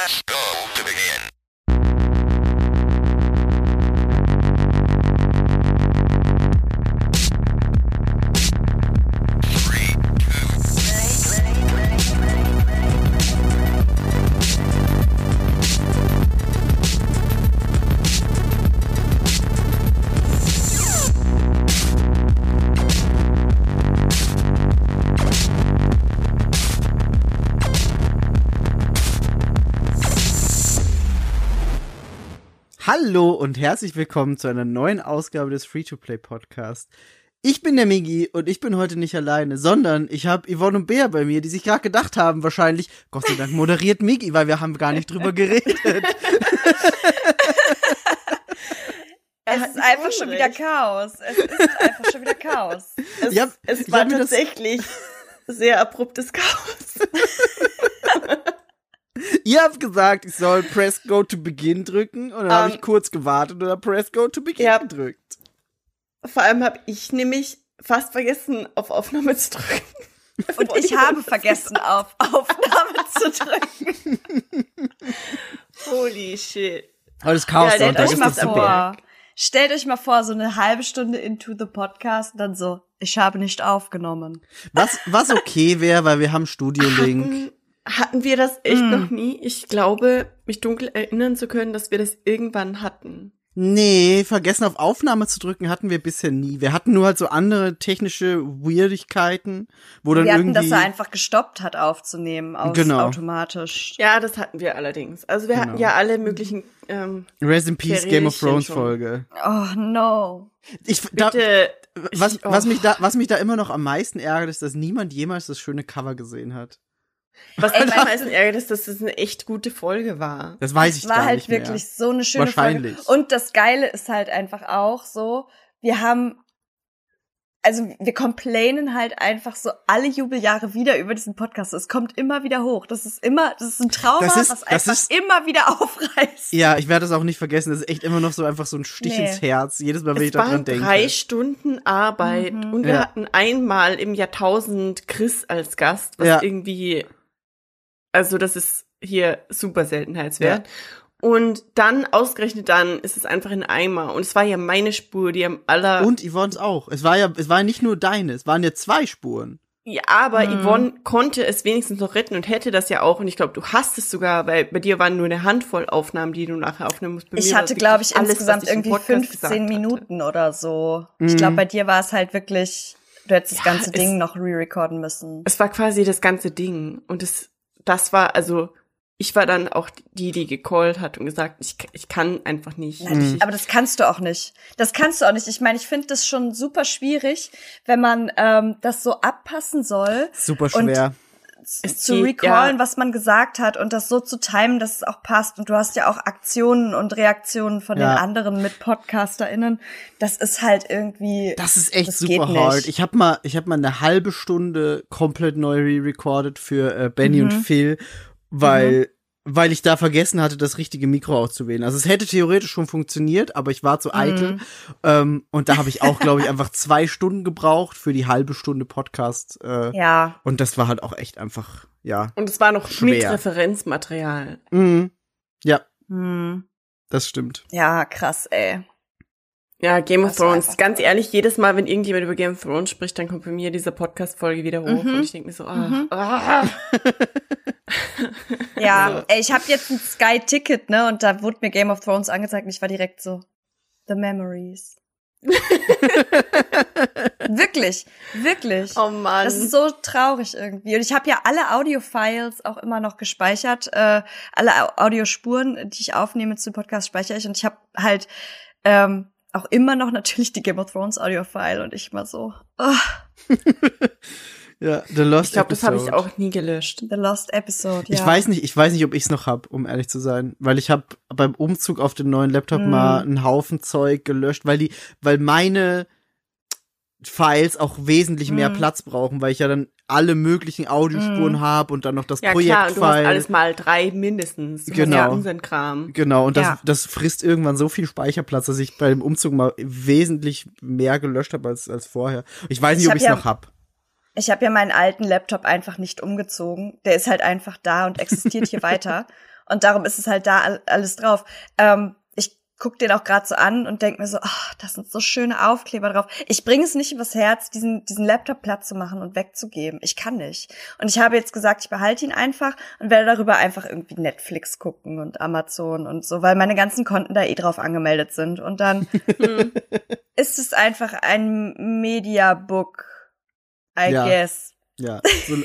Press go Hallo und herzlich willkommen zu einer neuen Ausgabe des Free-to-Play Podcast. Ich bin der Migi und ich bin heute nicht alleine, sondern ich habe Yvonne und Bea bei mir, die sich gerade gedacht haben, wahrscheinlich, Gott sei Dank moderiert Migi, weil wir haben gar nicht drüber geredet. Es ist einfach schon wieder Chaos. Es ist einfach schon wieder Chaos. Es, Ja, es war hab tatsächlich sehr abruptes Chaos. Ihr habt gesagt, ich soll Press Go to Begin drücken und dann habe Ähm, ich kurz gewartet habe Press Go to Begin ja. gedrückt. Vor allem habe ich nämlich fast vergessen, auf Aufnahme zu drücken. Und ich habe vergessen, auf Aufnahme zu drücken. Holy shit. Heute ist Chaos Ja, Sonntag, euch ist mal das super. vor. Stellt euch mal vor, so eine halbe Stunde into the podcast, dann so, ich habe nicht aufgenommen. Was, was okay wäre, weil wir haben Studio-Link. Hatten, hatten wir das echt Mm. noch nie? Ich glaube, mich dunkel erinnern zu können, dass wir das irgendwann hatten. Nee, vergessen auf Aufnahme zu drücken hatten wir bisher nie. Wir hatten nur halt so andere technische Weirdigkeiten, wo dann Wir hatten, irgendwie dass er einfach gestoppt hat aufzunehmen, aus Genau. automatisch. Ja, das hatten wir allerdings. Also wir hatten Genau. ja alle möglichen, ähm, Rest in Peace Game of Thrones schon. Folge. Oh no. Ich da, bitte, was, ich- was oh. mich da was mich da immer noch am meisten ärgert, ist, dass niemand jemals das schöne Cover gesehen hat. Was Ey, mich am weißt meisten ärgert, ist, dass das eine echt gute Folge war. Das weiß ich Es war gar halt nicht wirklich mehr. so eine schöne Wahrscheinlich. Folge. Und das Geile ist halt einfach auch so, wir haben, also wir complainen halt einfach so alle Jubeljahre wieder über diesen Podcast. Es kommt immer wieder hoch. Das ist immer, das ist ein Trauma, Das ist- was das einfach ist- immer wieder aufreißt. Ja, ich werde das auch nicht vergessen. Das ist echt immer noch so einfach so ein Stich Nee. ins Herz. Jedes Mal, wenn ich Es waren daran denke. drei Stunden Arbeit Mhm. und wir Ja. hatten einmal im Jahrtausend Chris als Gast, was Ja. irgendwie, also das ist hier super Seltenheitswert. Und dann, ausgerechnet dann, ist es einfach ein Eimer. Und es war ja meine Spur, die am aller... Und Yvonne's auch. Es war ja, es war nicht nur deine, es waren ja zwei Spuren. ja, aber Mhm. Yvonne konnte es wenigstens noch retten und hätte das ja auch. Und ich glaube, du hast es sogar, weil bei dir waren nur eine Handvoll Aufnahmen, die du nachher aufnehmen musst. Bei Ich hatte, glaube ich, alles, insgesamt ich irgendwie Podcast 15 gesagt hatte. Minuten oder so. Mhm. Ich glaube, bei dir war es halt wirklich, du hättest das Ja, ganze es- Ding noch re-recorden müssen. Es war quasi das ganze Ding. Und es, das war, also, ich war dann auch die, die gecallt hat und gesagt, ich, ich kann einfach nicht. Nein, Ich, Aber das kannst du auch nicht. Das kannst du auch nicht. Ich meine, ich finde das schon super schwierig, wenn man ähm, das so abpassen soll, Super Und- Es zu recallen, ja. was man gesagt hat und das so zu timen, dass es auch passt. Und du hast ja auch Aktionen und Reaktionen von Ja. den anderen mit PodcasterInnen. Das ist halt irgendwie. Das ist echt Das super hard. Ich habe mal, ich habe mal eine halbe Stunde komplett neu re-recorded für äh, Benny und Mhm. Phil, weil weil ich da vergessen hatte, das richtige Mikro auszuwählen. Also es hätte theoretisch schon funktioniert, aber ich war zu eitel. Mhm. Ähm, und da habe ich auch, glaube ich, einfach zwei Stunden gebraucht für die halbe Stunde Podcast. Äh, ja. Und das war halt auch echt einfach, ja. und es war noch Schwer. mit Referenzmaterial. Mhm. Ja, Hm. das stimmt. Ja, krass, ey. Ja, Game of Thrones. Ganz ehrlich, jedes Mal, wenn irgendjemand über Game of Thrones spricht, dann kommt bei mir diese Podcast-Folge wieder hoch Mhm. und ich denke mir so, ah, Mhm. ah. Ja, Also- ey, ich habe jetzt ein Sky-Ticket, ne? Und da wurde mir Game of Thrones angezeigt und ich war direkt so, The Memories. wirklich, wirklich. Oh Mann. Das ist so traurig irgendwie. Und ich habe ja alle Audio-Files auch immer noch gespeichert. Äh, alle Au- Audiospuren, die ich aufnehme zu Podcast, speichere ich. Und ich habe halt ähm, auch immer noch natürlich die Game of Thrones Audio-File. Und ich mal so, oh, Ja, The Lost ich glaube, das habe ich Episode. auch nie gelöscht. The Lost Episode. Ja. Ich weiß nicht, ich weiß nicht, ob ich es noch hab, um ehrlich zu sein, weil ich habe beim Umzug auf den neuen Laptop Mhm. mal einen Haufen Zeug gelöscht, weil die, weil meine Files auch wesentlich mehr Mhm. Platz brauchen, weil ich ja dann alle möglichen Audiospuren Mhm. habe und dann noch das Ja, du hast Projektfile. alles mal drei mindestens. Du Genau. Ja unseren Kram. Genau, und das, Ja. das frisst irgendwann so viel Speicherplatz, dass ich bei dem Umzug mal wesentlich mehr gelöscht habe als, als vorher. Ich weiß nicht, Ich ob ich es ja- noch hab. Ich habe ja meinen alten Laptop einfach nicht umgezogen. Der ist halt einfach da und existiert hier weiter. Und darum ist es halt da all- alles drauf. Ähm, guck den auch gerade so an und denk mir so, ach, das sind so schöne Aufkleber drauf. Ich bringe es nicht übers Herz, diesen, diesen Laptop platt zu machen und wegzugeben. Ich kann nicht. Und ich habe jetzt gesagt, ich behalte ihn einfach und werde darüber einfach irgendwie Netflix gucken und Amazon und so, weil meine ganzen Konten da eh drauf angemeldet sind. Und dann Hm. ist es einfach ein Mediabook, I Ja. guess. Ja. So, so,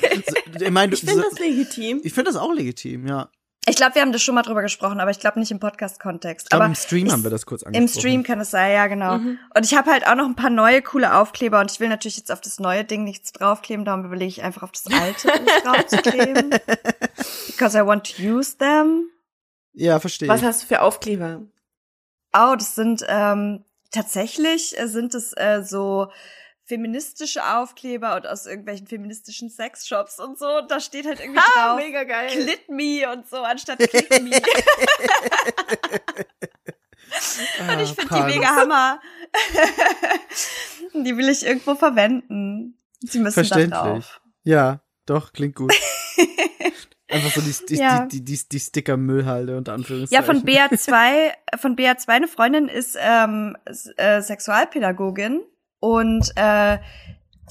ich meine, Ich finde das legitim. ich finde das auch legitim, ja. Ich glaube, wir haben das schon mal drüber gesprochen, aber ich glaube nicht im Podcast-Kontext. Aber im Stream ich- haben wir das kurz angesprochen. Im Stream kann es sein, ja, genau. Mhm. Und ich habe halt auch noch ein paar neue coole Aufkleber und ich will natürlich jetzt auf das neue Ding nichts draufkleben, darum überlege ich einfach auf das alte draufzukleben. Because I want to use them. Ja, verstehe. Was hast du für Aufkleber? Oh, das sind ähm, tatsächlich äh, sind es äh, so feministische Aufkleber und aus irgendwelchen feministischen Sexshops und so. Und da steht halt irgendwie drauf. mega geil. Clit me und so anstatt Click me. Und ich finde die mega Hammer. die will ich irgendwo verwenden. Sie müssen da Verständlich. drauf. Ja, doch, klingt gut. Einfach so die, die, Ja. die, die, die, die Sticker-Müllhalde unter Ja, Anführungszeichen. von BA2, von BA2 eine Freundin ist ähm, äh, Sexualpädagogin und äh,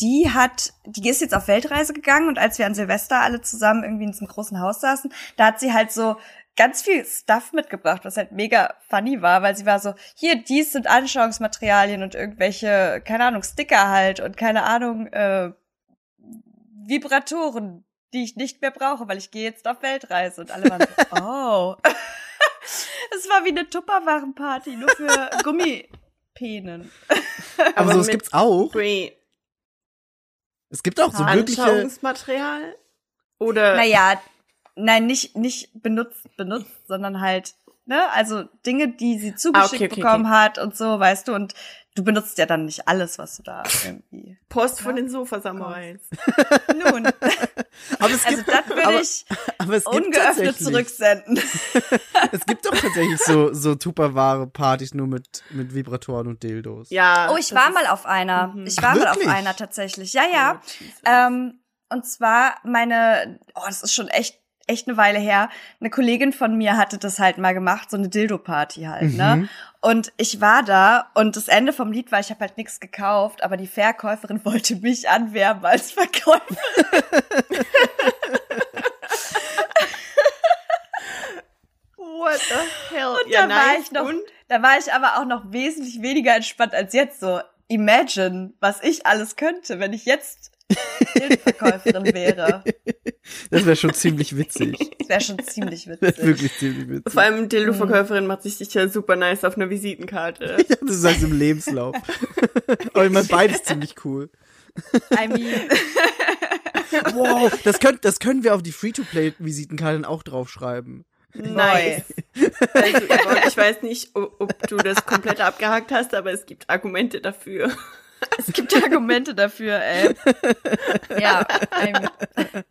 die hat, die ist jetzt auf Weltreise gegangen und als wir an Silvester alle zusammen irgendwie in diesem großen Haus saßen, da hat sie halt so ganz viel Stuff mitgebracht, was halt mega funny war, weil sie war so, hier, dies sind Anschauungsmaterialien und irgendwelche, keine Ahnung, Sticker halt und keine Ahnung, äh, Vibratoren, die ich nicht mehr brauche, weil ich gehe jetzt auf Weltreise und alle waren so, oh. Es war wie eine Tupperwarenparty, nur für Gummipänen. Aber Aber sowas mit gibt's auch. Spray. Es gibt auch so wirkliche. Anschauungsmaterial? Oder Naja, nein, nicht, nicht benutzt, benutzt, sondern halt, ne, also Dinge, die sie zugeschickt Ah, okay, okay, bekommen hat und so, weißt du, und du benutzt ja dann nicht alles, was du da irgendwie. Post von Ja. den Sofasamurais. Nun, Aber es also gibt, das würde aber, ich aber es gibt ungeöffnet tatsächlich, zurücksenden. Es gibt doch tatsächlich so, so Tupperware-Partys nur mit, mit Vibratoren und Dildos. Ja. Oh, ich war mal auf einer. Mhm. Ich Ach, war mal auf einer tatsächlich. Ja, ja. Oh. Ähm, und zwar meine, oh, das ist schon echt, echt eine Weile her. Eine Kollegin von mir hatte das halt mal gemacht, so eine Dildo-Party halt, ne? Mhm. Und ich war da und das Ende vom Lied war, ich habe halt nichts gekauft, aber die Verkäuferin wollte mich anwerben als Verkäufer. What the hell? Und da war ich noch, da war ich aber auch noch wesentlich weniger entspannt als jetzt so. Imagine, was ich alles könnte, wenn ich jetzt Dildo-Verkäuferin wäre. Das wäre schon ziemlich witzig. Das wäre schon ziemlich witzig. wirklich ziemlich witzig. Vor allem Dildo-Verkäuferin macht sich sicher super nice auf einer Visitenkarte. Ich dachte, du sagst im Lebenslauf. Aber ich meine, beides ziemlich cool. I mean, Wow, das, könnt, das können wir auf die Free-to-Play-Visitenkarten auch draufschreiben. neu. Also, ich weiß nicht, ob du das komplett abgehakt hast, aber es gibt Argumente dafür. Es gibt Argumente dafür, ey. Ja,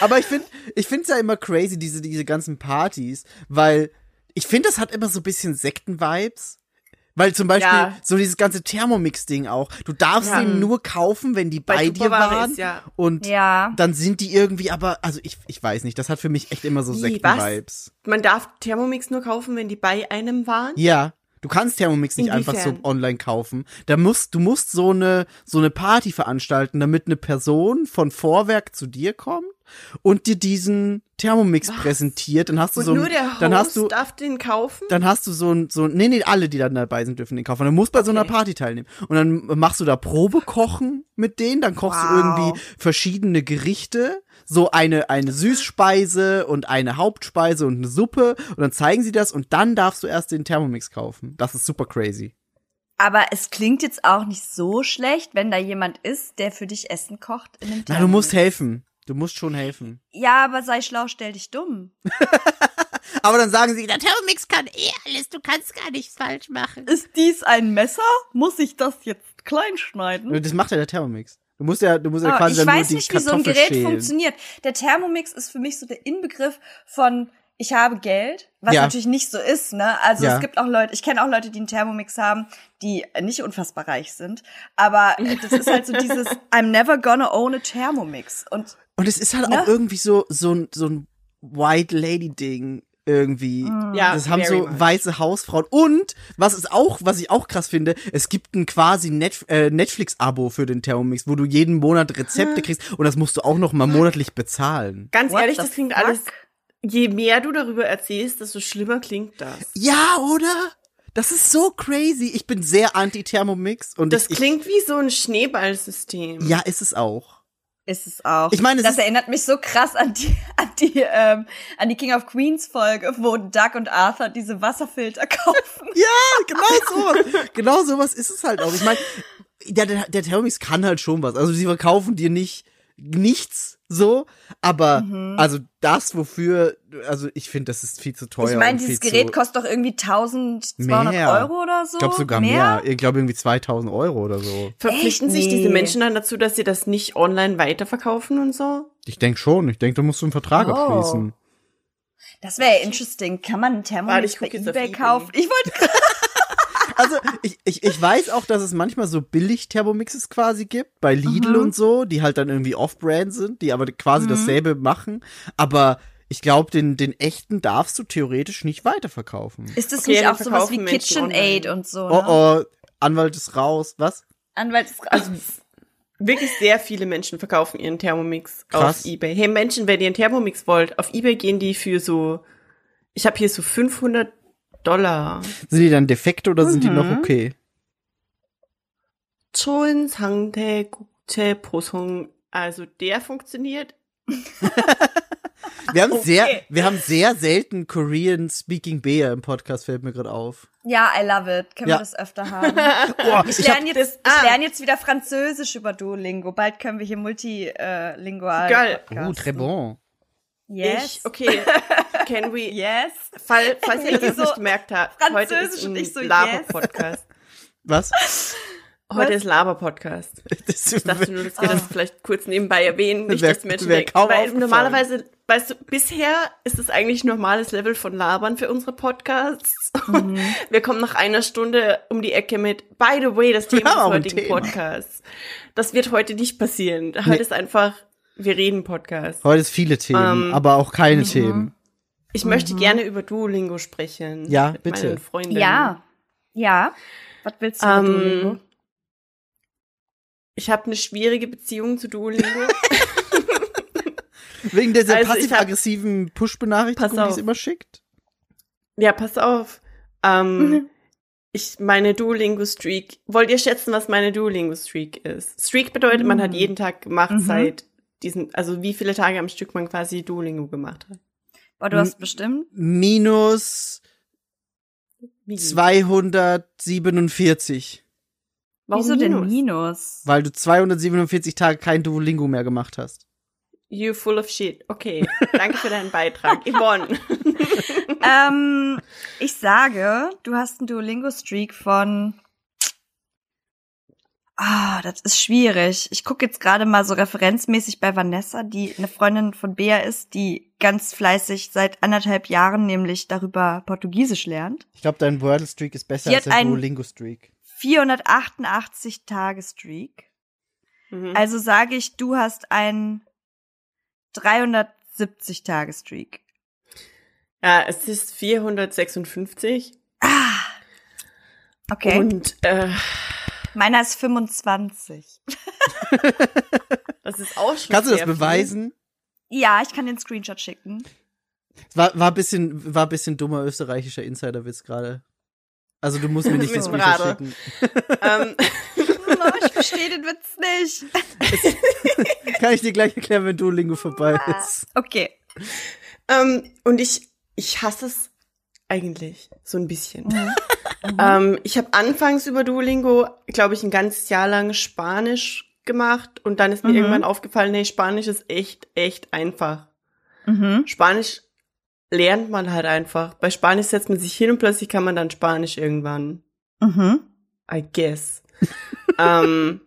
Aber ich finde, ich finde es ja immer crazy, diese, diese ganzen Partys, weil ich finde, das hat immer so ein bisschen Sekten-Vibes. Weil zum Beispiel Ja. so dieses ganze Thermomix-Ding auch. Du darfst Ja. ihn nur kaufen, wenn die bei, dir Tupperware waren. ist ja- Und ja. dann sind die irgendwie aber, also ich, ich weiß nicht, das hat für mich echt immer so Sekten-Vibes. Man darf Thermomix nur kaufen, wenn die bei einem waren? Ja. Du kannst Thermomix nicht einfach so Inwiefern? online kaufen. Da musst, du musst so eine, so eine Party veranstalten, damit eine Person von Vorwerk zu dir kommt und dir diesen Thermomix Was? präsentiert. Dann hast du Und so, ein- nur der Host dann hast du, darf den kaufen? dann hast du so ein, so, nee, nee, alle, die dann dabei sind, dürfen den kaufen. Dann musst du bei so einer Okay. Party teilnehmen. Und dann machst du da Probekochen mit denen, dann kochst du Wow. irgendwie verschiedene Gerichte, so eine, eine Süßspeise und eine Hauptspeise und eine Suppe und dann zeigen sie das und dann darfst du erst den Thermomix kaufen. Das ist super crazy. Aber es klingt jetzt auch nicht so schlecht, wenn da jemand ist, der für dich Essen kocht in dem Na, du musst Thermomix. helfen. Du musst schon helfen. Ja, aber sei schlau, stell dich dumm. Aber dann sagen sie, der Thermomix kann eh alles, du kannst gar nichts falsch machen. Ist dies ein Messer? Muss ich das jetzt klein schneiden? Das macht ja der Thermomix. Du musst ja, du musst ja Oh, quasi ich dann nur weiß die nicht, wie so ein Gerät schälen. funktioniert. Der Thermomix ist für mich so der Inbegriff von ich habe Geld, was Ja. natürlich nicht so ist, ne? Also Ja. es gibt auch Leute, ich kenne auch Leute, die einen Thermomix haben, die nicht unfassbar reich sind, aber das ist halt so dieses I'm never gonna own a Thermomix und Und es ist halt Ne? auch irgendwie so, so ein, so ein White Lady Ding irgendwie. Ja, das haben so much. weiße Hausfrauen. Und was ist auch, was ich auch krass finde, es gibt ein quasi Net äh, Netflix-Abo für den Thermomix, wo du jeden Monat Rezepte kriegst und das musst du auch noch mal monatlich bezahlen. Ganz What ehrlich, das klingt fuck? alles. Je mehr du darüber erzählst, desto schlimmer klingt das. Ja, oder? Das ist so crazy. Ich bin sehr anti-Thermomix und Das ich, klingt wie so ein Schneeballsystem. Ja, ist es auch. Ist es auch. Ich meine, das erinnert mich so krass an die, an die, ähm, an die King of Queens Folge, wo Doug und Arthur diese Wasserfilter kaufen. Ja, genau sowas. genau sowas ist es halt auch. Ich meine, der, der, der Thermomix kann halt schon was. Also sie verkaufen dir nicht nichts so, aber Mhm. also das, wofür, also ich finde, das ist viel zu teuer. ich meine, dieses Gerät kostet doch irgendwie 1200 Mehr. Euro oder so. Ich glaube sogar mehr. Ich glaube irgendwie 2000 Euro oder so. Verpflichten Echt? sich diese. Menschen dann dazu, dass sie das nicht online weiterverkaufen und so? Ich denke schon. Ich denke, da musst du einen Vertrag Oh. abschließen. Das wäre interesting. Kann man einen Thermomix ich bei eBay eBay. kaufen? Ich wollte gerade Also ich, ich, ich weiß auch, dass es manchmal so Billig-Thermomixes quasi gibt, bei Lidl Mhm. und so, die halt dann irgendwie off-brand sind, die aber quasi dasselbe machen. Aber ich glaube, den, den echten darfst du theoretisch nicht weiterverkaufen. Ist das Okay, nicht auch sowas wie KitchenAid und so? Oh Ne? oh, Anwalt ist raus. Was? Anwalt ist Also wirklich sehr viele Menschen verkaufen ihren Thermomix Krass. auf eBay. Hey Menschen, wenn ihr einen Thermomix wollt, auf eBay gehen die für so, ich habe hier so 500 Dollar. Sind die dann defekt oder sind die noch Mhm. okay? 좋은 상태 국제 보송. Also der funktioniert. Wir haben Okay. sehr, wir haben sehr selten Korean Speaking Bear im Podcast, fällt mir gerade auf. Ja, I love it. Können Ja. wir das öfter haben? Oh, Ich ich hab, lerne jetzt, das- ich ah. lerne jetzt wieder Französisch über Duolingo. Bald können wir hier multilingual. Geil. oh, très bon. Yes. Ich, okay, can we, Yes. fall, falls ihr das jetzt nicht so gemerkt habt, heute ist ein so, yes. Laber-Podcast. Was? Heute ist Laber-Podcast. Das Ich dachte nur, dass wir das vielleicht kurz nebenbei erwähnen, nicht, Wär- dass Menschen denken. Weil normalerweise, weißt du, bisher ist es eigentlich ein normales Level von Labern für unsere Podcasts. Und wir kommen nach einer Stunde um die Ecke mit, by the way, das Thema des heutigen. Podcasts. Das wird heute nicht passieren. Heute Nee. ist einfach, wir reden Podcast. Heute ist viele Themen, Ähm, aber auch keine Themen. Ich möchte gerne über Duolingo sprechen. Ja, mit bitte. meinen Freundinnen. Ja. Ja. Was willst du Ähm, Duolingo? Ich habe eine schwierige Beziehung zu Duolingo. Wegen dieser Also passiv-aggressiven Push-Benachrichtigung, Pass die es immer schickt. Ja, pass auf. Ähm, Mhm. Ich meine Duolingo-Streak. Wollt ihr schätzen, was meine Duolingo-Streak ist? Streak bedeutet, man hat jeden Tag gemacht Mhm. seit diesen, also wie viele Tage am Stück man quasi Duolingo gemacht hat. Boah, du hast bestimmt. Minus Wie? 247, Warum Wieso denn Minus? Minus? weil du 247 Tage kein Duolingo mehr gemacht hast. You full of shit. Okay, danke für deinen Beitrag. Yvonne. ähm, ich sage, du hast einen Duolingo-Streak von. Ah, das ist schwierig. Ich gucke jetzt gerade mal so referenzmäßig bei Vanessa, die eine Freundin von Bea ist, die ganz fleißig seit anderthalb Jahren nämlich darüber Portugiesisch lernt. Ich glaube, dein Wordle-Streak ist besser Die als hat der ein- Duolingo-Streak. 488 Tage Streak. Mhm. Also sage ich, du hast einen 370 Tage Streak. ja, es ist 456. Ah. Okay. Und äh, Meiner ist 25. das ist auch schon Kannst du das sehr viel. beweisen? Ja, ich kann den Screenshot schicken. War, war bisschen, war bisschen dummer österreichischer Insiderwitz gerade. Also du musst mir nicht das Rade. schicken. Ähm, Oh, ich verstehe den Witz nicht. Kann ich dir gleich erklären, wenn Duolingo vorbei Ah. ist. Okay. ähm, und ich, ich hasse es eigentlich so ein bisschen. Mhm. Ähm, ich habe anfangs über Duolingo, glaube ich, ein ganzes Jahr lang Spanisch gemacht und dann ist mir Mhm. irgendwann aufgefallen, nee, Spanisch ist echt, echt einfach. Mhm. Spanisch lernt man halt einfach. Bei Spanisch setzt man sich hin und plötzlich kann man dann Spanisch irgendwann. Mhm. I guess. ähm,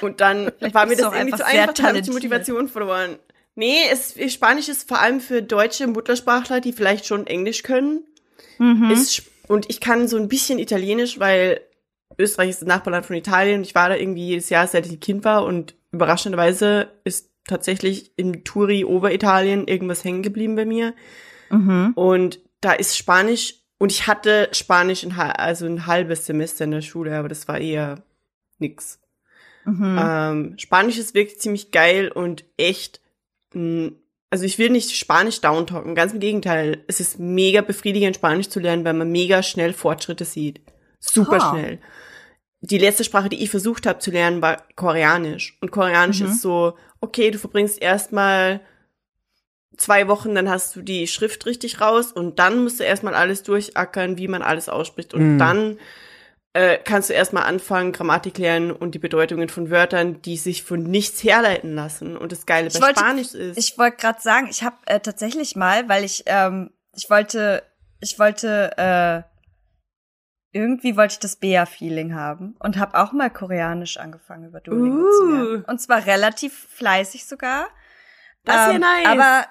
und dann Vielleicht war mir das irgendwie zu einfach, dann habe ich die. Motivation verloren. Nee, es, Spanisch ist vor allem für deutsche Muttersprachler, die vielleicht schon Englisch können. Mhm. Ist, und ich kann so ein bisschen Italienisch, weil Österreich ist das Nachbarland von Italien. Ich war da irgendwie jedes Jahr, seit ich ein Kind war und überraschenderweise ist tatsächlich in Turi, Oberitalien, irgendwas hängen geblieben bei mir. Mhm. Und da ist Spanisch, und ich hatte Spanisch ein, also ein halbes Semester in der Schule, aber das war eher nix. Mhm. Ähm, Spanisch ist wirklich ziemlich geil und echt, mh, also ich will nicht Spanisch downtalken, ganz im Gegenteil. Es ist mega befriedigend, Spanisch zu lernen, weil man mega schnell Fortschritte sieht. Super schnell. Die letzte Sprache, die ich versucht habe zu lernen, war Koreanisch. Und Koreanisch Mhm. ist so, okay, du verbringst erstmal zwei Wochen, dann hast du die Schrift richtig raus und dann musst du erstmal alles durchackern, wie man alles ausspricht. Und Mhm. dann äh, kannst du erstmal anfangen, Grammatik lernen und die Bedeutungen von Wörtern, die sich von nichts herleiten lassen. Und das Geile Ich bei wollte- Spanisch ist. Ich wollte gerade sagen, ich habe äh, tatsächlich mal, weil ich ähm, ich wollte ich wollte äh, irgendwie wollte ich das Bea-Feeling haben und habe auch mal Koreanisch angefangen über Duolingo zu Uh. lernen. Und zwar relativ fleißig sogar. Das Ähm, nice. Aber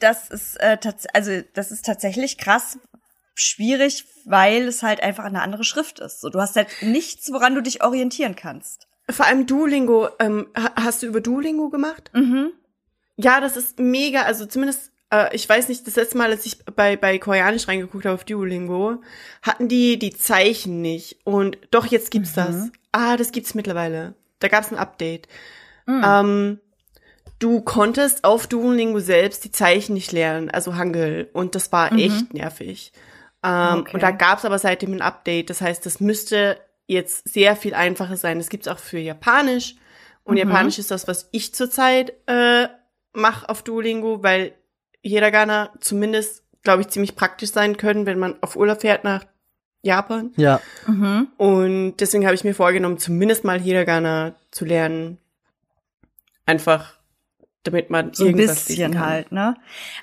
das ist äh, also das ist tatsächlich krass schwierig, weil es halt einfach eine andere Schrift ist. So, du hast halt nichts, woran du dich orientieren kannst. Vor allem Duolingo, ähm, ha- hast du über Duolingo gemacht? Mhm. Ja, das ist mega, also zumindest, äh, ich weiß nicht, das letzte Mal, als ich bei, bei Koreanisch reingeguckt habe auf Duolingo, hatten die die Zeichen nicht. Und doch, jetzt gibt's das. Ah, das gibt's mittlerweile. Da gab's ein Update. Mhm. Ähm, du konntest auf Duolingo selbst die Zeichen nicht lernen, also Hangul. Und das war Mhm. echt nervig. Ähm, Okay. Und da gab's aber seitdem ein Update. Das heißt, das müsste jetzt sehr viel einfacher sein. Das gibt's auch für Japanisch. Und Mhm. Japanisch ist das, was ich zurzeit äh, mache auf Duolingo, weil Hiragana zumindest, glaube ich, ziemlich praktisch sein können, wenn man auf Urlaub fährt nach Japan. Ja. Mhm. Und deswegen habe ich mir vorgenommen, zumindest mal Hiragana zu lernen. Einfach, damit man so ein bisschen kann. halt, ne?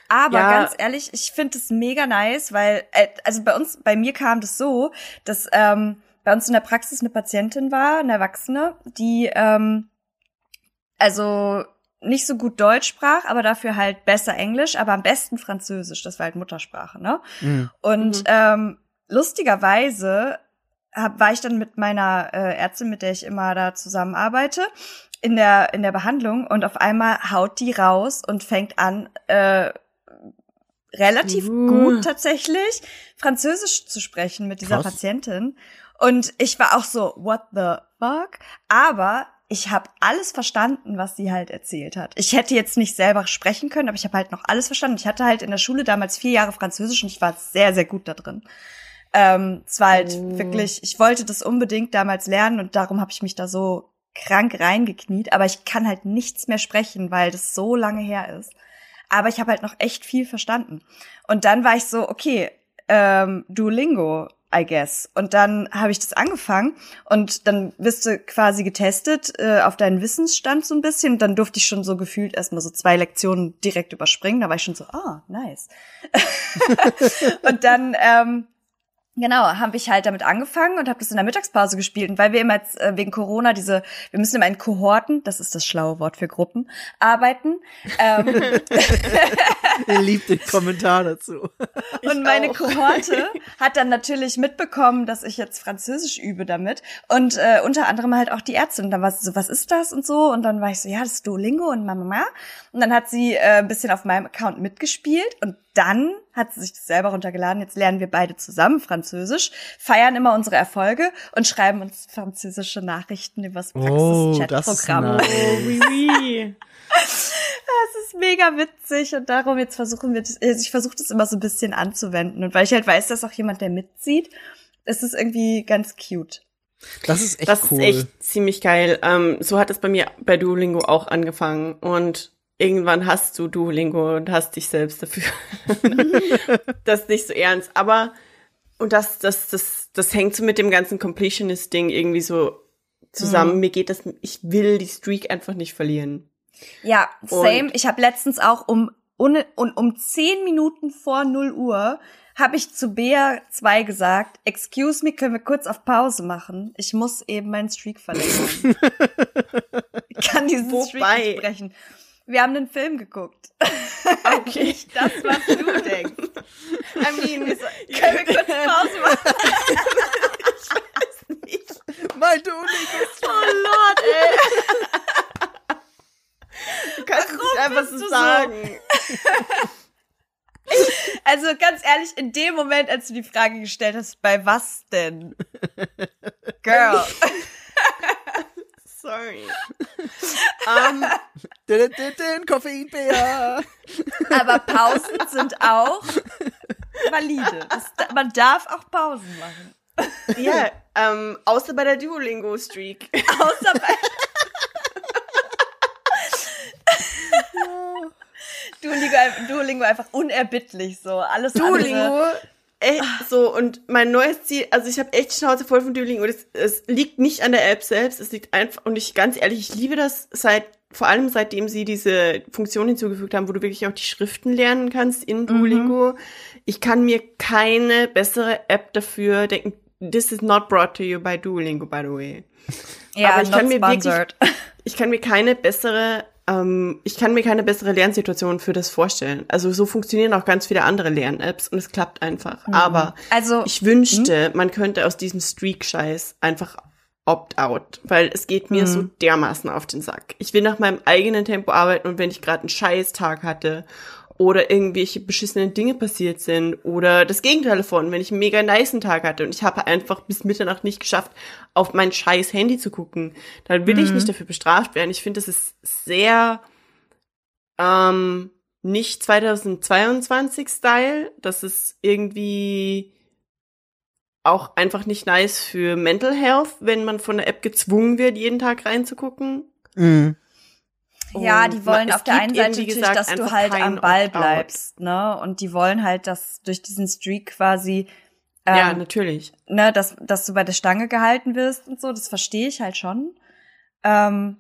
Aber Ja. ganz ehrlich, ich finde es mega nice, weil, äh, also bei uns, bei mir kam das so, dass ähm, bei uns in der Praxis eine Patientin war, eine Erwachsene, die ähm, also nicht so gut Deutsch sprach, aber dafür halt besser Englisch, aber am besten Französisch. Das war halt Muttersprache, ne? Mhm. Und Mhm. ähm, lustigerweise hab, war ich dann mit meiner äh, Ärztin, mit der ich immer da zusammenarbeite, in der in der Behandlung und auf einmal haut die raus und fängt an äh, relativ Uh. gut tatsächlich Französisch zu sprechen mit dieser Krass. Patientin. Und ich war auch so, what the fuck? Aber ich habe alles verstanden, was sie halt erzählt hat. Ich hätte jetzt nicht selber sprechen können, aber ich habe halt noch alles verstanden. Ich hatte halt in der Schule damals vier Jahre Französisch und ich war sehr, sehr gut da drin. Ähm, es war halt Oh. wirklich, ich wollte das unbedingt damals lernen und darum habe ich mich da so krank reingekniet, aber ich kann halt nichts mehr sprechen, weil das so lange her ist. Aber ich habe halt noch echt viel verstanden. Und dann war ich so, okay, ähm, Duolingo, I guess. Und dann habe ich das angefangen und dann wirst du quasi getestet äh, auf deinen Wissensstand so ein bisschen. Und dann durfte ich schon so gefühlt erstmal so zwei Lektionen direkt überspringen. Da war ich schon so, ah, nice. und dann ähm, Genau, habe ich halt damit angefangen und habe das in der Mittagspause gespielt. Und weil wir immer jetzt äh, wegen Corona diese, wir müssen immer in Kohorten, das ist das schlaue Wort für Gruppen, arbeiten. Ähm, Ihr liebt den Kommentar dazu. und meine auch. Kohorte hat dann natürlich mitbekommen, dass ich jetzt Französisch übe damit. Und äh, unter anderem halt auch die Ärztin. Und dann war sie so, was ist das und so? Und dann war ich so, ja, das ist Duolingo und Mama. Und dann hat sie äh, ein bisschen auf meinem Account mitgespielt und dann hat sie sich das selber runtergeladen. Jetzt lernen wir beide zusammen Französisch, feiern immer unsere Erfolge und schreiben uns französische Nachrichten übers Oh, das ist Praxis-Chat-Programm. nice. Oh, oui, oui. Das ist mega witzig und darum jetzt versuchen wir das, also ich versuche das immer so ein bisschen anzuwenden und weil ich halt weiß, dass auch jemand, der mitzieht, ist es irgendwie ganz cute. Das ist echt Das cool. ist echt ziemlich geil. Ähm, so hat es bei mir bei Duolingo auch angefangen. Und irgendwann hast du Duolingo und hast dich selbst dafür. das ist nicht so ernst. Aber, und das, das, das, das hängt so mit dem ganzen Completionist-Ding irgendwie so zusammen. Mhm. Mir geht das, ich will die Streak einfach nicht verlieren. Ja, same. Und- ich habe letztens auch um un, un, um zehn Minuten vor 0 Uhr habe ich zu Bea 2 gesagt, excuse me, können wir kurz auf Pause machen? Ich muss eben meinen Streak verlängern. ich kann diesen Streak Wobei- nicht brechen. Wir haben einen Film geguckt. Okay. Nicht das, was du denkst. Amin, können wir kurz Pause machen? ich weiß nicht. Mein du ist Oh Lord, ey. Du kannst Warum nicht einfach so sagen. Also ganz ehrlich, in dem Moment, als du die Frage gestellt hast, bei was denn? Girl. Sorry. Ähm, Den, den, den Koffeinbär. Aber Pausen sind auch valide. Das, man darf auch Pausen machen. ja, ähm, außer bei der Duolingo-Streak. Außer bei Duolingo, Duolingo einfach unerbittlich so. Alles Duolingo, andere. Echt so, und mein neues Ziel, also ich habe echt Schnauze voll von Duolingo. Es, es liegt nicht an der App selbst, es liegt einfach, und ich ganz ehrlich, ich liebe das seit, vor allem seitdem sie diese Funktion hinzugefügt haben, wo du wirklich auch die Schriften lernen kannst in Duolingo. Ich kann mir keine bessere App dafür denken. This is not brought to you by Duolingo, by the way. Ja, aber ich kann mir wirklich- sponsored. Ich kann mir keine bessere, ähm, ich kann mir keine bessere Lernsituation für das vorstellen. Also so funktionieren auch ganz viele andere Lern-Apps und es klappt einfach. Aber Also, ich wünschte, man könnte aus diesem Streak-Scheiß einfach opt-out, weil es geht mir so dermaßen auf den Sack. Ich will nach meinem eigenen Tempo arbeiten und wenn ich gerade einen Scheiß-Tag hatte oder irgendwelche beschissenen Dinge passiert sind oder das Gegenteil davon, wenn ich einen mega niceen Tag hatte und ich habe einfach bis Mitternacht nicht geschafft, auf mein scheiß Handy zu gucken, dann will ich nicht dafür bestraft werden. Ich finde, das ist sehr ähm, nicht 2022 Style. Das ist irgendwie auch einfach nicht nice für Mental Health, wenn man von der App gezwungen wird, jeden Tag reinzugucken. Mhm. Ja, die wollen auf der einen Seite natürlich, gesagt, dass du halt am Ball bleibst, ne? Und die wollen halt, dass durch diesen Streak quasi, ähm, Ja, natürlich. ne, dass, dass du bei der Stange gehalten wirst und so, das verstehe ich halt schon. Ähm,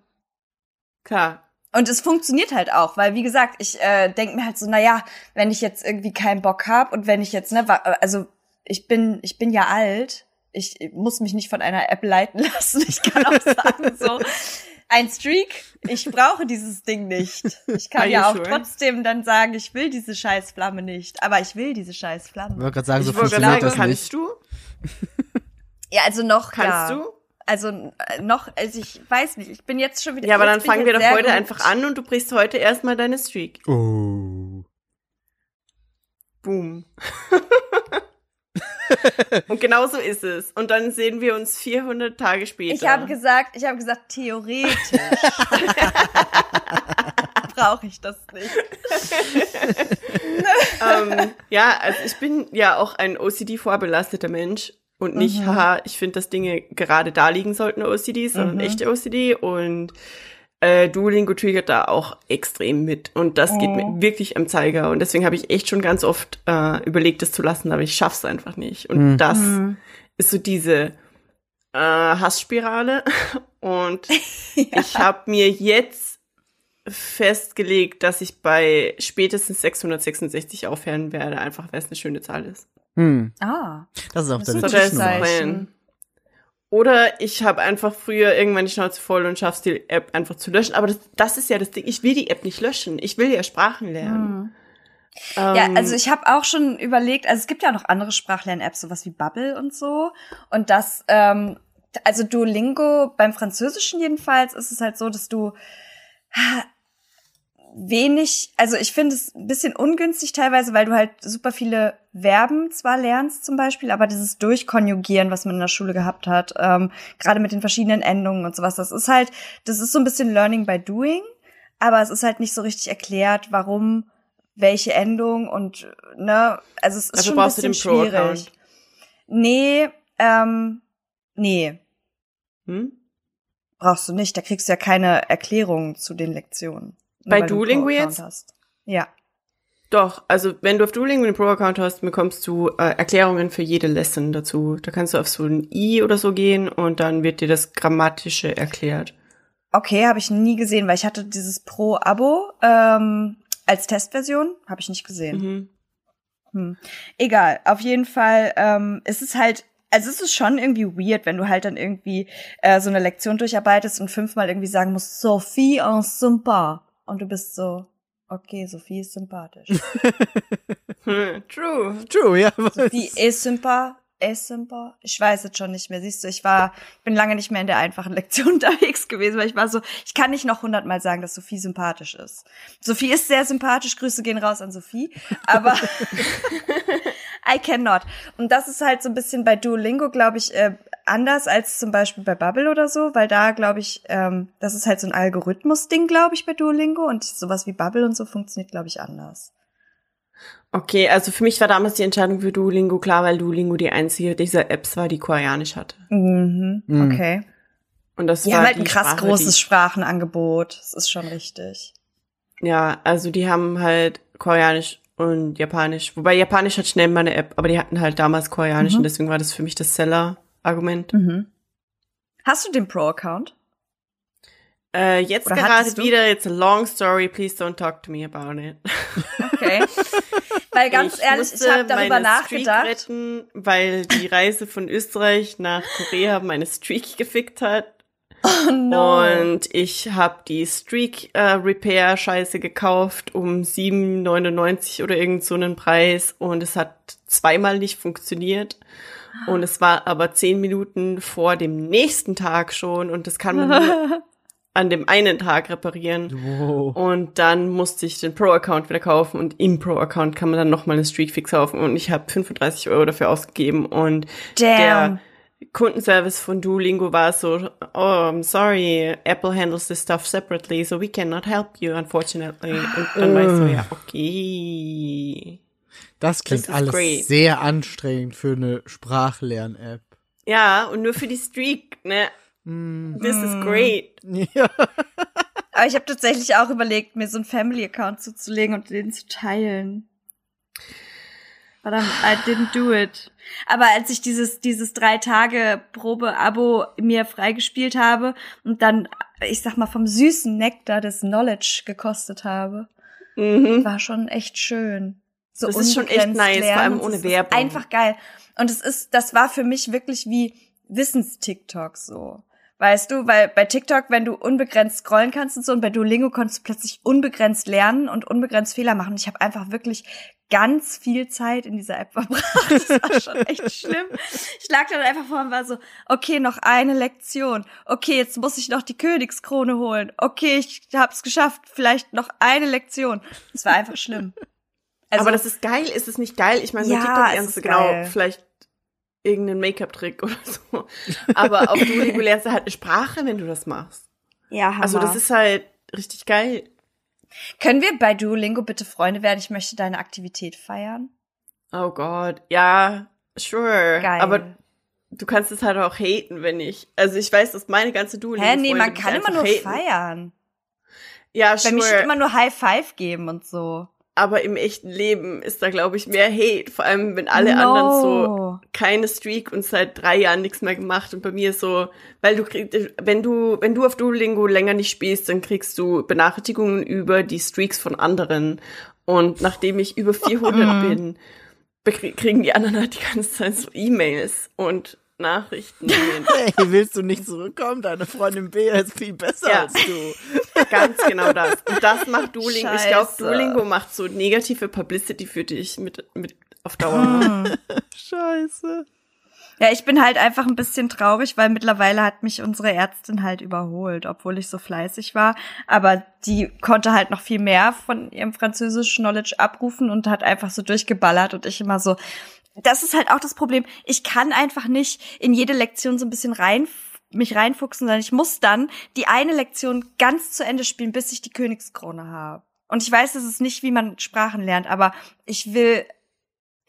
Klar. Und es funktioniert halt auch, weil wie gesagt, ich äh, denke mir halt so, na ja, wenn ich jetzt irgendwie keinen Bock hab und wenn ich jetzt ne, also ich bin ich bin ja alt, ich muss mich nicht von einer App leiten lassen. Ich kann auch sagen so ein Streak, ich brauche dieses Ding nicht. Ich kann ja auch sure? trotzdem dann sagen, ich will diese scheiß Flamme nicht, aber ich will diese scheiß Ich wollte gerade sagen, so ich funktioniert sagen, das kannst nicht. du? Ja, also noch Kannst ja. du? Also äh, noch, also ich weiß nicht, ich bin jetzt schon wieder Ja, aber dann fangen wir doch heute gut. einfach an und du brichst heute erstmal deine Streak. Oh. Boom. und genau so ist es. Und dann sehen wir uns 400 Tage später. Ich habe gesagt, ich habe gesagt, theoretisch brauche ich das nicht. ähm, ja, also ich bin ja auch ein OCD-vorbelasteter Mensch und nicht, haha, ich finde, dass Dinge gerade da liegen sollten, OCD, sondern echte OCD und äh, Duolingo triggert da auch extrem mit. Und das geht mir wirklich am Zeiger. Und deswegen habe ich echt schon ganz oft äh, überlegt, das zu lassen, aber ich schaff's einfach nicht. Und das ist so diese äh, Hassspirale. Und ich habe mir jetzt festgelegt, dass ich bei spätestens 666 aufhören werde, einfach weil es eine schöne Zahl ist. Hm. Ah. Das ist auch Das deine ist Oder ich habe einfach früher irgendwann die Schnauze voll und schaff's die App einfach zu löschen. Aber das, das ist ja das Ding. Ich will die App nicht löschen. Ich will ja Sprachen lernen. Ja, Ähm, also ich habe auch schon überlegt, also es gibt ja noch andere Sprachlern-Apps, sowas wie Bubble und so. Und das, ähm, also Duolingo, beim Französischen jedenfalls, ist es halt so, dass du wenig, also ich finde es ein bisschen ungünstig teilweise, weil du halt super viele Verben zwar lernst zum Beispiel, aber dieses Durchkonjugieren, was man in der Schule gehabt hat, ähm, gerade mit den verschiedenen Endungen und sowas, das ist halt, das ist so ein bisschen Learning by Doing, aber es ist halt nicht so richtig erklärt, warum welche Endung und ne, also es ist Dafür schon ein brauchst du bisschen den schwierig. Nee, ähm, nee, hm? brauchst du nicht. Da kriegst du ja keine Erklärung zu den Lektionen. Bei du Duolingo Pro-Account jetzt? Hast. Ja. Doch, also wenn du auf Duolingo einen Pro-Account hast, bekommst du äh, Erklärungen für jede Lesson dazu. Da kannst du auf so ein I oder so gehen und dann wird dir das Grammatische erklärt. Okay, habe ich nie gesehen, weil ich hatte dieses Pro-Abo ähm, als Testversion, habe ich nicht gesehen. Mhm. Hm. Egal, auf jeden Fall ähm, ist es halt, also es ist schon irgendwie weird, wenn du halt dann irgendwie äh, so eine Lektion durcharbeitest und fünfmal irgendwie sagen musst, Sophie en sympa. Und du bist so, okay, Sophie ist sympathisch. Hm, True. True, ja. Sophie est sympa. Asimba? Ich weiß jetzt schon nicht mehr. Siehst du, ich war, ich bin lange nicht mehr in der einfachen Lektion unterwegs gewesen, weil ich war so, ich kann nicht noch hundertmal sagen, dass Sophie sympathisch ist. Sophie ist sehr sympathisch. Grüße gehen raus an Sophie. Aber I cannot. Und das ist halt so ein bisschen bei Duolingo, glaube ich, äh, anders als zum Beispiel bei Bubble oder so, weil da glaube ich, ähm, das ist halt so ein Algorithmus-Ding, glaube ich, bei Duolingo und sowas wie Bubble und so funktioniert, glaube ich, anders. Okay, also für mich war damals die Entscheidung für Duolingo klar, weil Duolingo die einzige dieser Apps war, die Koreanisch hatte. Mhm, Mhm. okay. Und das Die war haben halt die ein krass Sprache, großes Die, Sprachenangebot. Das ist schon richtig. ja, also die haben halt Koreanisch und Japanisch. Wobei Japanisch hat schnell mal eine App, aber die hatten halt damals Koreanisch Mhm. und deswegen war das für mich das Seller-Argument. Mhm. Hast du den Pro-Account? Äh, jetzt Oder gerade wieder, it's a long story, please don't talk to me about it. Okay. Weil ganz Ich ehrlich, ich habe darüber nachgedacht. retten, weil die Reise von Österreich nach Korea meine Streak gefickt hat. Oh no. Und ich habe die Streak äh, Repair Scheiße gekauft um 7,99 oder irgend so einen Preis und es hat zweimal nicht funktioniert. Und es war aber zehn Minuten vor dem nächsten Tag schon und das kann man nur an dem einen Tag reparieren. Wow. Und dann musste ich den Pro-Account wieder kaufen und im Pro-Account kann man dann nochmal einen Streakfix kaufen und ich habe 35 Euro dafür ausgegeben und Damn. der Kundenservice von Duolingo war so, oh, I'm sorry, Apple handles this stuff separately, so we cannot help you, unfortunately. Und dann war ich so, ja, okay. Das klingt is alles great. sehr anstrengend für eine Sprachlern-App. Ja, und nur für die Streak, ne? Hm. This is great. Ja. Aber ich habe tatsächlich auch überlegt, mir so einen Family-Account zuzulegen und den zu teilen. Verdammt, I didn't do it. Aber als ich dieses, dieses drei Tage Probe-Abo mir freigespielt habe und dann, ich sag mal, vom süßen Nektar des Knowledge gekostet habe, Mhm. war schon echt schön. So Das ist schon echt nice, vor lernen allem und ohne Werbung. Einfach geil. Und es ist, das war für mich wirklich wie Wissens-TikTok so. Weißt du, weil bei TikTok, wenn du unbegrenzt scrollen kannst und so, und bei Duolingo konntest du plötzlich unbegrenzt lernen und unbegrenzt Fehler machen. Ich habe einfach wirklich ganz viel Zeit in dieser App verbracht. Das war schon echt schlimm. Ich lag dann einfach vor und war so, okay, noch eine Lektion. Okay, jetzt muss ich noch die Königskrone holen. Okay, ich hab's geschafft. Vielleicht noch eine Lektion. Es war einfach schlimm. Also, aber das ist geil, ist es nicht geil? Ich meine, Ja, TikTok lernst ist du genau geil. vielleicht irgendeinen Make-up-Trick oder so. Aber Duolingo lernst du halt eine Sprache, wenn du das machst. ja, Hammer. Also das ist halt richtig geil. Können wir bei Duolingo bitte Freunde werden? Ich möchte deine Aktivität feiern. Oh Gott, ja, sure. Geil. Aber du kannst es halt auch haten, wenn ich. Also ich weiß, dass meine ganze Duolingo Hä, nee, man kann immer nur haten. feiern. Ja, Bei mir steht sure. immer nur High Five geben und so. Aber im echten Leben ist da, glaube ich, mehr Hate. Vor allem, wenn alle No. anderen so keine Streak und seit drei Jahren nichts mehr gemacht. Und bei mir so, weil du kriegst, wenn du, wenn du auf Duolingo länger nicht spielst, dann kriegst du Benachrichtigungen über die Streaks von anderen. Und nachdem ich über 400 bin, bekrie- kriegen die anderen halt die ganze Zeit so E-Mails und Nachrichten. Hey, willst du nicht zurückkommen? Deine Freundin B ist viel besser Ja. als du. Ganz genau das. Und das macht Duolingo. Ich glaube, Scheiße. Duolingo macht so negative Publicity für dich mit, mit auf Dauer. Scheiße. Ja, ich bin halt einfach ein bisschen traurig, weil mittlerweile hat mich unsere Ärztin halt überholt, obwohl ich so fleißig war. Aber die konnte halt noch viel mehr von ihrem französischen Knowledge abrufen und hat einfach so durchgeballert und ich immer so. Das ist halt auch das Problem. Ich kann einfach nicht in jede Lektion so ein bisschen rein mich reinfuchsen, sondern ich muss dann die eine Lektion ganz zu Ende spielen, bis ich die Königskrone habe. Und ich weiß, das ist nicht, wie man Sprachen lernt, aber ich will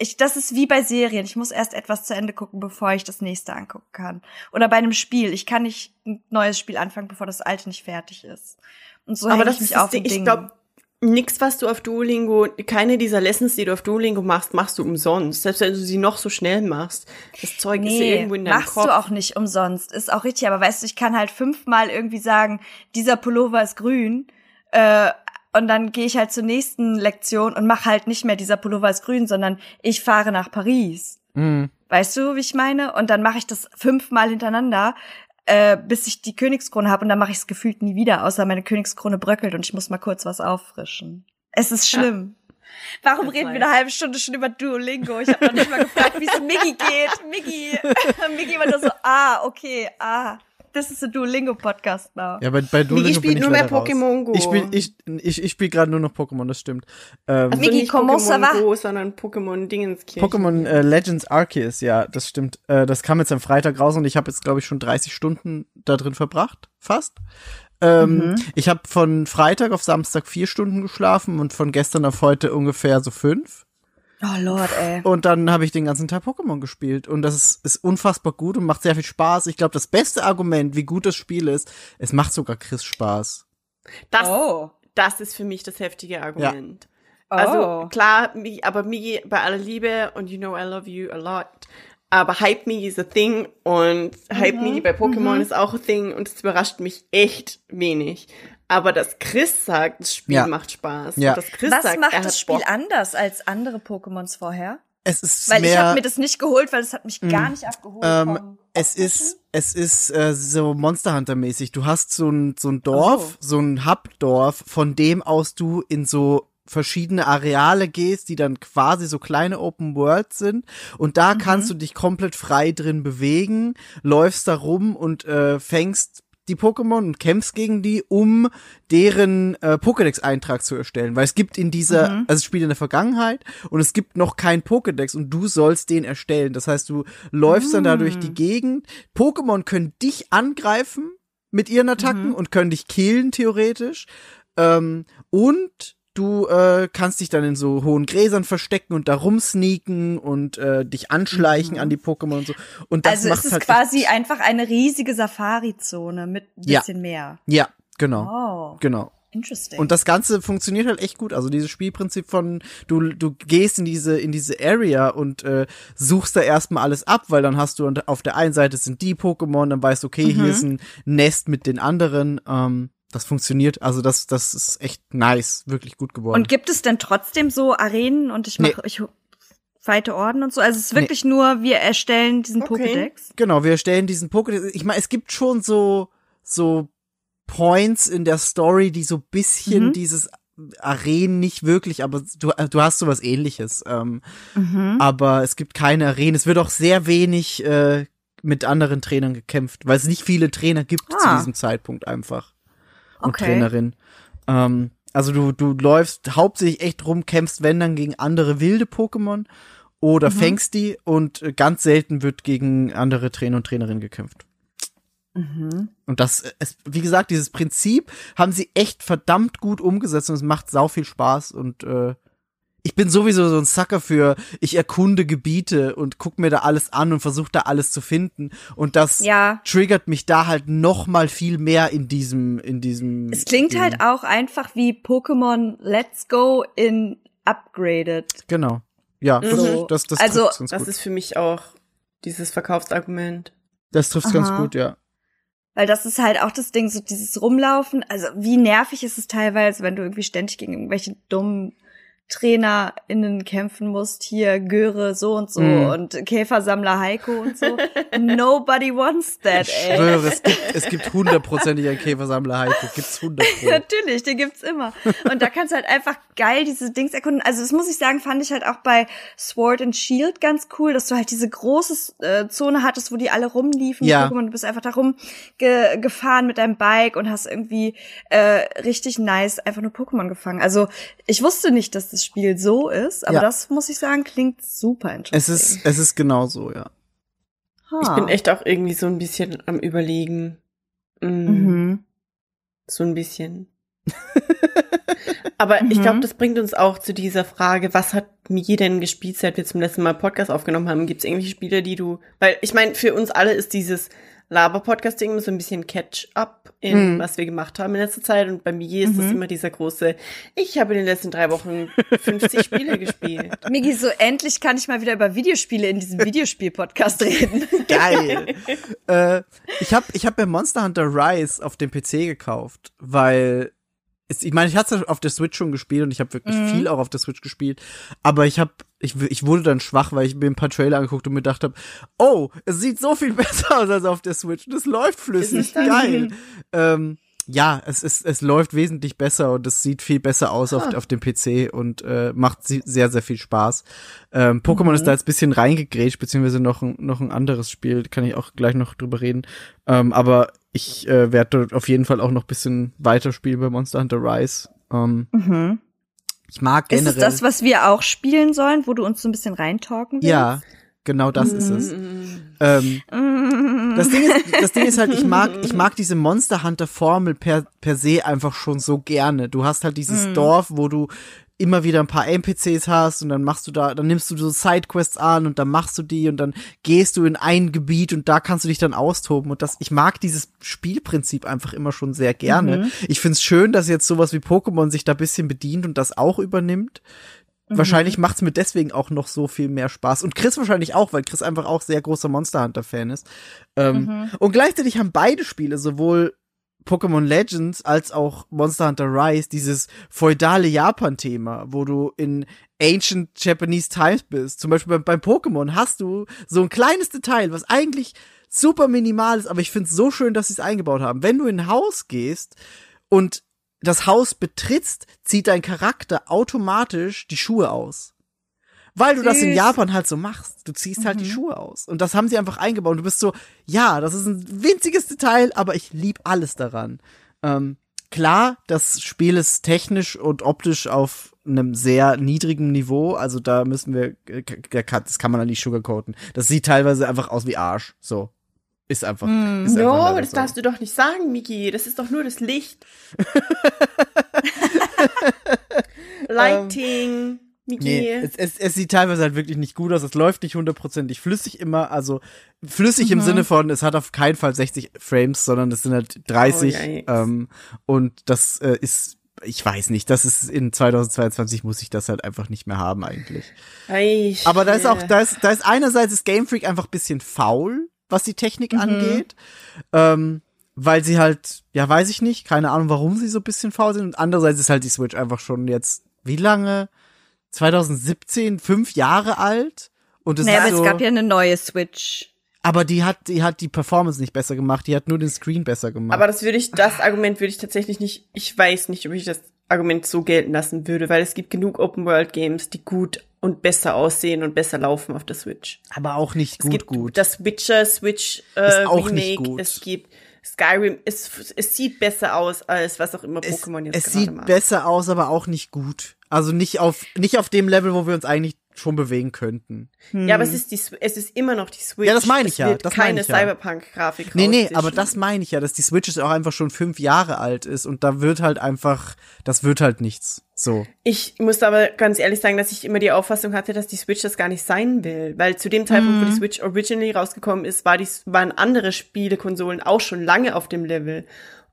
ich, das ist wie bei Serien. Ich muss erst etwas zu Ende gucken, bevor ich das nächste angucken kann. Oder bei einem Spiel. Ich kann nicht ein neues Spiel anfangen, bevor das alte nicht fertig ist. Und so Aber das ich mich ist das auf Ich glaube, nix, was du auf Duolingo, keine dieser Lessons, die du auf Duolingo machst, machst du umsonst. Selbst wenn du sie noch so schnell machst. Das Zeug ist ja Nee, irgendwo in deinem machst Kopf. du auch nicht umsonst. Ist auch richtig, aber weißt du, ich kann halt fünfmal irgendwie sagen, dieser Pullover ist grün. Äh, und dann gehe ich halt zur nächsten Lektion und mache halt nicht mehr dieser Pullover ist grün, sondern ich fahre nach Paris. Mhm. Weißt du, wie ich meine? Und dann mache ich das fünfmal hintereinander, äh, bis ich die Königskrone habe und dann mache ich es gefühlt nie wieder, außer meine Königskrone bröckelt und ich muss mal kurz was auffrischen. Es ist schlimm. Warum Das reden wir eine halbe Stunde schon über Duolingo? Ich habe noch nicht mal gefragt, wie es Miggi geht. Miggi. Miggi war nur so, ah, okay, ah. This is a Duolingo-Podcast now. Ja, bei, bei Duolingo spielt bin ich nur mehr. Pokémon Go. Ich spiele ich, ich, ich spiel gerade nur noch Pokémon, das stimmt. Ähm, Also Miki, nicht? Pokémon Go, sondern Pokémon Dingenskirchen. Pokémon äh, Legends Arceus, ja, das stimmt. Äh, das kam jetzt am Freitag raus und ich habe jetzt, glaube ich, schon 30 Stunden da drin verbracht, fast. Ähm, Ich habe von Freitag auf Samstag vier Stunden geschlafen und von gestern auf heute ungefähr so fünf. Oh Lord, ey. Und dann habe ich den ganzen Tag Pokémon gespielt. Und das ist, ist unfassbar gut und macht sehr viel Spaß. Ich glaube, das beste Argument, wie gut das Spiel ist, es macht sogar Chris Spaß. Das, Oh. das ist für mich das heftige Argument. Oh. Also klar, aber Migi, bei aller Liebe und you know I love you a lot. Aber Hype Migi is a thing und Hype Mhm, Migi bei Pokémon ist auch a thing und es überrascht mich echt wenig. Aber dass Chris sagt, das Spiel Ja. macht Spaß. Ja. Dass Chris Was sagt, er macht hat das Spiel Bock. anders als andere Pokémons vorher? Es ist Weil ich mehr, habe mir das nicht geholt, weil es hat mich gar nicht abgeholt. Ähm, es ist, es ist äh, so Monster Hunter mäßig. Du hast so ein, so ein Dorf, Oh. so ein Hubdorf, von dem aus du in so verschiedene Areale gehst, die dann quasi so kleine Open Worlds sind. Und da Mhm. kannst du dich komplett frei drin bewegen, läufst da rum und äh, fängst die Pokémon und kämpfst gegen die, um deren äh, Pokédex-Eintrag zu erstellen. Weil es gibt in dieser, Mhm. also es spielt in der Vergangenheit und es gibt noch keinen Pokédex und du sollst den erstellen. Das heißt, du läufst dann da durch die Gegend. Pokémon können dich angreifen mit ihren Attacken Mhm. und können dich killen, theoretisch. Ähm, und du äh, kannst dich dann in so hohen Gräsern verstecken und da rumsneaken und äh, dich anschleichen an die Pokémon und so. Und das Mhm. also macht es ist halt quasi einfach eine riesige Safari-Zone mit ein Ja. bisschen mehr. Ja, genau. Oh, Genau. interesting. Und das Ganze funktioniert halt echt gut. Also dieses Spielprinzip von du du gehst in diese in diese Area und äh, suchst da erstmal alles ab, weil dann hast du und auf der einen Seite sind die Pokémon, dann weißt du, okay, Mhm. hier ist ein Nest mit den anderen. Ähm, das funktioniert. Also das das ist echt nice, wirklich gut geworden. Und gibt es denn trotzdem so Arenen und ich mache, ich weite Orden und so? Also es ist wirklich nur, wir erstellen diesen Okay. Pokédex. Genau, wir stellen diesen Pokédex. Ich meine, es gibt schon so so Points in der Story, die so bisschen Mhm. dieses Arenen nicht wirklich, aber du, du hast sowas ähnliches. Ähm, Mhm. aber es gibt keine Arenen. Es wird auch sehr wenig äh, mit anderen Trainern gekämpft, weil es nicht viele Trainer gibt zu Ah. diesem Zeitpunkt einfach. Und Okay. Trainerin. Ähm, also du, du läufst hauptsächlich echt rum, kämpfst, wenn dann gegen andere wilde Pokémon oder Mhm. fängst die und äh, ganz selten wird gegen andere Trainer und Trainerinnen gekämpft. Mhm. Und das ist, wie gesagt, dieses Prinzip haben sie echt verdammt gut umgesetzt und es macht sau viel Spaß und äh, ich bin sowieso so ein Sucker für, ich erkunde Gebiete und guck mir da alles an und versuche da alles zu finden und das Ja. triggert mich da halt noch mal viel mehr in diesem, in diesem. Es klingt Ding. halt auch einfach wie Pokémon Let's Go in Upgraded. Genau. Ja, das, So. das, das Also, Das ist für mich auch dieses Verkaufsargument. Das trifft's ganz gut, ja. Weil das ist halt auch das Ding, so dieses Rumlaufen. Also wie nervig ist es teilweise, wenn du irgendwie ständig gegen irgendwelche dummen TrainerInnen kämpfen musst. Hier Göre so und so Mhm. und Käfersammler Heiko und so. Nobody wants that, Ich ey. schwöre, es gibt, es gibt hundertprozentig einen Käfersammler Heiko. Gibt's hundert pro. Natürlich, den gibt's immer. Und da kannst du halt einfach geil diese Dings erkunden. Also das muss ich sagen, fand ich halt auch bei Sword and Shield ganz cool, dass du halt diese große äh, Zone hattest, wo die alle rumliefen. Ja. Pokémon, du bist einfach da rum ge gefahren mit deinem Bike und hast irgendwie äh, richtig nice einfach nur Pokémon gefangen. Also ich wusste nicht, dass das Spiel so ist, aber Ja. das muss ich sagen, klingt super Es interessant. ist, es ist genau so, ja. Ich bin echt auch irgendwie so ein bisschen am überlegen. Mm, Mhm. So ein bisschen. Aber ich Mhm. glaube, das bringt uns auch zu dieser Frage, was hat Migi denn gespielt, seit wir zum letzten Mal Podcast aufgenommen haben? Gibt es irgendwelche Spiele, die du, weil ich meine, für uns alle ist dieses Laber-Podcast-Ding immer so ein bisschen Catch-up in Mhm. was wir gemacht haben in letzter Zeit und bei Migi ist das Mhm. immer dieser große, ich habe in den letzten drei Wochen 50 Spiele gespielt. Migi, so endlich kann ich mal wieder über Videospiele in diesem Videospiel-Podcast reden. Geil. äh, ich habe ich hab mir Monster Hunter Rise auf dem PC gekauft, weil es, ich meine, ich hatte es auf der Switch schon gespielt und ich habe wirklich Mhm. viel auch auf der Switch gespielt, aber ich habe ich, ich wurde dann schwach, weil ich mir ein paar Trailer angeguckt und mir gedacht habe, oh, es sieht so viel besser aus als auf der Switch und es läuft flüssig, Ist geil. ähm, ja, es ist, es läuft wesentlich besser und es sieht viel besser aus auf, auf dem PC und äh, macht sehr, sehr viel Spaß. Ähm, Pokémon ist da jetzt ein bisschen reingegrätscht, beziehungsweise noch ein, noch ein anderes Spiel, kann ich auch gleich noch drüber reden. Ähm, aber ich äh, werde dort auf jeden Fall auch noch ein bisschen weiterspielen bei Monster Hunter Rise. Ähm, Mhm. ich mag Ist generell. es das, was wir auch spielen sollen, wo du uns so ein bisschen reintalken willst? ja, genau das ist es. Mm. Ähm, Mm. Das Ding ist, das Ding ist halt, ich mag, ich mag diese Monster Hunter Formel per, per se einfach schon so gerne. Du hast halt dieses Mhm. Dorf, wo du immer wieder ein paar NPCs hast und dann machst du da, dann nimmst du so Sidequests an und dann machst du die und dann gehst du in ein Gebiet und da kannst du dich dann austoben und das, ich mag dieses Spielprinzip einfach immer schon sehr gerne. Mhm. Ich find's schön, dass jetzt sowas wie Pokémon sich da bisschen bedient und das auch übernimmt. Wahrscheinlich macht's mir deswegen auch noch so viel mehr Spaß. Und Chris wahrscheinlich auch, weil Chris einfach auch sehr großer Monster Hunter-Fan ist. Ähm, Und gleichzeitig haben beide Spiele, sowohl Pokémon Legends als auch Monster Hunter Rise, dieses feudale Japan-Thema, wo du in Ancient Japanese Times bist. Zum Beispiel beim, beim Pokémon hast du so ein kleines Detail, was eigentlich super minimal ist, aber ich finde es so schön, dass sie es eingebaut haben. Wenn du in ein Haus gehst und das Haus betrittst, zieht dein Charakter automatisch die Schuhe aus. Weil du das in Süß. Japan halt so machst. Du ziehst halt die Schuhe aus. Und das haben sie einfach eingebaut. Und du bist so, ja, das ist ein winziges Detail, aber ich lieb alles daran. Ähm, klar, das Spiel ist technisch und optisch auf einem sehr niedrigen Niveau. Also da müssen wir, äh, das kann man dann nicht sugarcoaten. Das sieht teilweise einfach aus wie Arsch. So. Ist einfach. ist No, einfach leider das so. darfst du doch nicht sagen, Miki. Das ist doch nur das Licht. Lighting, Miki. Nee, es, es, es sieht teilweise halt wirklich nicht gut aus. Es läuft nicht hundertprozentig flüssig immer. Also flüssig im Sinne von, es hat auf keinen Fall 60 Frames, sondern es sind halt 30. Oh, ähm, und das äh, ist, ich weiß nicht, das ist in 2022 muss ich das halt einfach nicht mehr haben eigentlich. Ei, Aber da ist auch, da ist, da ist einerseits ist Game Freak einfach ein bisschen faul, was die Technik angeht. Ähm, weil sie halt, ja, weiß ich nicht, keine Ahnung, warum sie so ein bisschen faul sind. Und andererseits ist halt die Switch einfach schon jetzt, wie lange? 2017, fünf Jahre alt. Und es Naja, ist aber so, es gab ja eine neue Switch. aber die hat, die hat die Performance nicht besser gemacht, die hat nur den Screen besser gemacht. Aber das würde ich, das Argument würde ich tatsächlich nicht, ich weiß nicht, ob ich das Argument so gelten lassen würde, weil es gibt genug Open World Games, die gut und besser aussehen und besser laufen auf der Switch. aber auch nicht Es gut, gibt gut. das Witcher Switch äh, Ist auch Remake, nicht gut. es gibt Skyrim, es, es sieht besser aus als was auch immer es, Pokémon jetzt es gerade sieht macht. besser aus, aber auch nicht gut. Also nicht auf, nicht auf dem Level, wo wir uns eigentlich schon bewegen könnten. Ja, aber es ist die, es ist immer noch die Switch. Ja, das meine ich es ja, Wird das meine keine ich ja. Cyberpunk-Grafik Nee, nee, aber das meine ich ja, dass die Switch jetzt auch einfach schon fünf Jahre alt ist und da wird halt einfach, das wird halt nichts. So. Ich muss aber ganz ehrlich sagen, dass ich immer die Auffassung hatte, dass die Switch das gar nicht sein will. Weil zu dem Zeitpunkt, wo Mhm. die Switch originally rausgekommen ist, war die, waren andere Spielekonsolen auch schon lange auf dem Level.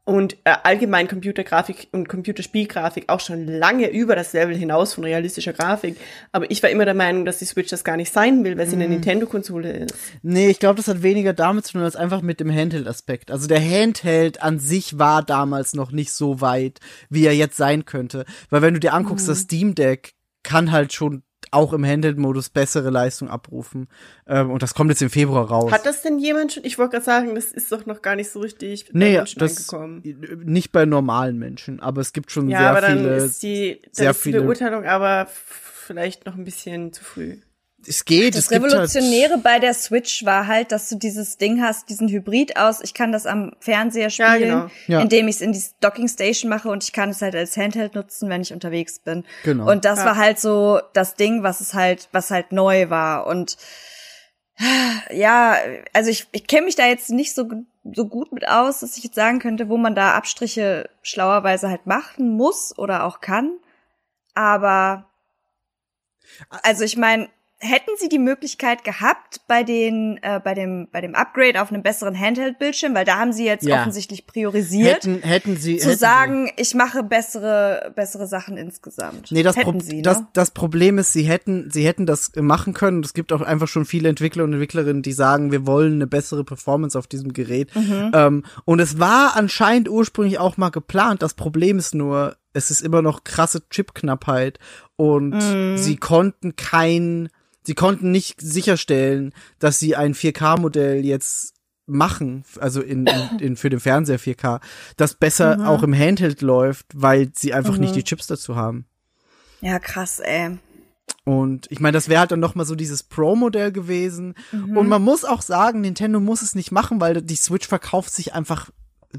Und äh, allgemein Computergrafik und Computerspielgrafik auch schon lange über das Level hinaus von realistischer Grafik. Aber ich war immer der Meinung, dass die Switch das gar nicht sein will, weil sie Mhm. eine Nintendo-Konsole ist. Nee, ich glaube, das hat weniger damit zu tun, als einfach mit dem Handheld-Aspekt. Also der Handheld an sich war damals noch nicht so weit, wie er jetzt sein könnte. Weil wenn du dir anguckst, das Steam Deck kann halt schon auch im Handheld-Modus bessere Leistung abrufen. Ähm, und das kommt jetzt im Februar raus. Hat das denn jemand schon? Ich wollte gerade sagen, das ist doch noch gar nicht so richtig bei nee, Menschen das angekommen. nicht bei normalen Menschen, aber es gibt schon Ja, sehr aber dann viele. ist die, sehr ist die Beurteilung aber vielleicht noch ein bisschen zu früh. Es geht, Das es gibt halt, Revolutionäre bei der Switch war halt, dass du dieses Ding hast, diesen Hybrid aus. Ich kann das am Fernseher Ja, spielen, genau. Ja. indem ich es in die Docking Station mache und ich kann es halt als Handheld nutzen, wenn ich unterwegs bin. Genau. Und das Ja. war halt so das Ding, was es halt, was halt neu war. Und ja, also ich, ich kenne mich da jetzt nicht so, so gut mit aus, dass ich jetzt sagen könnte, wo man da Abstriche schlauerweise halt machen muss oder auch kann. Aber also ich meine, hätten sie die Möglichkeit gehabt bei den äh, bei dem bei dem Upgrade auf einem besseren Handheld-Bildschirm, weil da haben sie jetzt Ja. offensichtlich priorisiert, hätten, hätten sie zu hätten sagen, ich mache bessere bessere Sachen insgesamt. Nee, das, Pro sie, ne? das, das Problem ist, sie hätten, sie hätten das machen können. Es gibt auch einfach schon viele Entwickler und Entwicklerinnen, die sagen, wir wollen eine bessere Performance auf diesem Gerät. Mhm. Ähm, und es war anscheinend ursprünglich auch mal geplant. Das Problem ist nur, es ist immer noch krasse Chipknappheit und Mhm. sie konnten kein, sie konnten nicht sicherstellen, dass sie ein 4K-Modell jetzt machen, also in, in, in für den Fernseher 4K, das besser auch im Handheld läuft, weil sie einfach nicht die Chips dazu haben. Ja, krass, ey. Und ich meine, das wäre halt dann noch mal so dieses Pro-Modell gewesen. Mhm. Und man muss auch sagen, Nintendo muss es nicht machen, weil die Switch verkauft sich einfach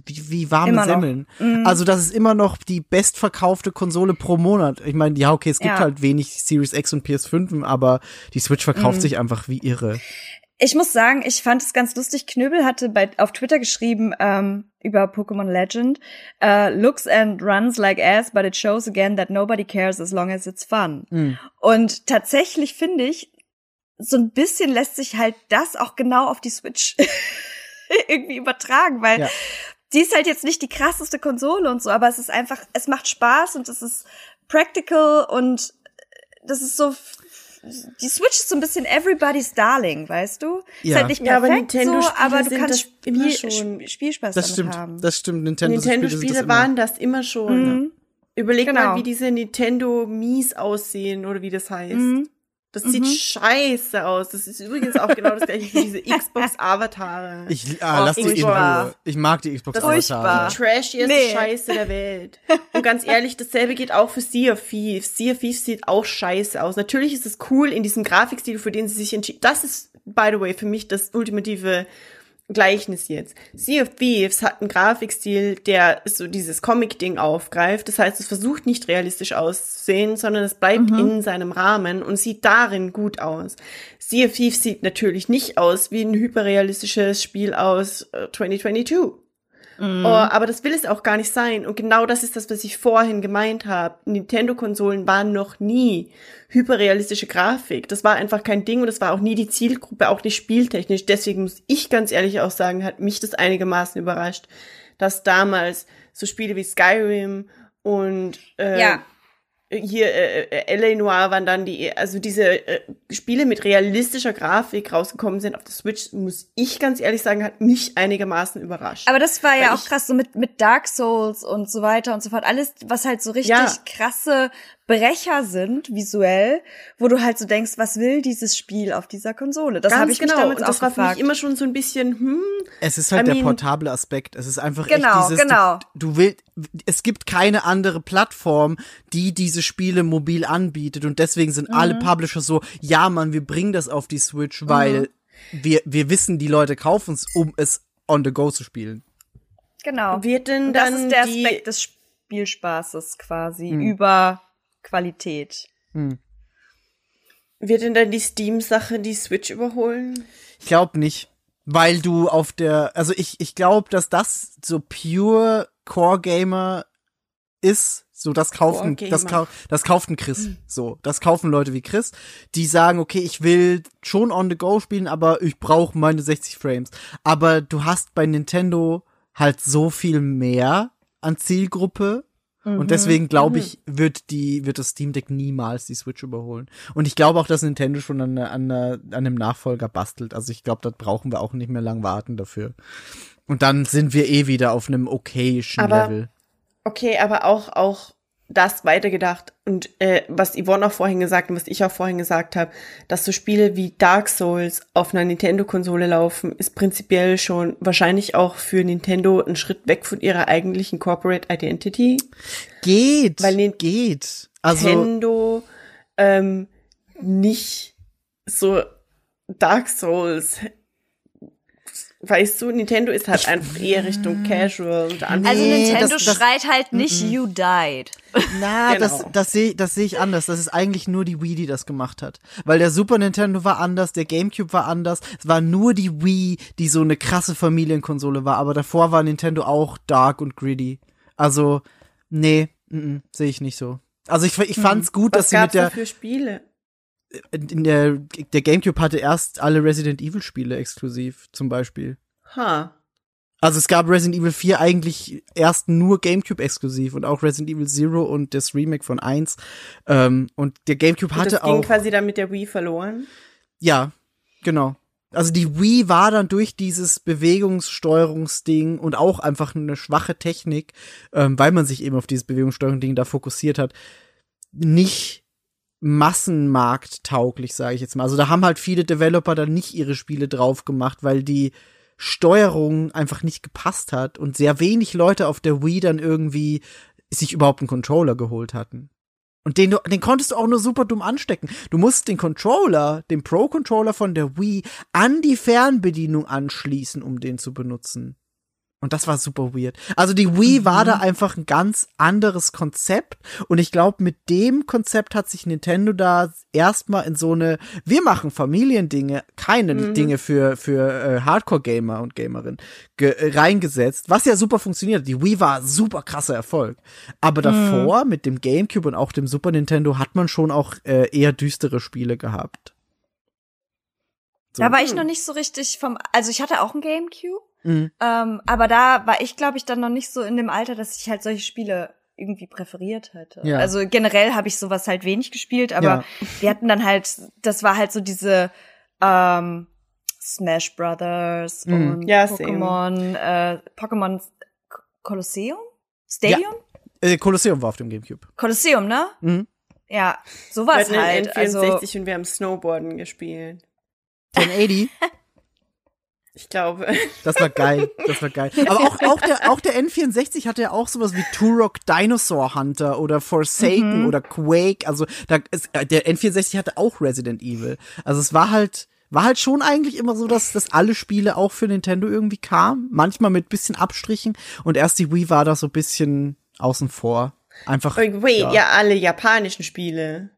wie, wie warme. Semmeln. Mhm. Also das ist immer noch die bestverkaufte Konsole pro Monat. Ich meine, ja, okay, es gibt Ja. halt wenig Series X und PS5, aber die Switch verkauft Mhm. sich einfach wie irre. Ich muss sagen, ich fand es ganz lustig. Knöbel hatte bei, auf Twitter geschrieben ähm, über Pokémon Legend, äh, looks and runs like ass, but it shows again that nobody cares as long as it's fun. Mhm. Und tatsächlich finde ich, so ein bisschen lässt sich halt das auch genau auf die Switch irgendwie übertragen, weil Ja. Die ist halt jetzt nicht die krasseste Konsole und so, aber es ist einfach, es macht Spaß und es ist practical und das ist so, die Switch ist so ein bisschen everybody's darling, weißt du? Ist Ja. halt nicht Ja, aber perfekt so, Nintendo-Spiele aber du kannst Spiel, schon. Spielspaß Das damit stimmt, haben. das stimmt. Nintendo Nintendo-Spiele waren das immer schon. Mhm. Überleg Genau. mal, wie diese Nintendo Mies aussehen oder wie das heißt. Mhm. Das sieht Mhm. scheiße aus. Das ist übrigens auch genau das gleiche wie diese Xbox-Avatare. Ich, ah, Oh, lass die in. Ruhe. Ich mag die Xbox Das ist. Die trashieste Nee. Scheiße der Welt. Und ganz ehrlich, dasselbe geht auch für Sea of Thieves. Sea of Thieves sieht auch scheiße aus. Natürlich ist es cool in diesem Grafikstil, für den sie sich entschieden. Das ist, by the way, für mich das ultimative Gleichnis jetzt. Sea of Thieves hat einen Grafikstil, der so dieses Comic-Ding aufgreift. Das heißt, es versucht nicht realistisch auszusehen, sondern es bleibt mhm. in seinem Rahmen und sieht darin gut aus. Sea of Thieves sieht natürlich nicht aus wie ein hyperrealistisches Spiel aus äh, 2022. Mm. Oh, mhm. aber das will es auch gar nicht sein. Und genau das ist das, was ich vorhin gemeint habe. Nintendo-Konsolen waren noch nie hyperrealistische Grafik. Das war einfach kein Ding und das war auch nie die Zielgruppe, auch nicht spieltechnisch. Deswegen muss ich ganz ehrlich auch sagen, hat mich das einigermaßen überrascht, dass damals so Spiele wie Skyrim und äh, ja hier äh, äh, LA Noir waren dann die, also diese äh, Spiele mit realistischer Grafik rausgekommen sind auf der Switch, muss ich ganz ehrlich sagen, hat mich einigermaßen überrascht. Aber das war ja auch krass, so mit, mit Dark Souls und so weiter und so fort. Alles, was halt so richtig Ja. krasse Brecher sind, visuell, wo du halt so denkst, was will dieses Spiel auf dieser Konsole? Das habe ich mich genau. damals und auch das war für mich immer schon so ein bisschen, hm, Es ist halt I der mean- portable Aspekt. Es ist einfach Genau, echt dieses, genau. du, du willst, es gibt keine andere Plattform, die diese Spiele mobil anbietet und deswegen sind alle Mhm. Publisher so, ja Mann, wir bringen das auf die Switch, weil wir, wir wissen, die Leute kaufen es, um es on the go zu spielen. genau. wird denn Und das dann ist der Aspekt des Spielspaßes quasi Hm. über Qualität. wird denn dann die Steam-Sache die Switch überholen? Ich glaube nicht, weil du auf der, also ich, ich glaube, dass das so pure Core Gamer ist, so das kaufen, das, kau das kauft ein Chris, so das kaufen Leute wie Chris, die sagen, okay, ich will schon on the go spielen, aber ich brauche meine 60 Frames. Aber du hast bei Nintendo halt so viel mehr an Zielgruppe. Und deswegen glaube ich, wird die, wird das Steam Deck niemals die Switch überholen. Und ich glaube auch, dass Nintendo schon an, an, an einem Nachfolger bastelt. Also ich glaube, da brauchen wir auch nicht mehr lang warten dafür. Und dann sind wir eh wieder auf einem okayischen Aber- Level. Okay, aber auch, auch das weitergedacht und äh, was Yvonne auch vorhin gesagt und was ich auch vorhin gesagt habe, dass so Spiele wie Dark Souls auf einer Nintendo-Konsole laufen, ist prinzipiell schon wahrscheinlich auch für Nintendo ein Schritt weg von ihrer eigentlichen Corporate Identity. Geht, Weil Nin- geht. Also, Nintendo ähm, nicht so Dark Souls. Weißt du, Nintendo ist halt einfach eher Richtung Casual und andere. Also Nee, Nintendo das- das- schreit halt nicht You died. na, Genau. das, das sehe das seh ich anders. Das ist eigentlich nur die Wii, die das gemacht hat. Weil der Super Nintendo war anders, der Gamecube war anders. Es war nur die Wii, die so eine krasse Familienkonsole war. Aber davor war Nintendo auch dark und gritty. Also, nee, mm, sehe ich nicht so. Also ich, ich fand's gut, dass Was sie mit der, da für Spiele? In der, der Gamecube hatte erst alle Resident Evil Spiele exklusiv, zum Beispiel. Ha. Also es gab Resident Evil 4 eigentlich erst nur GameCube exklusiv und auch Resident Evil Zero und das Remake von 1. Ähm, und der GameCube Und hatte das ging auch. quasi dann mit der Wii verloren. Ja, genau. Also die Wii war dann durch dieses Bewegungssteuerungsding und auch einfach eine schwache Technik, ähm, weil man sich eben auf dieses Bewegungssteuerungsding da fokussiert hat, nicht massenmarkttauglich, sage ich jetzt mal. Also da haben halt viele Developer dann nicht ihre Spiele drauf gemacht, weil die Steuerung einfach nicht gepasst hat und sehr wenig Leute auf der Wii dann irgendwie sich überhaupt einen Controller geholt hatten. Und den, den konntest du auch nur super dumm anstecken. Du musst den Controller, den Pro-Controller von der Wii, an die Fernbedienung anschließen, um den zu benutzen. Und das war super weird. Also die Wii war da einfach ein ganz anderes Konzept. Und ich glaube, mit dem Konzept hat sich Nintendo da erstmal in so eine, wir machen Familiendinge, keine Dinge für, für äh, Hardcore-Gamer und Gamerinnen ge- reingesetzt, was ja super funktioniert. Die Wii war super krasser Erfolg. Aber davor, mit dem GameCube und auch dem Super Nintendo, hat man schon auch äh, eher düstere Spiele gehabt. So. Da war ich noch nicht so richtig vom, also ich hatte auch ein Gamecube, Mhm. ähm, aber da war ich, glaube ich, dann noch nicht so in dem Alter, dass ich halt solche Spiele irgendwie präferiert hätte. Ja. Also generell habe ich sowas halt wenig gespielt, aber Ja. wir hatten dann halt, das war halt so diese ähm, Smash Brothers Mhm. und Ja. Pokémon, äh, Pokémon Kolosseum? Stadium? Äh, Kolosseum war auf dem GameCube. Kolosseum, ne? Mhm. Ja, Wir sowas hatten halt. N64 Also, und wir haben Snowboarden gespielt. 1080. Ich glaube. Das war geil, das war geil. Aber auch, auch, der, auch der N64 hatte ja auch sowas wie Turok Dinosaur Hunter oder Forsaken Mhm. oder Quake. Also da ist, äh, der N64 hatte auch Resident Evil. Also es war halt, war halt schon eigentlich immer so, dass, dass alle Spiele auch für Nintendo irgendwie kamen. Manchmal mit bisschen Abstrichen. Und erst die Wii war da so ein bisschen außen vor. Einfach. Wait, ja. alle japanischen Spiele.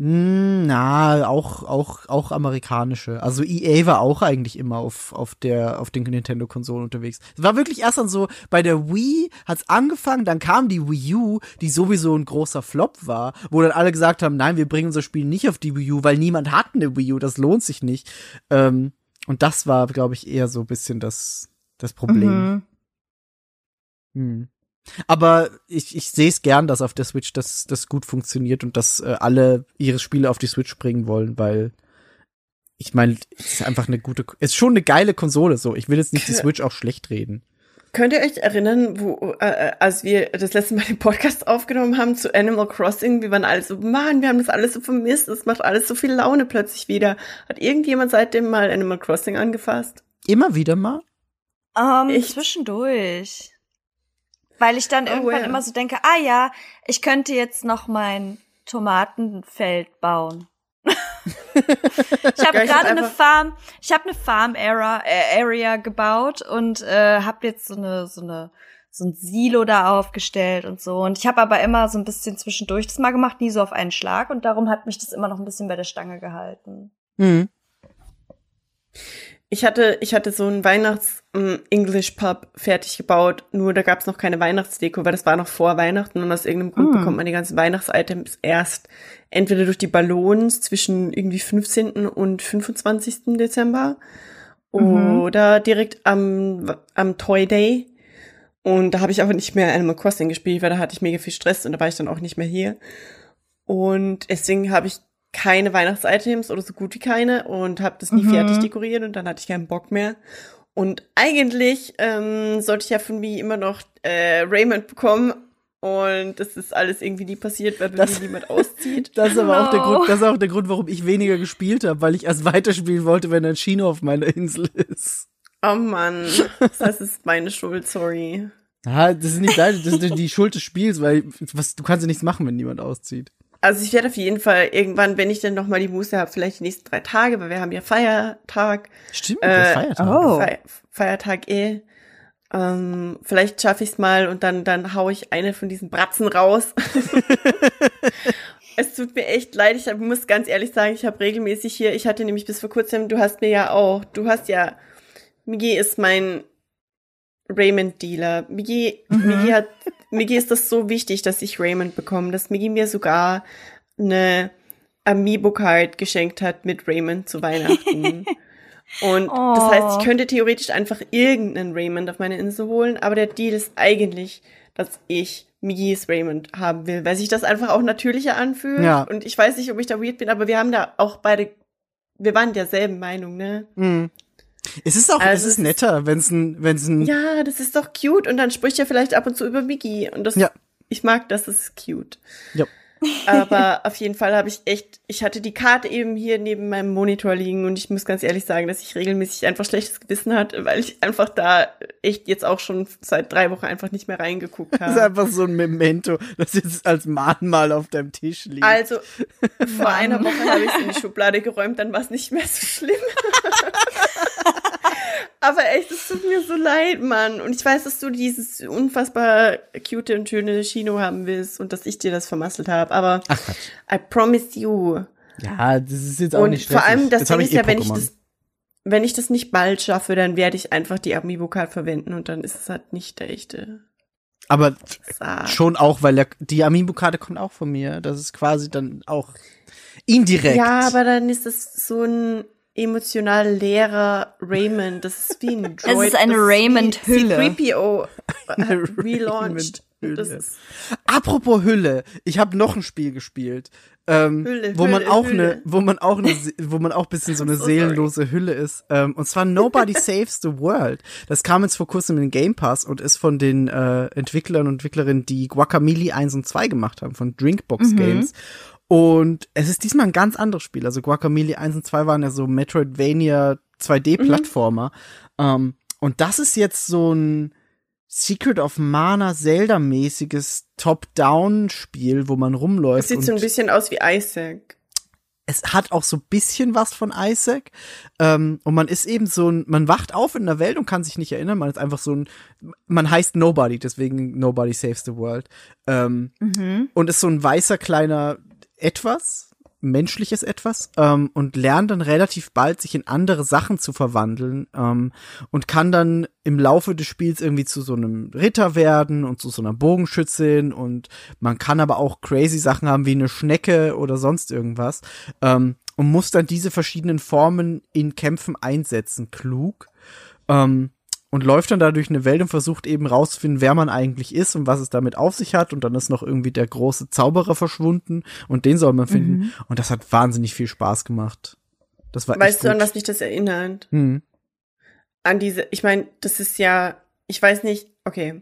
Mm, Na, auch, auch, auch amerikanische. Also EA war auch eigentlich immer auf, auf der, auf den Nintendo-Konsolen unterwegs. Es war wirklich erst dann so, bei der Wii hat's angefangen, dann kam die Wii U, die sowieso ein großer Flop war, wo dann alle gesagt haben, nein, wir bringen unser Spiel nicht auf die Wii U, weil niemand hat eine Wii U, das lohnt sich nicht. Ähm, und das war, glaube ich, eher so ein bisschen das, das Problem. mhm. Hm. Aber ich, ich sehe es gern, dass auf der Switch das, das gut funktioniert und dass äh, alle ihre Spiele auf die Switch bringen wollen, weil ich meine, es ist einfach eine gute, es ist schon eine geile Konsole so. Ich will jetzt nicht die Switch auch schlecht reden. Könnt ihr euch erinnern, wo, äh, als wir das letzte Mal den Podcast aufgenommen haben zu Animal Crossing, wir waren alle so, Mann, wir haben das alles so vermisst, es macht alles so viel Laune plötzlich wieder. Hat irgendjemand seitdem mal Animal Crossing angefasst? Immer wieder mal. Ähm, Ich- zwischendurch. Weil ich dann Oh, irgendwann ja. immer so denke, ah ja, ich könnte jetzt noch mein Tomatenfeld bauen. ich habe gerade eine Farm, ich habe eine Farm Area, äh, Area gebaut und äh, habe jetzt so eine so eine so ein Silo da aufgestellt und so und ich habe aber immer so ein bisschen zwischendurch das mal gemacht, nie so auf einen Schlag und darum hat mich das immer noch ein bisschen bei der Stange gehalten. Hm. Ich hatte, ich hatte so einen Weihnachts-English-Pub fertig gebaut, nur da gab's noch keine Weihnachtsdeko, weil das war noch vor Weihnachten und aus irgendeinem Grund Ah. bekommt man die ganzen Weihnachtsitems erst entweder durch die Ballons zwischen irgendwie 15. und 25. Dezember Mhm. oder direkt am, am Toy Day. Und da habe ich aber nicht mehr Animal Crossing gespielt, weil da hatte ich mega viel Stress und da war ich dann auch nicht mehr hier. Und deswegen habe ich keine Weihnachtsitems oder so gut wie keine und habe das nie Mhm. fertig dekoriert und dann hatte ich keinen Bock mehr. Und eigentlich ähm, sollte ich ja von mir immer noch äh, Raymond bekommen und das ist alles irgendwie nie passiert, weil Das- mir niemand auszieht. Das ist aber auch der No. Grund, das ist auch der Grund, warum ich weniger gespielt habe, weil ich erst weiterspielen wollte, wenn ein Chino auf meiner Insel ist. Oh Mann, das ist meine Schuld, sorry. Ja, das ist nicht deine, das ist die Schuld des Spiels, weil was, du kannst ja nichts machen, wenn niemand auszieht. Also ich werde auf jeden Fall irgendwann, wenn ich dann noch mal die Muße habe, vielleicht die nächsten drei Tage, weil wir haben ja Feiertag, Stimmt, Äh, Feiertag. oh. Feier, Feiertag eh. Ähm, vielleicht schaffe ich es mal und dann dann hau ich eine von diesen Bratzen raus. es tut mir echt leid. Ich hab, muss ganz ehrlich sagen, ich habe regelmäßig hier. Ich hatte nämlich bis vor kurzem. Du hast mir ja auch. Du hast ja. Migi ist mein Raymond Dealer. Migi, Migi hat. Migi ist das so wichtig, dass ich Raymond bekomme, dass Migi mir sogar eine Amiibo-Card geschenkt hat mit Raymond zu Weihnachten. Und das heißt, Oh. ich könnte theoretisch einfach irgendeinen Raymond auf meine Insel holen, aber der Deal ist eigentlich, dass ich Migis Raymond haben will, weil sich das einfach auch natürlicher anfühlt. Ja. Und ich weiß nicht, ob ich da weird bin, aber wir haben da auch beide, wir waren derselben Meinung, ne? Mhm. Es ist auch, Also es ist netter, wenn es ein, wenn es ein, Ja, das ist doch cute. Und dann spricht er vielleicht ab und zu über Migi. Und das, Ja. ich mag das, das ist cute. Ja. Aber auf jeden Fall habe ich echt, ich hatte die Karte eben hier neben meinem Monitor liegen und ich muss ganz ehrlich sagen, dass ich regelmäßig einfach schlechtes Gewissen hatte, weil ich einfach da echt jetzt auch schon seit drei Wochen einfach nicht mehr reingeguckt Das ist habe. einfach so ein Memento, das jetzt als Mahnmal auf deinem Tisch liegt. Also, vor einer Woche habe ich es in die Schublade geräumt, dann war es nicht mehr so schlimm. Aber echt, es tut mir so leid, Mann. Und ich weiß, dass du dieses unfassbar cute und schöne Chino haben willst und dass ich dir das vermasselt habe. Aber Ach. I promise you. Ja, das ist jetzt auch Und nicht stressig. vor allem, das Ding ist ja, wenn ich das, wenn ich das nicht bald schaffe, dann werde ich einfach die Amiibo-Card verwenden und dann ist es halt nicht der echte Aber Sarg. schon auch, weil der, die Amiibo-Karte kommt auch von mir. Das ist quasi dann auch indirekt. Ja, aber dann ist es so ein emotional leerer Raymond. Das ist wie ein Droid. ist eine Raymond-Hülle. C-3PO Eine äh, relaunched. Apropos Hülle, ich habe noch ein Spiel gespielt, ähm, Hülle, wo man Hülle, auch Hülle. eine, wo man auch eine, wo man auch ein bisschen so eine So sorry. seelenlose Hülle ist. Ähm, und zwar Nobody Saves the World. Das kam jetzt vor kurzem in den Game Pass und ist von den äh, Entwicklern und Entwicklerinnen, die Guacamelee 1 und 2 gemacht haben, von Drinkbox Games. Und es ist diesmal ein ganz anderes Spiel. Also Guacamelee 1 und 2 waren ja so Metroidvania 2D-Plattformer. Ähm, und das ist jetzt so ein Secret of Mana Zelda-mäßiges Top-Down-Spiel, wo man rumläuft. Das sieht so ein bisschen aus wie Isaac. es hat auch so ein bisschen was von Isaac. Ähm, und man ist eben so ein, man wacht auf in der Welt und kann sich nicht erinnern. Man ist einfach so ein, man heißt Nobody, deswegen Nobody Saves the World. Ähm, Und ist so ein weißer kleiner Etwas, menschliches Etwas, ähm, und lernt dann relativ bald, sich in andere Sachen zu verwandeln ähm, und kann dann im Laufe des Spiels irgendwie zu so einem Ritter werden und zu so einer Bogenschützin und man kann aber auch crazy Sachen haben wie eine Schnecke oder sonst irgendwas ähm, und muss dann diese verschiedenen Formen in Kämpfen einsetzen, klug. Ähm, und läuft dann da durch eine Welt und versucht eben rauszufinden, wer man eigentlich ist und was es damit auf sich hat. Und dann ist noch irgendwie der große Zauberer verschwunden und den soll man finden. Und das hat wahnsinnig viel Spaß gemacht. Das war echt Weißt du, an was mich das erinnert? Hm. An diese, ich meine, das ist ja, ich weiß nicht, okay.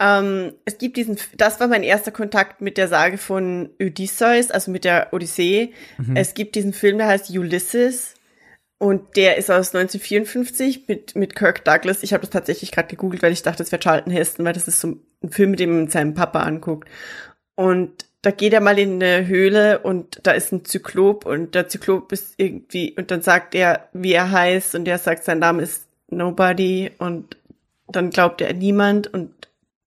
Ähm, es gibt diesen, das war mein erster Kontakt mit der Sage von Odysseus, also mit der Odyssee. Mhm. Es gibt diesen Film, der heißt Ulysses. Und der ist aus 1954 mit, mit Kirk Douglas. Ich habe das tatsächlich gerade gegoogelt, weil ich dachte, das wäre Charlton Heston, weil das ist so ein Film, mit dem man seinen Papa anguckt. Und da geht er mal in eine Höhle und da ist ein Zyklop und der Zyklop ist irgendwie, und dann sagt er, wie er heißt und der sagt, sein Name ist Nobody und dann glaubt er niemand und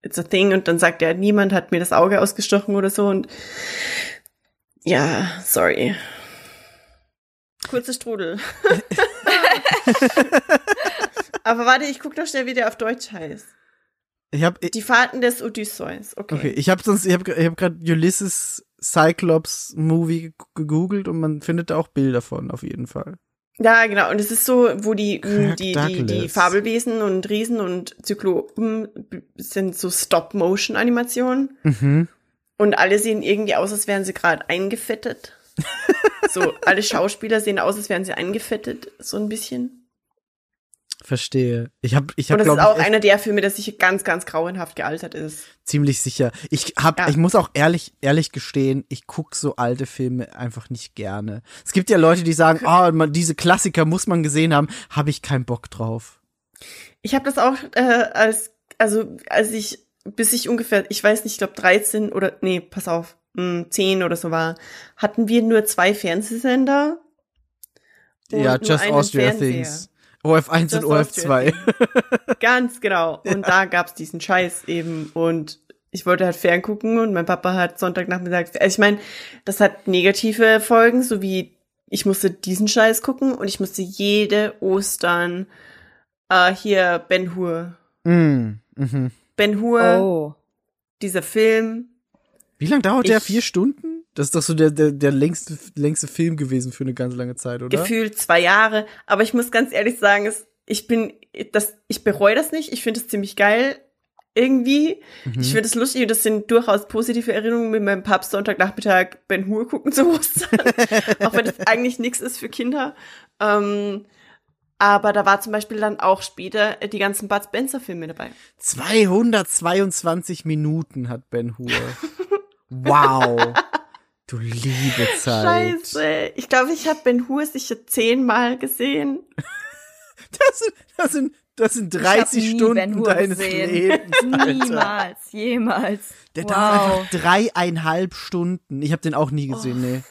it's a thing und dann sagt er, niemand hat mir das Auge ausgestochen oder so und ja, sorry. Kurze Strudel. Aber warte, ich guck doch schnell, wie der auf Deutsch heißt. Ich habe Die Fahrten des Odysseus. Okay. okay, ich habe sonst ich habe ich hab gerade Ulysses Cyclops Movie gegoogelt und man findet da auch Bilder von auf jeden Fall. Ja, genau. Und es ist so, wo die, Kirk die, die, die. Fabelwesen und Riesen und Zyklopen sind so Stop-Motion-Animationen. Mhm. Und alle sehen irgendwie aus, als wären sie gerade eingefettet. So, alle Schauspieler sehen aus, als wären sie eingefettet, so ein bisschen. Verstehe. Ich habe ich Und habe das ist auch einer der Filme, der sicher ganz, ganz grauenhaft gealtert ist. ziemlich sicher. Ich hab, Ja. ich muss auch ehrlich, ehrlich gestehen, ich guck so alte Filme einfach nicht gerne. Es gibt ja Leute, die sagen, ah, man, diese Klassiker muss man gesehen haben, habe ich keinen Bock drauf. Ich habe das auch äh, als, also als ich, bis ich ungefähr, ich weiß nicht, ich glaube 13 oder, nee, pass auf, 10 oder so war, hatten wir nur zwei Fernsehsender. ja, nur Just Austria Fernseher. Things. OF1 Just und OF2. Ganz genau. Und da gab's diesen Scheiß eben. Und ich wollte halt ferngucken und mein Papa hat Sonntagnachmittag. Also ich meine, das hat negative Folgen, so wie ich musste diesen Scheiß gucken und ich musste jede Ostern äh, hier Ben Hur. mm, mhm. Ben Hur, Oh. dieser Film. Wie lang dauert der? Ich- Vier Stunden? Das ist doch so der, der, der längste, längste Film gewesen für eine ganz lange Zeit, oder? gefühlt zwei Jahre. Aber ich muss ganz ehrlich sagen, es, ich bin, das, ich bereue das nicht. Ich finde es ziemlich geil. Irgendwie. Mhm. Ich finde es lustig und das sind durchaus positive Erinnerungen, mit meinem Papst Sonntagnachmittag Ben Hur gucken zu Ostern. auch wenn das eigentlich nichts ist für Kinder. Ähm, aber da war zum Beispiel dann auch später die ganzen Bud Spencer Filme dabei. 222 Minuten hat Ben Hur. Wow. Du liebe Zeit. Scheiße. Ich glaube, ich habe Ben Hur sicher zehnmal gesehen. Das sind, das sind, das sind Ich hab 30 nie Stunden deines gesehen. Lebens. Alter. Niemals, jemals. Der dauert wow. einfach dreieinhalb Stunden. Ich habe den auch nie gesehen, nee.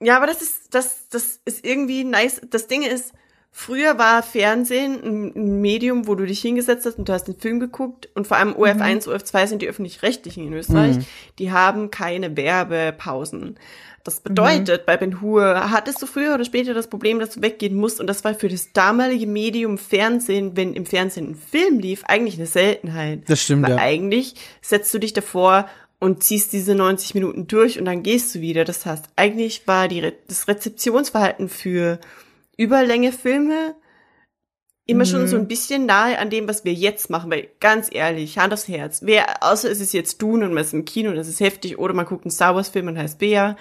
Ja, aber das ist, das, das ist irgendwie nice. Das Ding ist, früher war Fernsehen ein, Medium, wo du dich hingesetzt hast und du hast den Film geguckt. Und vor allem OF1, OF2 sind die öffentlich-rechtlichen in Österreich. Mhm. Die haben keine Werbepausen. Das bedeutet, bei Ben Hur hattest du früher oder später das Problem, dass du weggehen musst. Und das war für das damalige Medium Fernsehen, wenn im Fernsehen ein Film lief, eigentlich eine Seltenheit. Das stimmt, Weil ja. eigentlich setzt du dich davor und ziehst diese 90 Minuten durch und dann gehst du wieder. Das heißt, eigentlich war die, Re das Rezeptionsverhalten für Überlänge Filme immer schon Mhm. so ein bisschen nahe an dem, was wir jetzt machen, weil ganz ehrlich, Hand aufs Herz, wer, außer es ist jetzt Dune und man ist im Kino, das ist heftig, oder man guckt einen Star Wars Film und heißt Bea,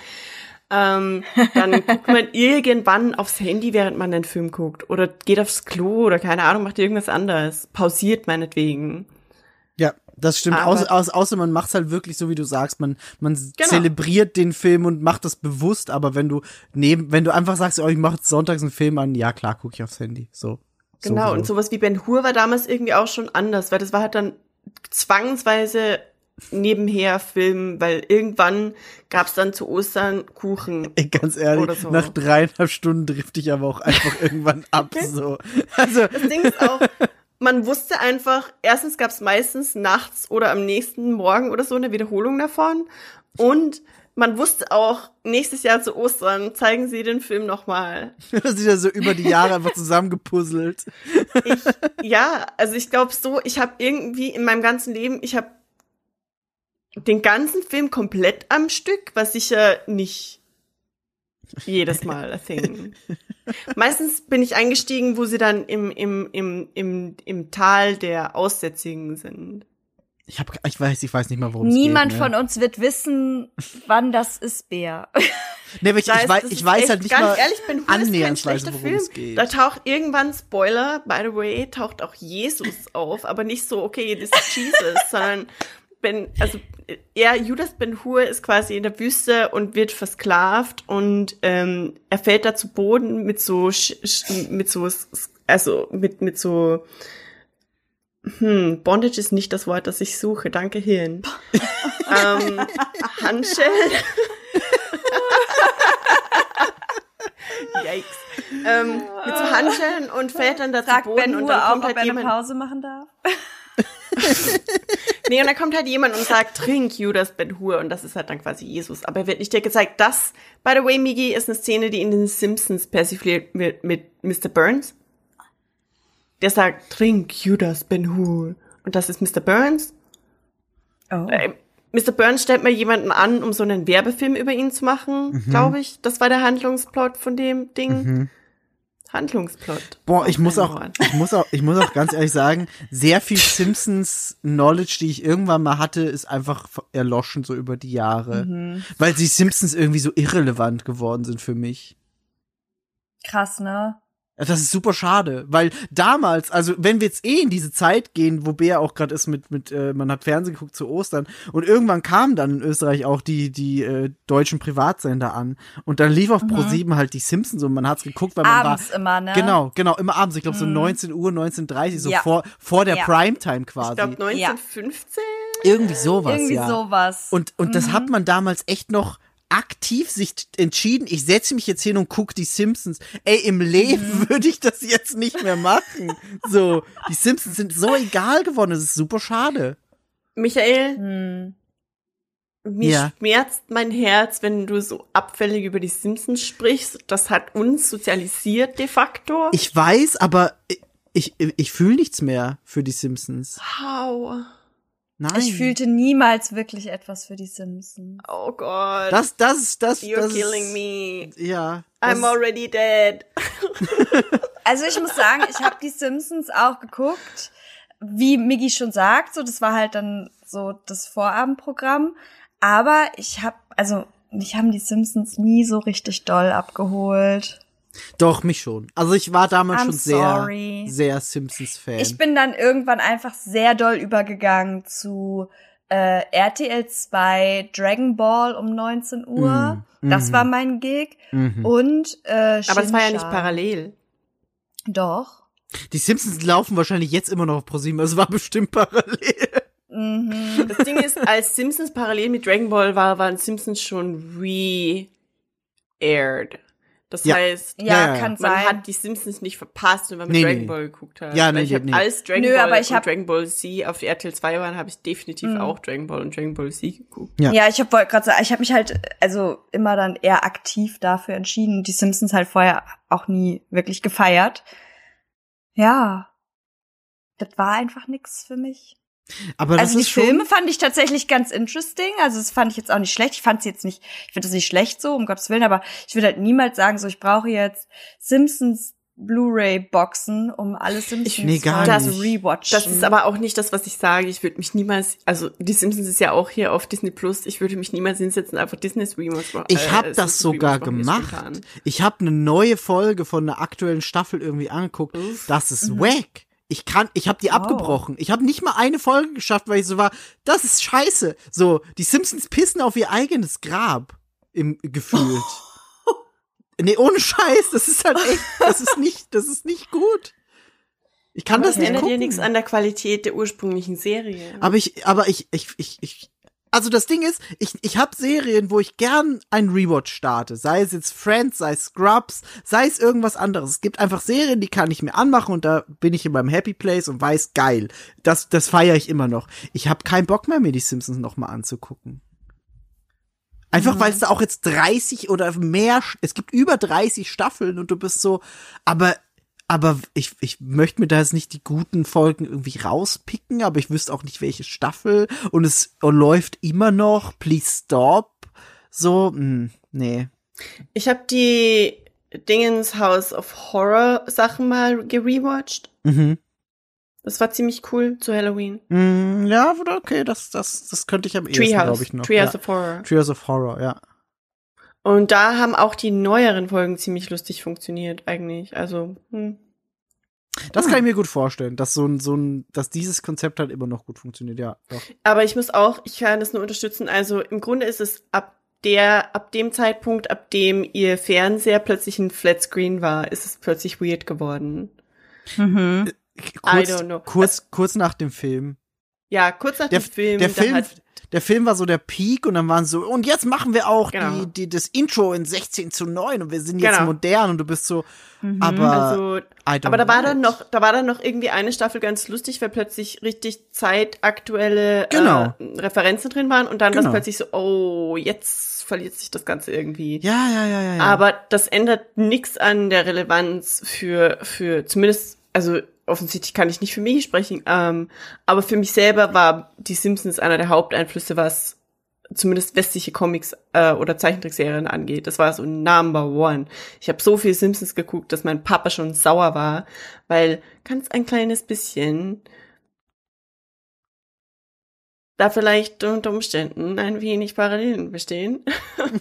ähm, dann guckt man irgendwann aufs Handy, während man den Film guckt, oder geht aufs Klo, oder keine Ahnung, macht irgendwas anderes, pausiert meinetwegen. Das stimmt. Aber- Außer, außer, außer man macht's halt wirklich so, wie du sagst. Man, man Genau. zelebriert den Film und macht das bewusst. Aber wenn du neben, wenn du einfach sagst, oh, ich mache sonntags einen Film an, ja klar, gucke ich aufs Handy. So. Genau, so, und sowas wie Ben Hur war damals irgendwie auch schon anders, weil das war halt dann zwangsweise nebenher Film, weil irgendwann gab's dann zu Ostern Kuchen. Ey, ganz ehrlich, so. nach dreieinhalb Stunden drifte ich aber auch einfach irgendwann ab. So. Also, Das Ding ist auch, man wusste einfach, erstens gab's meistens nachts oder am nächsten Morgen oder so eine Wiederholung davon und man wusste auch, nächstes Jahr zu Ostern zeigen sie den Film nochmal. das ist ja so über die Jahre einfach zusammengepuzzelt. Ich, ja, also ich glaube so, ich habe irgendwie in meinem ganzen Leben, ich habe den ganzen Film komplett am Stück, was sicher nicht jedes Mal a thing. Meistens bin ich eingestiegen, wo sie dann im, im, im, im, im Tal der Aussätzigen sind. Ich hab, ich weiß, ich weiß nicht mal, worum es Niemand geht. ne? von uns wird wissen, wann das ist, Bär. Nee, aber ich, Das ich weiß, das ich ist weiß halt nicht ganz mal ehrlich, annähernsweise, schlechter worum Film. es geht. Da taucht irgendwann Spoiler, by the way, taucht auch Jesus auf, aber nicht so, okay, das ist Jesus, sondern Ben, also er, Judas Ben Hur ist quasi in der Wüste und wird versklavt und ähm, er fällt da zu Boden mit so mit so also mit mit so hm, Bondage ist nicht das Wort, das ich suche. Danke Hirn. ähm, Handschellen. Yikes. Ähm, mit so Handschellen und fällt dann da zu Fragt Boden Ben und dann auch, kommt ob halt er eine jemand. Pause machen darf? Nee, und dann kommt halt jemand und sagt, trink Judas Ben Hur und das ist halt dann quasi Jesus. Aber er wird nicht dir gezeigt. Das, by the way, Migi, ist eine Szene, die in den Simpsons persifliert wird mit Mr. Burns. Der sagt, trink Judas Ben Hur. Und das ist Mr. Burns. Oh. Äh, Mr. Burns stellt mal jemanden an, um so einen Werbefilm über ihn zu machen, glaube ich. Das war der Handlungsplot von dem Ding. Handlungsplot. Boah, ich muss auch, ich muss auch, ich muss auch ganz ehrlich sagen, sehr viel Simpsons Knowledge, die ich irgendwann mal hatte, ist einfach erloschen so über die Jahre, Mhm. weil die Simpsons irgendwie so irrelevant geworden sind für mich. Krass, ne? Das ist super schade, weil damals, also wenn wir jetzt eh in diese Zeit gehen, wo Bea auch gerade ist mit mit äh, man hat Fernsehen geguckt zu Ostern und irgendwann kamen dann in Österreich auch die die äh, deutschen Privatsender an und dann lief auf Pro7 halt die Simpsons und man hat's geguckt, weil man Mhm. Abends war immer, ne? Genau, genau, immer abends, ich glaube so Mhm. 19 Uhr, 19:30 so Ja. vor vor der Ja. Primetime quasi. Ich glaube 1915. Irgendwie sowas, Irgendwie ja. sowas. Und, und das Mhm. hat man damals echt noch aktiv sich entschieden, ich setze mich jetzt hin und guck die Simpsons. Ey, im Leben Mhm. würde ich das jetzt nicht mehr machen. So, die Simpsons sind so egal geworden, das ist super schade. Michael, Hm. Mir Ja. schmerzt mein Herz, wenn du so abfällig über die Simpsons sprichst. Das hat uns sozialisiert de facto. Ich weiß, aber ich, ich, ich fühle nichts mehr für die Simpsons. How? Nein. Ich fühlte niemals wirklich etwas für die Simpsons. Oh Gott. das, das, das, You're das killing me. Ja. I'm das- already dead. Also ich muss sagen, ich habe die Simpsons auch geguckt, wie Miggy schon sagt, so das war halt dann so das Vorabendprogramm, aber ich habe also mich haben die Simpsons nie so richtig doll abgeholt. Doch, mich schon. Also ich war damals I'm schon sehr, sorry. sehr Simpsons-Fan. Ich bin dann irgendwann einfach sehr doll übergegangen zu äh, RTL 2 Dragon Ball um 19 Uhr. Mm, Das mhm. war mein Gig. Mhm. Und äh, Aber es war ja nicht parallel. Doch. Die Simpsons laufen wahrscheinlich jetzt immer noch auf ProSieben, also es war bestimmt parallel. Mhm. Das Ding ist, als Simpsons parallel mit Dragon Ball war, waren Simpsons schon re-aired. Das Ja. heißt, Ja, Ja, man sein. hat die Simpsons nicht verpasst, wenn man mit Nee, Dragon nee. Ball geguckt hat. Ja, nee, ich hab, nee. als Dragon Nö, Ball aber ich und hab- Dragon Ball Z auf RTL 2 waren, habe ich definitiv Mhm. auch Dragon Ball und Dragon Ball Z geguckt. Ja. Ja, ich habe gerade sagen, ich habe mich halt also immer dann eher aktiv dafür entschieden, die Simpsons halt vorher auch nie wirklich gefeiert. Ja. Das war einfach nix für mich. Aber das also die ist schon, Filme fand ich tatsächlich ganz interesting. Also das fand ich jetzt auch nicht schlecht. Ich fand sie jetzt nicht, ich finde das nicht schlecht so, um Gottes Willen, aber ich würde halt niemals sagen, so ich brauche jetzt Simpsons Blu-ray-Boxen, um alle Simpsons nee, gar Folgen nicht. zu rewatchen. Das ist aber auch nicht das, was ich sage. Ich würde mich niemals, also die Simpsons ist ja auch hier auf Disney Plus. Ich würde mich niemals hinsetzen, einfach Disney's Remote machen. ich habe äh, das Simpsons sogar gemacht. Ich habe eine neue Folge von einer aktuellen Staffel irgendwie angeguckt. Das ist wack. Ich kann, ich habe die Wow. abgebrochen. Ich habe nicht mal eine Folge geschafft, weil ich so war, das ist scheiße. So, die Simpsons pissen auf ihr eigenes Grab im gefühlt. nee, ohne Scheiß, das ist halt echt, das ist nicht, das ist nicht gut. Ich kann Aber das nicht ändert gucken. ja nichts an der Qualität der ursprünglichen Serie. Aber ich, aber ich, ich, ich, ich, also das Ding ist, ich, ich habe Serien, wo ich gern einen Rewatch starte. Sei es jetzt Friends, sei es Scrubs, sei es irgendwas anderes. Es gibt einfach Serien, die kann ich mir anmachen und da bin ich in meinem Happy Place und weiß, geil. Das, das feiere ich immer noch. Ich habe keinen Bock mehr, mir die Simpsons noch mal anzugucken. Einfach weil es da auch jetzt 30 oder mehr, es gibt über 30 Staffeln und du bist so, aber aber ich, ich möchte mir da jetzt nicht die guten Folgen irgendwie rauspicken, aber ich wüsste auch nicht, welche Staffel. Und es läuft immer noch, please stop. So, mh, nee. Ich habe die Dingens House of Horror Sachen mal gerewatcht. Mhm. Das war ziemlich cool zu Halloween. Mm, ja, okay, das, das, das könnte ich am ehesten, Treehouse. glaube ich, noch. Treehouse ja. of Horror. Treehouse of Horror, ja. Und da haben auch die neueren Folgen ziemlich lustig funktioniert, eigentlich. Also, hm. Das kann ich mir gut vorstellen, dass so ein, so ein, dass dieses Konzept halt immer noch gut funktioniert, ja. Doch. Aber ich muss auch, ich kann das nur unterstützen. Also im Grunde ist es ab der, ab dem Zeitpunkt, ab dem ihr Fernseher plötzlich ein Flatscreen war, ist es plötzlich weird geworden. mhm. Kurz, don't know. kurz, kurz nach dem Film. Ja, kurz nach Der, dem Film. der Film, hat- der Film war so der Peak und dann waren so, und jetzt machen wir auch Genau. die, die, das Intro in 16 zu 9 und wir sind jetzt Genau. modern und du bist so, Mhm. aber, also, aber da war dann noch, da war dann noch irgendwie eine Staffel ganz lustig, weil plötzlich richtig zeitaktuelle Genau. äh, Referenzen drin waren und dann war Genau. es plötzlich so, oh, jetzt verliert sich das Ganze irgendwie. Ja, ja, ja, ja. ja. Aber das ändert nichts an der Relevanz für, für zumindest, also offensichtlich kann ich nicht für mich sprechen, ähm, aber für mich selber war die Simpsons einer der Haupteinflüsse, was zumindest westliche Comics äh, oder Zeichentrickserien angeht. Das war so Number One. Ich habe so viel Simpsons geguckt, dass mein Papa schon sauer war, weil ganz ein kleines bisschen da vielleicht unter Umständen ein wenig Parallelen bestehen. ähm,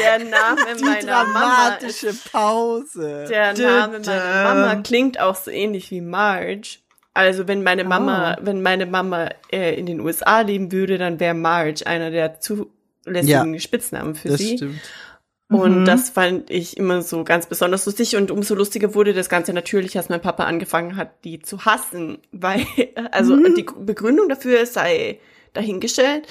der Name die meiner Mama ist, dramatische Pause. der Name meiner. Mama klingt auch so ähnlich wie Marge. Also wenn meine Mama, Oh. wenn meine Mama äh, in den USA leben würde, dann wäre Marge einer der zulässigen Spitznamen für Das sie. stimmt. Und Mhm. das fand ich immer so ganz besonders lustig. Und umso lustiger wurde das Ganze natürlich, als mein Papa angefangen hat, die zu hassen. Weil, also Mhm. die Begründung dafür sei dahingestellt.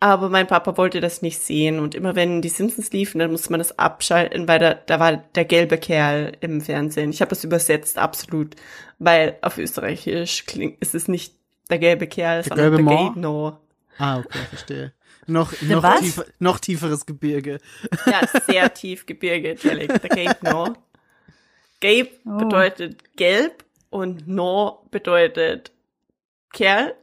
Aber mein Papa wollte das nicht sehen. Und immer wenn die Simpsons liefen, dann musste man das abschalten, weil da, da war der gelbe Kerl im Fernsehen. Ich habe das übersetzt, absolut. Weil auf Österreichisch klingt, ist es nicht der gelbe Kerl, Der sondern gelbe der No. Ah, okay, verstehe. Noch, noch, tiefer, noch tieferes Gebirge. Ja, sehr tief Gebirge, Dialekt, der Gabe No. Gabe Oh. bedeutet gelb und No bedeutet Kerl.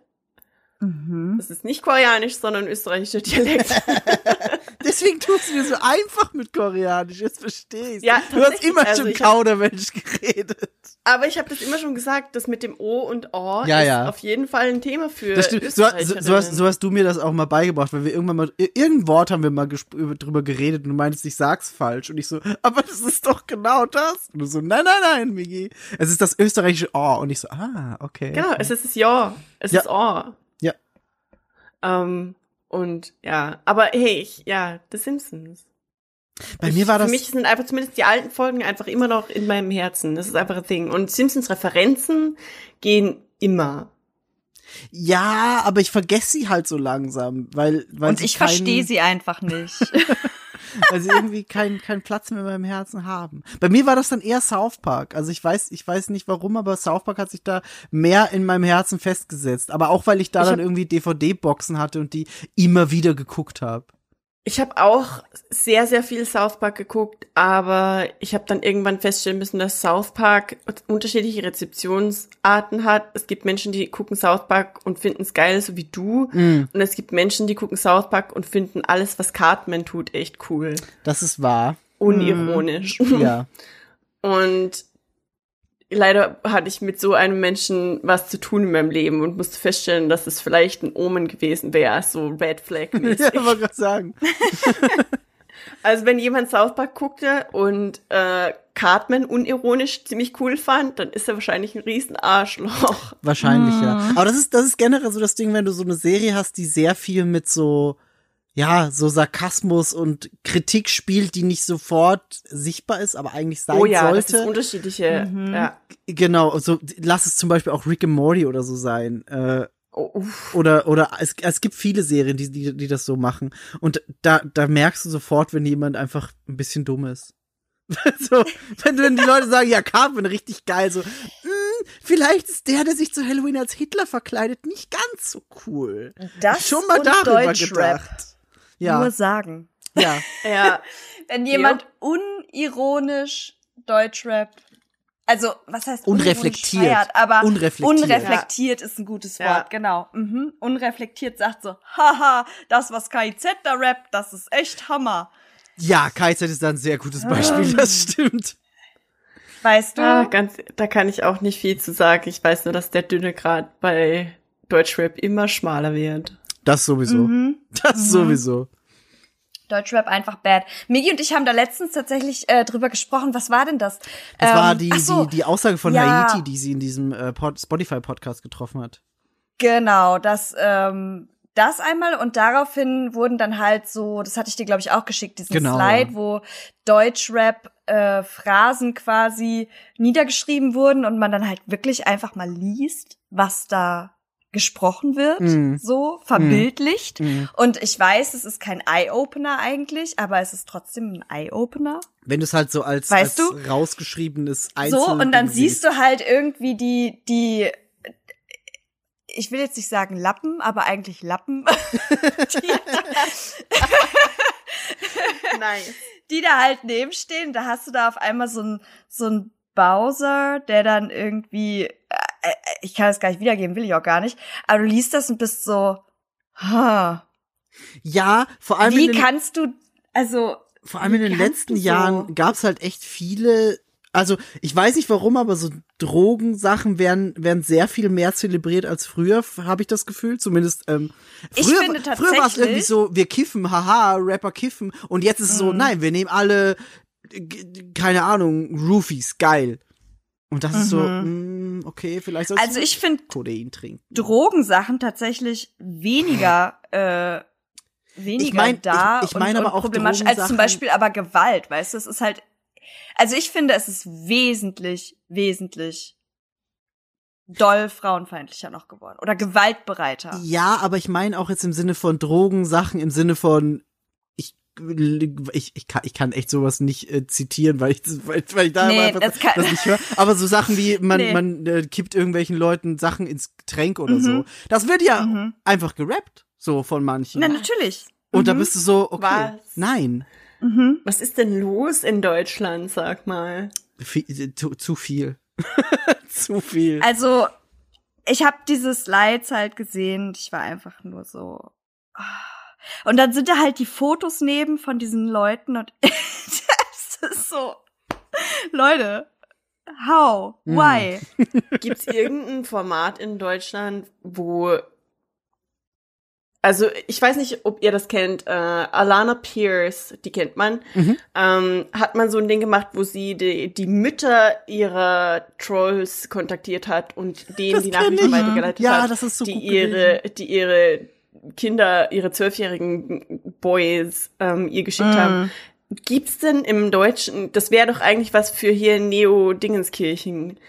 Mhm. Das ist nicht koreanisch, sondern österreichischer Dialekt. Deswegen tust du mir so einfach mit Koreanisch, jetzt verstehe ich. Ja, du hast immer also schon Kauderwelsch geredet. Aber ich habe das immer schon gesagt, das mit dem O und O Ja, ist ja. auf jeden Fall ein Thema für Das stimmt. So, so, so, hast, so hast du mir das auch mal beigebracht, weil wir irgendwann mal, ir- irgendein Wort haben wir mal drüber geredet und du meintest, ich sag's falsch. Und ich so, aber das ist doch genau das. Und du so, nein, nein, nein, Migi. Es ist das österreichische Oh. Und ich so, ah, okay. Genau, es ist das Ja. Es Ja. ist O. Ähm, und ja, aber hey, ich, ja, The Simpsons. Bei mir war das. Für mich sind einfach zumindest die alten Folgen einfach immer noch in meinem Herzen. Das ist einfach ein Ding. Und Simpsons Referenzen gehen immer. ja, aber ich vergesse sie halt so langsam, weil, weil Und sie ich keinen- verstehe sie einfach nicht. weil sie irgendwie keinen keinen Platz mehr in meinem Herzen haben. Bei mir war das dann eher South Park. Also ich weiß, ich weiß nicht warum, aber South Park hat sich da mehr in meinem Herzen festgesetzt. Aber auch weil ich da Ich dann irgendwie DVD-Boxen hatte und die immer wieder geguckt habe. Ich habe auch sehr, sehr viel South Park geguckt, aber ich habe dann irgendwann feststellen müssen, dass South Park unterschiedliche Rezeptionsarten hat. Es gibt Menschen, die gucken South Park und finden es geil, so wie du. Mm. Und es gibt Menschen, die gucken South Park und finden alles, was Cartman tut, echt cool. Das ist wahr. Unironisch. Ja. Und leider hatte ich mit so einem Menschen was zu tun in meinem Leben und musste feststellen, dass es vielleicht ein Omen gewesen wäre, so Red Flag mäßig. ja, wollte gerade sagen. Also wenn jemand South Park guckte und äh, Cartman unironisch ziemlich cool fand, dann ist er wahrscheinlich ein riesen Arschloch. Wahrscheinlich, ja. Aber das ist, das ist generell so das Ding, wenn du so eine Serie hast, die sehr viel mit so, ja, so Sarkasmus und Kritik spielt, die nicht sofort sichtbar ist, aber eigentlich sein oh ja, das sollte. ist unterschiedliche. Ja. Genau, so lass es zum Beispiel auch Rick and Morty oder so sein. Äh, Oh, oder oder es, es gibt viele Serien, die, die, die das so machen. Und da, da merkst du sofort, wenn jemand einfach ein bisschen dumm ist. so, wenn, wenn die Leute sagen, ja, Cartman, richtig geil, so, "Hm, vielleicht ist der, der sich zu Halloween als Hitler verkleidet, nicht ganz so cool. Das Schon mal und darüber Deutschrap. gedacht. Ja, Nur sagen. ja. Ja. Wenn jemand unironisch Deutschrap, also was heißt Unreflektiert. feiert, aber Unreflektiert. unreflektiert ist ein gutes Ja. Wort, genau. Mhm. Unreflektiert sagt so, haha, das was KIZ da rappt, das ist echt Hammer. Ja, KZ ist da ein sehr gutes Beispiel, das stimmt. Weißt du? Ah, ganz, da kann ich auch nicht viel zu sagen. Ich weiß nur, dass der dünne Grad bei Deutschrap immer schmaler wird. Das sowieso. Mhm. Das sowieso. Deutschrap einfach bad. Migi und ich haben da letztens tatsächlich äh, drüber gesprochen. Was war denn das? Das Ähm, war die, so, die, die Aussage von Ja. Haiti, die sie in diesem äh, Pod Spotify-Podcast getroffen hat. Genau, das, ähm, das einmal und daraufhin wurden dann halt so, das hatte ich dir glaube ich auch geschickt, diesen Genau, Slide, ja. wo Deutschrap äh, Phrasen quasi niedergeschrieben wurden und man dann halt wirklich einfach mal liest, was da gesprochen wird, Mhm. so verbildlicht. Mhm. Und ich weiß, es ist kein Eye-Opener eigentlich, aber es ist trotzdem ein Eye-Opener. Wenn du es halt so als, Weißt als du? rausgeschriebenes So, Einzel und dann siehst du halt irgendwie die, die, ich will jetzt nicht sagen Lappen, aber eigentlich Lappen, die, Nice. die da halt nebenstehen. Da hast du da auf einmal so ein, so ein Bowser, der dann irgendwie, äh, äh, ich kann es gar nicht wiedergeben, will ich auch gar nicht, aber du liest das und bist so, ha, Ja, vor allem wie den, kannst du, also, vor allem in den letzten so- Jahren gab's halt echt viele, also ich weiß nicht warum, aber so Drogensachen werden, werden sehr viel mehr zelebriert als früher, habe ich das Gefühl. Zumindest ähm, früher, früher war es irgendwie so, wir kiffen, haha, Rapper kiffen. Und jetzt ist es so, Mhm. nein, wir nehmen alle, keine Ahnung, Roofies, geil. Und das ist so, Mhm. mh, okay, vielleicht sollst also ich finde Codein trinken. Drogensachen tatsächlich weniger, äh, weniger Ich mein- da ich- ich mein und, aber und auch problematisch als zum Beispiel aber Gewalt, weißt du, es ist halt, also ich finde, es ist wesentlich, wesentlich doll frauenfeindlicher noch geworden oder gewaltbereiter. Ja, aber ich meine auch jetzt im Sinne von Drogensachen, im Sinne von ich ich, kann, ich kann echt sowas nicht äh, zitieren, weil ich, weil, weil ich da Nee, einfach das kann- das nicht höre. Aber so Sachen wie, man, Nee. man äh, kippt irgendwelchen Leuten Sachen ins Getränk oder Mhm. so. Das wird ja Mhm. einfach gerappt, so von manchen. Na, natürlich. Und da Mhm. bist du so, okay, Was? nein, Mhm. Was ist denn los in Deutschland, sag mal? Viel, zu, zu viel. zu viel. Also, ich habe diese Slides halt gesehen und ich war einfach nur so. ah. Und dann sind da halt die Fotos neben von diesen Leuten und das ist so, Leute, how, Hm. why? Gibt's irgendein Format in Deutschland, wo also ich weiß nicht, ob ihr das kennt, äh, Alana Pierce, die kennt man, Mhm. ähm, hat man so ein Ding gemacht, wo sie die, die Mütter ihrer Trolls kontaktiert hat und denen Das die Nachrichten ich. weitergeleitet Ja, hat, das ist so die gut ihre, die ihre Kinder, ihre zwölfjährigen Boys ähm, ihr geschickt Mm. haben. Gibt's denn im Deutschen, das wäre doch eigentlich was für hier Neo-Dingenskirchen.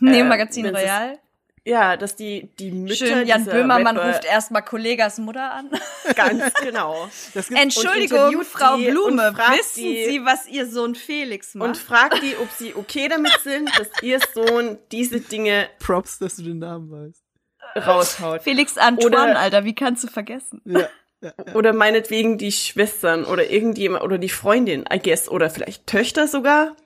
Neo Äh, Magazin wenn es- Royal. Ja, dass die, die Mütter Schön, Jan Böhmermann Rapper- ruft erstmal Kollegas Mutter an. Ganz genau. Entschuldigung, Frau die Blume, wissen die- Sie, was Ihr Sohn Felix macht? Und fragt die, ob sie okay damit sind, dass ihr Sohn diese Dinge Props, dass du den Namen weißt. raushaut. Felix Antoine, Oder- Alter, wie kannst du vergessen? Ja. Oder meinetwegen die Schwestern oder irgendjemand oder die Freundin, I guess, oder vielleicht Töchter sogar.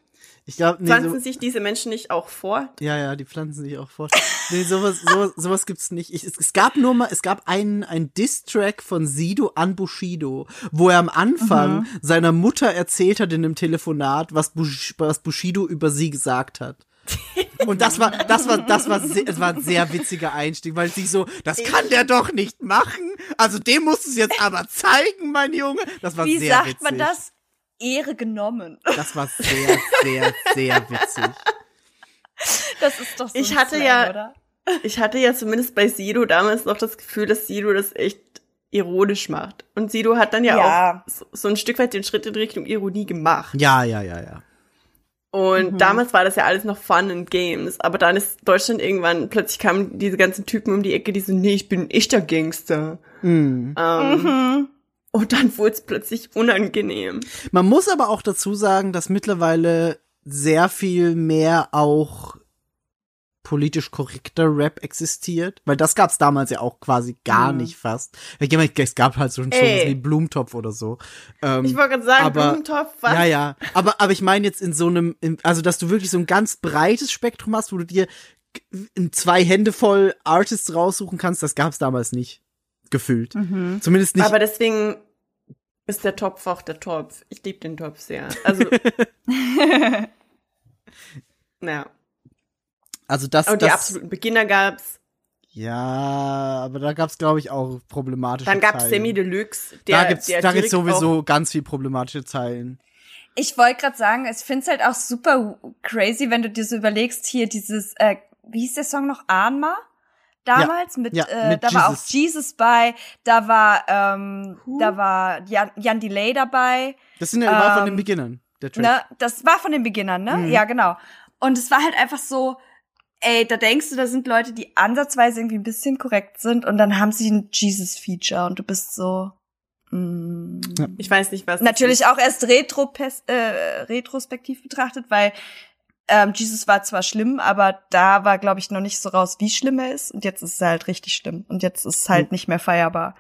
Ich glaube, nee, Pflanzen so, sich diese Menschen nicht auch vor? ja, ja, die pflanzen sich auch fort. Nee, sowas, sowas, sowas gibt's nicht. Ich, es, es gab nur mal, es gab einen, einen Diss-Track von Sido an Bushido, wo er am Anfang seiner Mutter erzählt hat in einem Telefonat, was, Bush, was Bushido über sie gesagt hat. Und das war, das war, das war, sehr, das war ein sehr witziger Einstieg, weil sie so, das kann der doch nicht machen. Also dem musst du es jetzt aber zeigen, mein Junge. Das war Wie sehr sagt witzig. man das? Ehre genommen. Das war sehr, sehr, sehr witzig. Das ist doch so Ich ein hatte Slang, ja- oder? Ich hatte ja zumindest bei Sido damals noch das Gefühl, dass Sido das echt ironisch macht. Und Sido hat dann ja, Ja. auch so, so ein Stück weit den Schritt in Richtung Ironie gemacht. Ja, ja, ja, ja. Und Mhm. damals war das ja alles noch Fun and Games. Aber dann ist Deutschland irgendwann, plötzlich kamen diese ganzen Typen um die Ecke, die so, nee, ich bin ein echter Gangster. Mhm. Ähm, Mhm. Und dann wurde es plötzlich unangenehm. Man muss aber auch dazu sagen, dass mittlerweile sehr viel mehr auch politisch korrekter Rap existiert, weil das gab's damals ja auch quasi gar Mhm. nicht fast. Ich meine, Es gab halt so was Ey. wie Blumentopf oder so. Ähm, Ich wollte gerade sagen, aber- Blumentopf, was? ja, ja, aber aber ich meine jetzt in so einem, in, also dass du wirklich so ein ganz breites Spektrum hast, wo du dir in zwei Hände voll Artists raussuchen kannst, das gab's damals nicht gefühlt. Mhm. Zumindest nicht. Aber deswegen ist der Topf auch der Topf. Ich liebe den Topf sehr. Also, naja. Also das, Und die das absoluten Beginner gab's. Ja, aber da gab's glaube ich auch problematische Dann gab's Zeilen. Semi Deluxe. Der, da gibt's der da gibt's sowieso ganz viel problematische Zeilen. Ich wollte gerade sagen, ich finde es halt auch super crazy, wenn du dir so überlegst, hier dieses, äh, wie hieß der Song noch, Anma? Damals mit, ja, äh, mit da war auch Jesus. Jesus bei, da war, ähm, da war Jan, Jan Delay dabei. Das sind ja immer von den Ähm, Beginnern, der Track. Ne? Das war von den Beginnern, ne? Mhm. Ja, genau. Und es war halt einfach so, ey, da denkst du, da sind Leute, die ansatzweise irgendwie ein bisschen korrekt sind und dann haben sie ein Jesus-Feature und du bist so. Mm, Ja. Ich weiß nicht, was. Natürlich ist. auch erst retro äh, retrospektiv betrachtet, weil ähm, Jesus war zwar schlimm, aber da war, glaube ich, noch nicht so raus, wie schlimm er ist. Und jetzt ist er halt richtig schlimm. Und jetzt ist es halt Mhm. nicht mehr feierbar.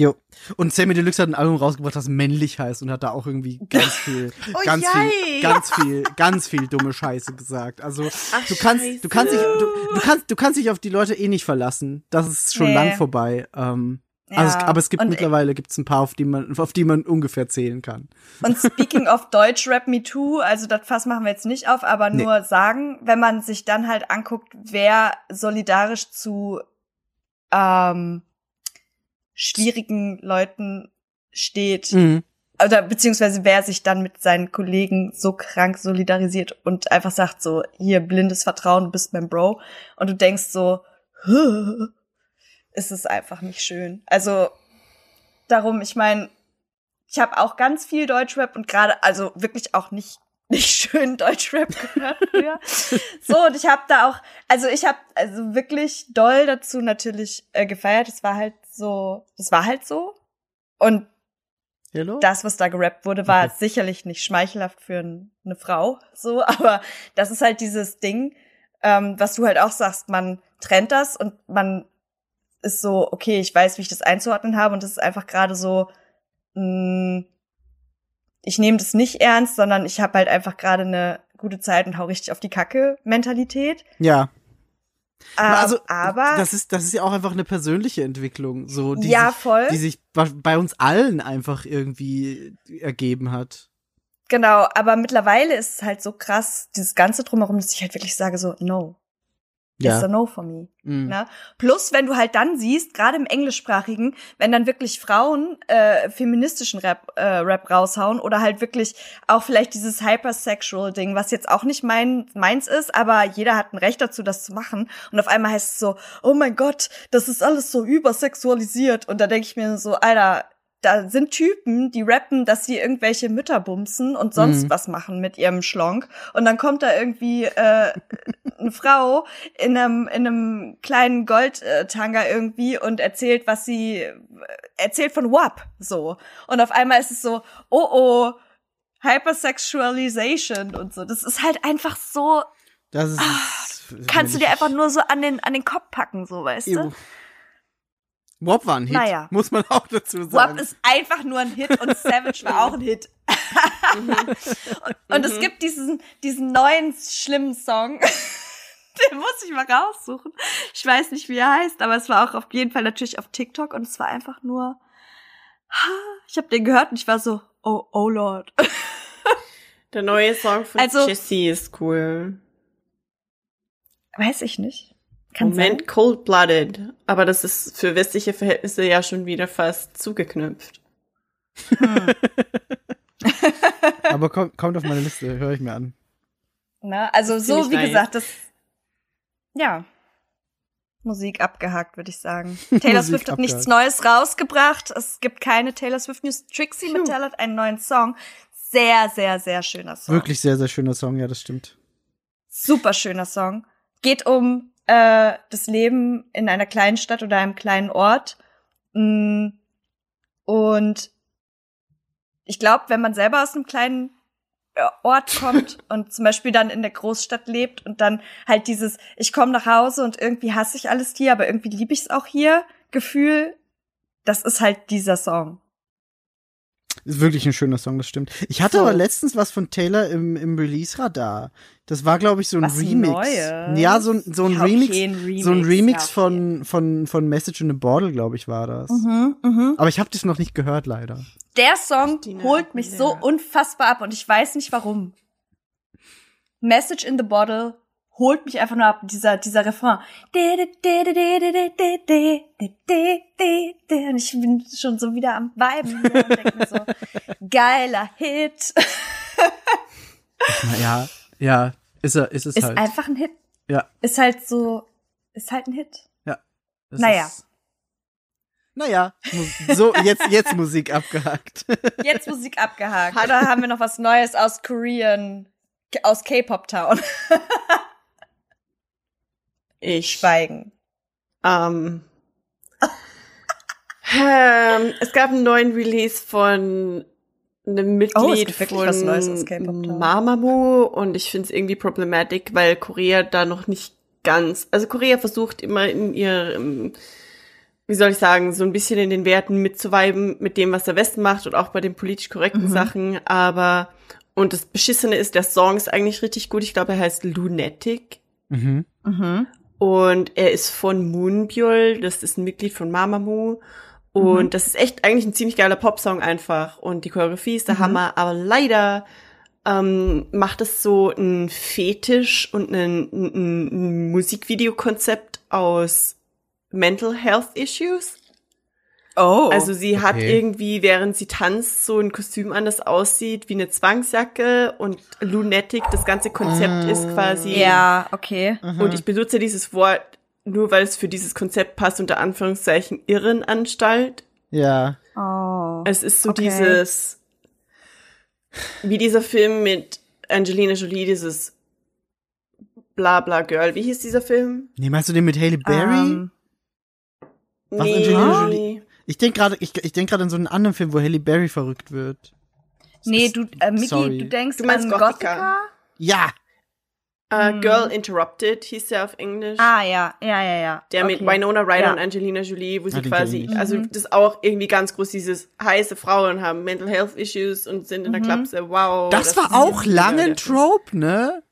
Jo. Und Sammy Deluxe hat ein Album rausgebracht, das männlich heißt und hat da auch irgendwie ganz viel, Oh, ganz jei. viel, ganz viel, ganz viel dumme Scheiße gesagt. Also Ach, du kannst, Scheiße. du kannst dich, du, du kannst, du kannst dich auf die Leute eh nicht verlassen. Das ist schon Nee. lang vorbei. Ähm, also es, Ja. aber es gibt Und- mittlerweile gibt's ein paar, auf die man, auf die man ungefähr zählen kann. Und speaking of Deutschrap Me Too, also das Fass machen wir jetzt nicht auf, aber Nee. nur sagen, wenn man sich dann halt anguckt, wer solidarisch zu ähm, schwierigen Leuten steht, Mhm. oder beziehungsweise wer sich dann mit seinen Kollegen so krank solidarisiert und einfach sagt so, hier blindes Vertrauen, du bist mein Bro. Und du denkst so, ist es einfach nicht schön. Also darum, ich meine, ich habe auch ganz viel Deutschrap und gerade, also wirklich auch nicht nicht schön Deutschrap gehört früher. so, und ich habe da auch, also ich habe also wirklich doll dazu natürlich äh, gefeiert. Es war halt so, das war halt so. Und Hello? das, was da gerappt wurde, war Okay. sicherlich nicht schmeichelhaft für eine Frau, so, aber das ist halt dieses Ding, ähm, was du halt auch sagst, man trennt das und man ist so, okay, ich weiß, wie ich das einzuordnen habe und das ist einfach gerade so, mh, ich nehme das nicht ernst, sondern ich habe halt einfach gerade eine gute Zeit und hau richtig auf die Kacke Mentalität. Ja. Also, Ähm, aber das ist, das ist ja auch einfach eine persönliche Entwicklung, so, die, Ja, sich, die sich bei- bei uns allen einfach irgendwie ergeben hat. genau, aber mittlerweile ist es halt so krass, dieses ganze drumherum, dass ich halt wirklich sage so, no. It's a no for me. Mhm. Ne? Plus, wenn du halt dann siehst, gerade im Englischsprachigen, wenn dann wirklich Frauen äh, feministischen Rap, äh, Rap raushauen oder halt wirklich auch vielleicht dieses Hypersexual-Ding, was jetzt auch nicht mein, meins ist, aber jeder hat ein Recht dazu, das zu machen. Und auf einmal heißt es so, oh mein Gott, das ist alles so übersexualisiert. Und da denke ich mir so, Alter, da sind Typen, die rappen, dass sie irgendwelche Mütter bumsen und sonst Mhm. was machen mit ihrem Schlonk. Und dann kommt da irgendwie äh, eine Frau in einem, in einem kleinen Goldtanga irgendwie und erzählt, was sie äh, erzählt von WAP so. Und auf einmal ist es so, oh oh, Hypersexualization und so. Das ist halt einfach so, Das ist, Ah, kannst du dir einfach nur so an den, an den Kopf packen, so, weißt du? WAP war ein Hit, Naja. muss man auch dazu sagen. WAP ist einfach nur ein Hit und Savage war auch ein Hit. und und es gibt diesen, diesen neuen schlimmen Song. Den muss ich mal raussuchen. Ich weiß nicht, wie er heißt, aber es war auch auf jeden Fall natürlich auf TikTok und es war einfach nur. Ich habe den gehört und ich war so, oh, oh Lord. Der neue Song von Also- Jessie ist cool. Weiß ich nicht. Kann Moment, Cold Blooded. Aber das ist für westliche Verhältnisse ja schon wieder fast zugeknüpft. Aber kommt, kommt auf meine Liste, höre ich mir an. Ne? Also so, wie nice. gesagt, das. Ja. Musik abgehakt, würde ich sagen. Taylor Swift hat nichts. Neues rausgebracht. Es gibt keine Taylor Swift News. Trixie Mattel hat einen neuen Song. Sehr, sehr, sehr schöner Song. Wirklich sehr, sehr schöner Song, ja, das stimmt. Super schöner Song. Geht um äh, das Leben in einer kleinen Stadt oder einem kleinen Ort. Mm, Und ich glaube, wenn man selber aus einem kleinen äh, Ort kommt und zum Beispiel dann in der Großstadt lebt und dann halt dieses, ich komme nach Hause und irgendwie hasse ich alles hier, aber irgendwie liebe ich es auch hier, Gefühl, das ist halt dieser Song. Ist wirklich ein schöner Song, das stimmt. Ich hatte So. aber letztens was von Taylor im, im Release-Radar. Das war, glaube ich, so ein Was Remix. Neues? Ja, so ein, so ein Remix. Remix, So ein Remix ja, von, von, von Message in a Bottle, glaube ich, war das. Mhm, mhm. Aber ich habe das noch nicht gehört, leider. Der Song Christina holt mich so unfassbar ab und ich weiß nicht warum. Message in the Bottle holt mich einfach nur ab. Dieser, dieser Refrain. Und ich bin schon so wieder am Weiben und mir so, geiler Hit. Naja, ja, ist er, ist es Ist halt. einfach ein Hit. Ja. Ist halt so, ist halt ein Hit. Das naja. Ist, naja, so, jetzt, jetzt Musik abgehakt. Jetzt Musik abgehakt. Oder haben wir noch was Neues aus Korean, aus K-Pop Town? Ich Schweigen. Ähm, ähm, es gab einen neuen Release von einem Mitglied Oh, gibt wirklich von was Neues. Mamamoo und ich finde es irgendwie problematic, weil Korea da noch nicht ganz, also Korea versucht immer in ihrem, wie soll ich sagen, so ein bisschen in den Werten mitzuweiben mit dem, was der Westen macht und auch bei den politisch korrekten Mhm. Sachen, aber und das Beschissene ist, der Song ist eigentlich richtig gut. Ich glaube, er heißt Lunatic. mhm. Mhm. Und er ist von Moonbyul, das ist ein Mitglied von Mamamoo. Und Mhm. das ist echt eigentlich ein ziemlich geiler Popsong einfach. Und die Choreografie ist der Mhm. Hammer. Aber leider ähm, macht es so ein Fetisch und ein, ein, ein Musikvideokonzept aus Mental Health Issues. Oh. Also sie hat okay. irgendwie, während sie tanzt, so ein Kostüm an, das aussieht wie eine Zwangsjacke. Und Lunatic, das ganze Konzept ist quasi ja, okay. und ich benutze dieses Wort nur, weil es für dieses Konzept passt, unter Anführungszeichen Irrenanstalt. Ja. Oh. Es ist so Okay. dieses, wie dieser Film mit Angelina Jolie, dieses Blabla Girl. Wie hieß dieser Film? Nee, meinst du den mit Haley Berry? Ähm, Was, Angelina Jolie? Ich denk gerade, ich, ich denk gerade an so einen anderen Film, wo Haley Berry verrückt wird. nee, du, äh, Miki, Sorry. du denkst Du meinst an Gothica? Gothica? Ja. Äh, Hm. Girl Interrupted hieß der auf Englisch. Ah, ja, ja, ja, ja. Der mit Okay. Winona Ryder Ja. und Angelina Jolie, wo sie Ah, ich quasi, also das ist auch irgendwie ganz groß dieses heiße Frauen haben Mental Health Issues und sind in der Klapse, wow. Das, war ist auch lange ein Film. Trope, ne?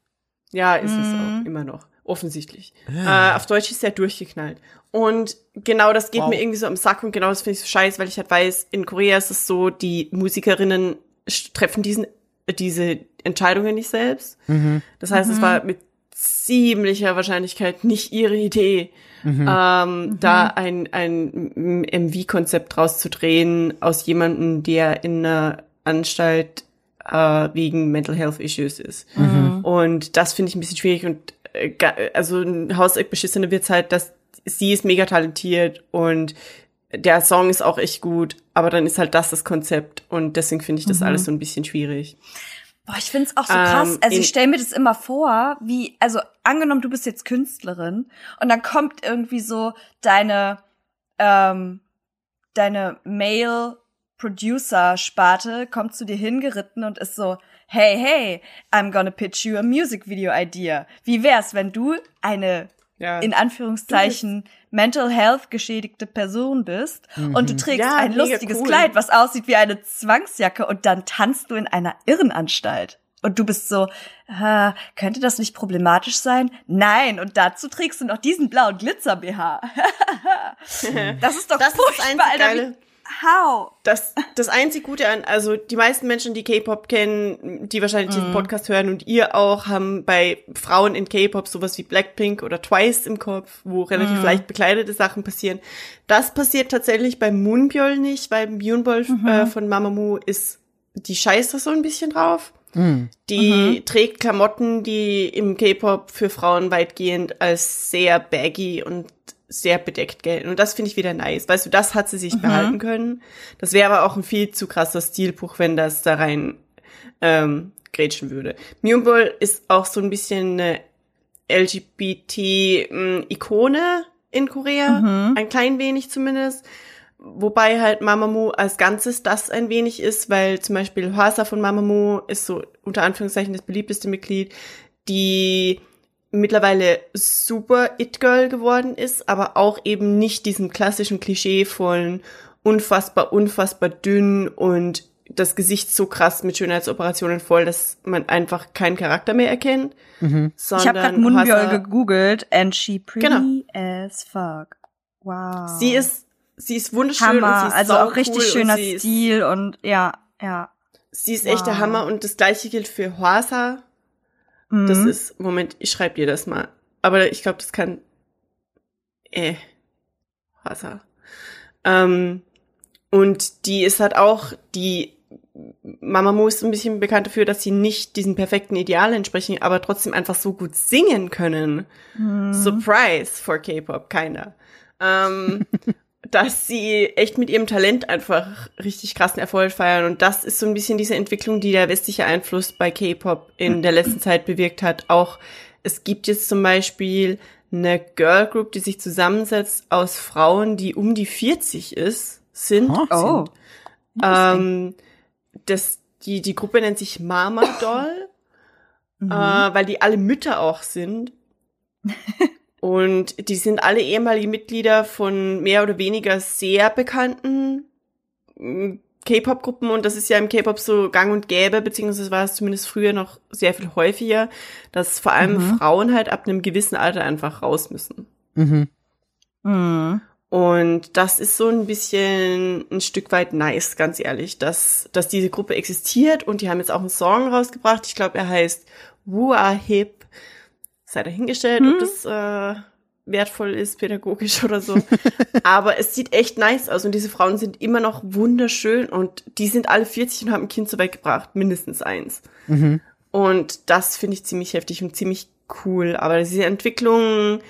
Ja, ist es Mhm. auch immer noch. Offensichtlich. Äh, auf Deutsch ist er durchgeknallt. Und genau das geht Wow. mir irgendwie so am Sack und genau das finde ich so scheiße, weil ich halt weiß, in Korea ist es so, die Musikerinnen treffen diesen, diese Entscheidungen nicht selbst. Das heißt, es war mit ziemlicher Wahrscheinlichkeit nicht ihre Idee, ähm, da ein, ein MV-Konzept rauszudrehen aus jemandem, der in einer Anstalt äh, wegen Mental Health Issues ist. Und das finde ich ein bisschen schwierig und also ein Hauseck beschissene wird's halt, dass sie ist mega talentiert und der Song ist auch echt gut, aber dann ist halt das das Konzept und deswegen finde ich das alles so ein bisschen schwierig. Boah, ich find's auch so Ähm, krass. Also in- ich stelle mir das immer vor, wie, also angenommen, du bist jetzt Künstlerin und dann kommt irgendwie so deine, ähm, deine Male Producer Sparte kommt zu dir hingeritten und ist so, hey, hey, I'm gonna pitch you a music video idea. Wie wär's, wenn du eine Ja. in Anführungszeichen Mental Health geschädigte Person bist und du trägst Ja, ein lustiges cool. Kleid, was aussieht wie eine Zwangsjacke und dann tanzt du in einer Irrenanstalt. Und du bist so, äh, könnte das nicht problematisch sein? Nein, und dazu trägst du noch diesen blauen Glitzer-BH. das ist doch Das ist das furchtbar, Alter. Geile. How? Das, das einzig Gute an, also die meisten Menschen, die K-Pop kennen, die wahrscheinlich Mhm. diesen Podcast hören und ihr auch, haben bei Frauen in K-Pop sowas wie Blackpink oder Twice im Kopf, wo relativ Mhm. leicht bekleidete Sachen passieren. Das passiert tatsächlich bei Moonbyul nicht, weil Moonbyul Mhm. äh, von Mamamoo ist, die scheißt da so ein bisschen drauf. Mhm. Die trägt Klamotten, die im K-Pop für Frauen weitgehend als sehr baggy und sehr bedeckt gelten. Und das finde ich wieder nice. Weißt du, das hat sie sich behalten können. Das wäre aber auch ein viel zu krasser Stilbruch, wenn das da rein ähm, grätschen würde. Moonball ist auch so ein bisschen eine LGBT-Ikone in Korea. Ein klein wenig zumindest. Wobei halt Mamamoo als Ganzes das ein wenig ist, weil zum Beispiel Hwasa von Mamamoo ist so unter Anführungszeichen das beliebteste Mitglied, die mittlerweile super It-Girl geworden ist, aber auch eben nicht diesem klassischen Klischee von unfassbar, unfassbar dünn und das Gesicht so krass mit Schönheitsoperationen voll, dass man einfach keinen Charakter mehr erkennt. Mhm. Ich habe gerade sondern Hwasa- gegoogelt and she pretty Genau. as fuck. Wow. Sie ist, sie ist wunderschön und sie Hammer, ist also auch richtig und schöner ist- Stil und ja, ja. Sie ist echt der Wow. Hammer und das gleiche gilt für Hwasa. Das Mhm. ist, Moment, ich schreibe dir das mal. Aber ich glaube, das kann, äh, Hwasa. Ähm, und die ist halt auch, die Mamamoo ist ein bisschen bekannt dafür, dass sie nicht diesen perfekten Ideal entsprechen, aber trotzdem einfach so gut singen können. Mhm. Surprise for K-Pop, keiner. Ähm, dass sie echt mit ihrem Talent einfach richtig krassen Erfolg feiern. Und das ist so ein bisschen diese Entwicklung, die der westliche Einfluss bei K-Pop in der letzten Zeit bewirkt hat. Auch es gibt jetzt zum Beispiel eine Girl Group, die sich zusammensetzt aus Frauen, die um die 40 ist, sind. Oh. Ähm, das, die, die Gruppe nennt sich Mama Doll, Mhm. äh, weil die alle Mütter auch sind. Und die sind alle ehemalige Mitglieder von mehr oder weniger sehr bekannten mm, K-Pop-Gruppen und das ist ja im K-Pop so gang und gäbe, beziehungsweise war es zumindest früher noch sehr viel häufiger, dass vor allem Mhm. Frauen halt ab einem gewissen Alter einfach raus müssen. Mhm. Mhm. Und das ist so ein bisschen ein Stück weit nice, ganz ehrlich, dass, dass diese Gruppe existiert und die haben jetzt auch einen Song rausgebracht. Ich glaube, er heißt Wua Hip. Sei dahingestellt, ob das äh, wertvoll ist, pädagogisch oder so. Aber es sieht echt nice aus und diese Frauen sind immer noch wunderschön und die sind alle 40 und haben ein Kind zur Welt gebracht, mindestens eins. Mhm. Und das finde ich ziemlich heftig und ziemlich cool. Aber diese Entwicklung,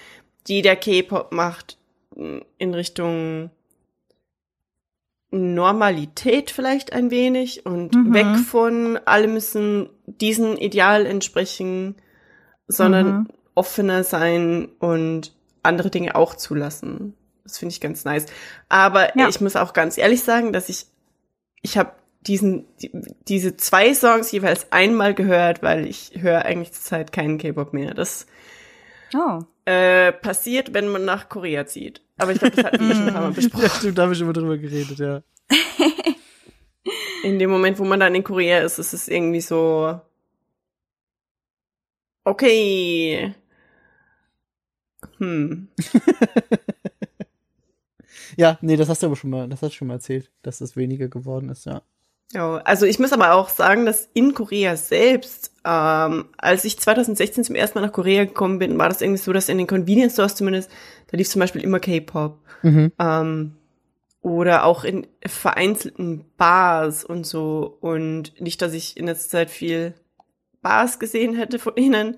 die der K-Pop macht, mh, in Richtung Normalität vielleicht ein wenig und Mhm. weg von alle müssen diesen Ideal entsprechen, sondern Mhm. offener sein und andere Dinge auch zulassen. Das finde ich ganz nice. Aber Ja. ich muss auch ganz ehrlich sagen, dass ich ich habe diesen die, diese zwei Songs jeweils einmal gehört, weil ich höre eigentlich zurzeit keinen K-Pop mehr. Das Oh. äh, passiert, wenn man nach Korea zieht. Aber ich glaube, das hatten wir schon ein paar Mal Ja, besprochen. stimmt, da habe ich schon mal drüber geredet, ja. In dem Moment, wo man dann in Korea ist, ist es irgendwie so okay. Hm. Ja, nee, das hast du aber schon mal, das hast du schon mal erzählt, dass das weniger geworden ist, ja. Ja, also ich muss aber auch sagen, dass in Korea selbst, ähm, als ich 2016 zum ersten Mal nach Korea gekommen bin, war das irgendwie so, dass in den Convenience Stores zumindest, da lief zum Beispiel immer K-Pop. Mhm. Ähm, oder auch in vereinzelten Bars und so. Und nicht, dass ich in letzter Zeit viel Bars gesehen hätte von ihnen.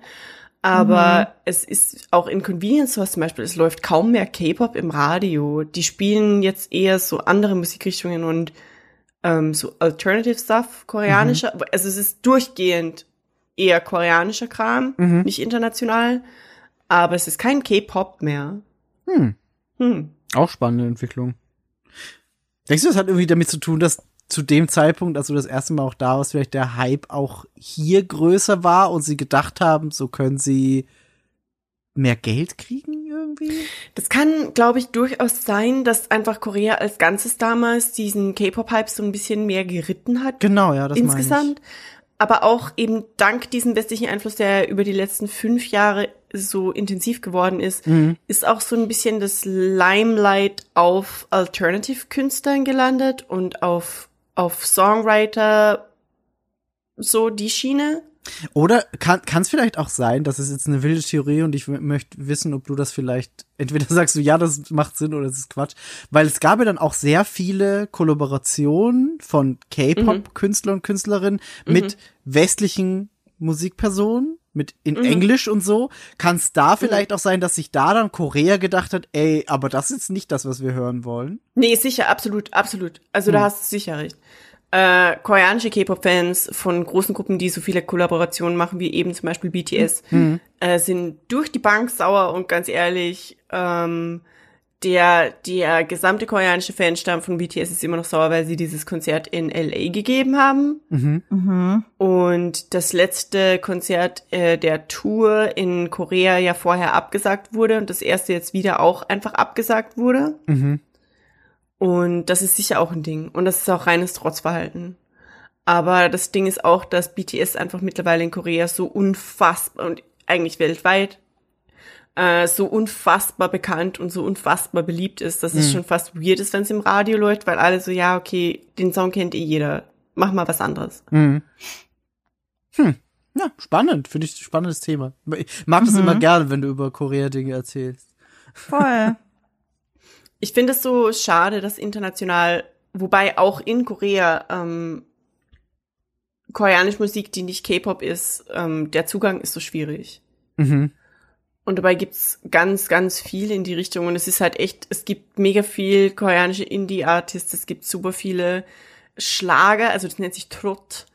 Aber es ist auch in Convenience Stores zum Beispiel, es läuft kaum mehr K-Pop im Radio. Die spielen jetzt eher so andere Musikrichtungen und ähm, so Alternative Stuff, koreanischer. Also es ist durchgehend eher koreanischer Kram, Mhm. nicht international. Aber es ist kein K-Pop mehr. Hm. Hm. Auch spannende Entwicklung. Denkst du, das hat irgendwie damit zu tun, dass zu dem Zeitpunkt, als du das erste Mal auch da warst, vielleicht der Hype auch hier größer war und sie gedacht haben, so können sie mehr Geld kriegen irgendwie? Das kann, glaube ich, durchaus sein, dass einfach Korea als Ganzes damals diesen K-Pop-Hype so ein bisschen mehr geritten hat. Genau, ja, das meine insgesamt. Aber auch eben dank diesem westlichen Einfluss, der über die letzten fünf Jahre so intensiv geworden ist, Mhm. ist auch so ein bisschen das Limelight auf Alternative-Künstlern gelandet und auf, auf Songwriter, so die Schiene. Oder kann es vielleicht auch sein, das ist jetzt eine wilde Theorie und ich möchte wissen, ob du das vielleicht, entweder sagst du, ja, das macht Sinn oder das ist Quatsch, weil es gab ja dann auch sehr viele Kollaborationen von K-Pop-Künstlern und Künstlerinnen mit westlichen Musikpersonen, mit in Englisch und so. Kann es da vielleicht auch sein, dass sich da dann Korea gedacht hat, ey, aber das ist nicht das, was wir hören wollen? Nee, sicher, absolut, absolut. Also da hast du sicher recht. Äh, koreanische K-Pop-Fans von großen Gruppen, die so viele Kollaborationen machen, wie eben zum Beispiel BTS, äh, sind durch die Bank sauer und ganz ehrlich, ähm, der, der gesamte koreanische Fanstamm von BTS ist immer noch sauer, weil sie dieses Konzert in LA gegeben haben. Mhm. Und das letzte Konzert äh, der Tour in Korea ja vorher abgesagt wurde und das erste jetzt wieder auch einfach abgesagt wurde. Mhm. Und das ist sicher auch ein Ding. Und das ist auch reines Trotzverhalten. Aber das Ding ist auch, dass BTS einfach mittlerweile in Korea so unfassbar und eigentlich weltweit äh, so unfassbar bekannt und so unfassbar beliebt ist, dass es schon fast weird ist, wenn es im Radio läuft, weil alle so, ja, okay, den Song kennt eh jeder. Mach mal was anderes. Mhm. Hm. Ja, spannend. Finde ich ein spannendes Thema. Ich mag das immer gerne, wenn du über Korea-Dinge erzählst. Voll. Ich finde es so schade, dass international, wobei auch in Korea ähm, koreanische Musik, die nicht K-Pop ist, ähm, der Zugang ist so schwierig. Mhm. Und dabei gibt's ganz, ganz viel in die Richtung. Und es ist halt echt, es gibt mega viel koreanische Indie-Artists, es gibt super viele Schlager, also das nennt sich Trott.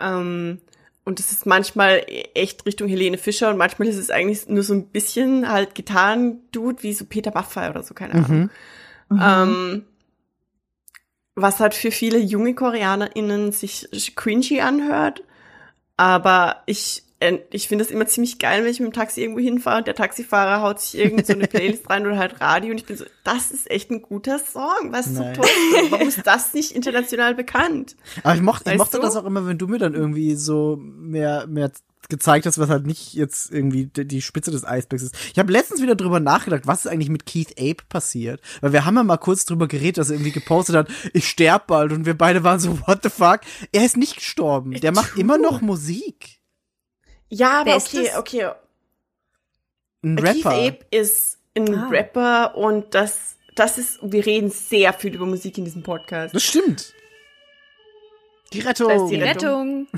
Ähm, und das ist manchmal echt Richtung Helene Fischer und manchmal ist es eigentlich nur so ein bisschen halt Gitarren-Dude wie so Peter Maffay oder so, keine Ahnung. Ähm, was halt für viele junge KoreanerInnen sich cringy anhört. Aber ich, ich finde es immer ziemlich geil, wenn ich mit dem Taxi irgendwo hinfahre und der Taxifahrer haut sich irgend so eine Playlist rein oder halt Radio und ich bin so, das ist echt ein guter Song. Was zum Nice. Teufel? Warum ist das nicht international bekannt? Aber ich mochte, ich mochte du? das auch immer, wenn du mir dann irgendwie so mehr, mehr gezeigt hast, was halt nicht jetzt irgendwie die, Spitze des Eisbergs ist. Ich habe letztens wieder drüber nachgedacht, was ist eigentlich mit Keith Ape passiert? Weil wir haben ja mal kurz drüber geredet, dass er irgendwie gepostet hat, ich sterb bald und wir beide waren so, what the fuck? Er ist nicht gestorben. Der macht immer noch Musik. Ja, aber okay, das? okay. Ein Keith Rapper. Ape ist ein Ah. Rapper und das, das ist, wir reden sehr viel über Musik in diesem Podcast. Das stimmt. Die Rettung. Da ist die Rettung.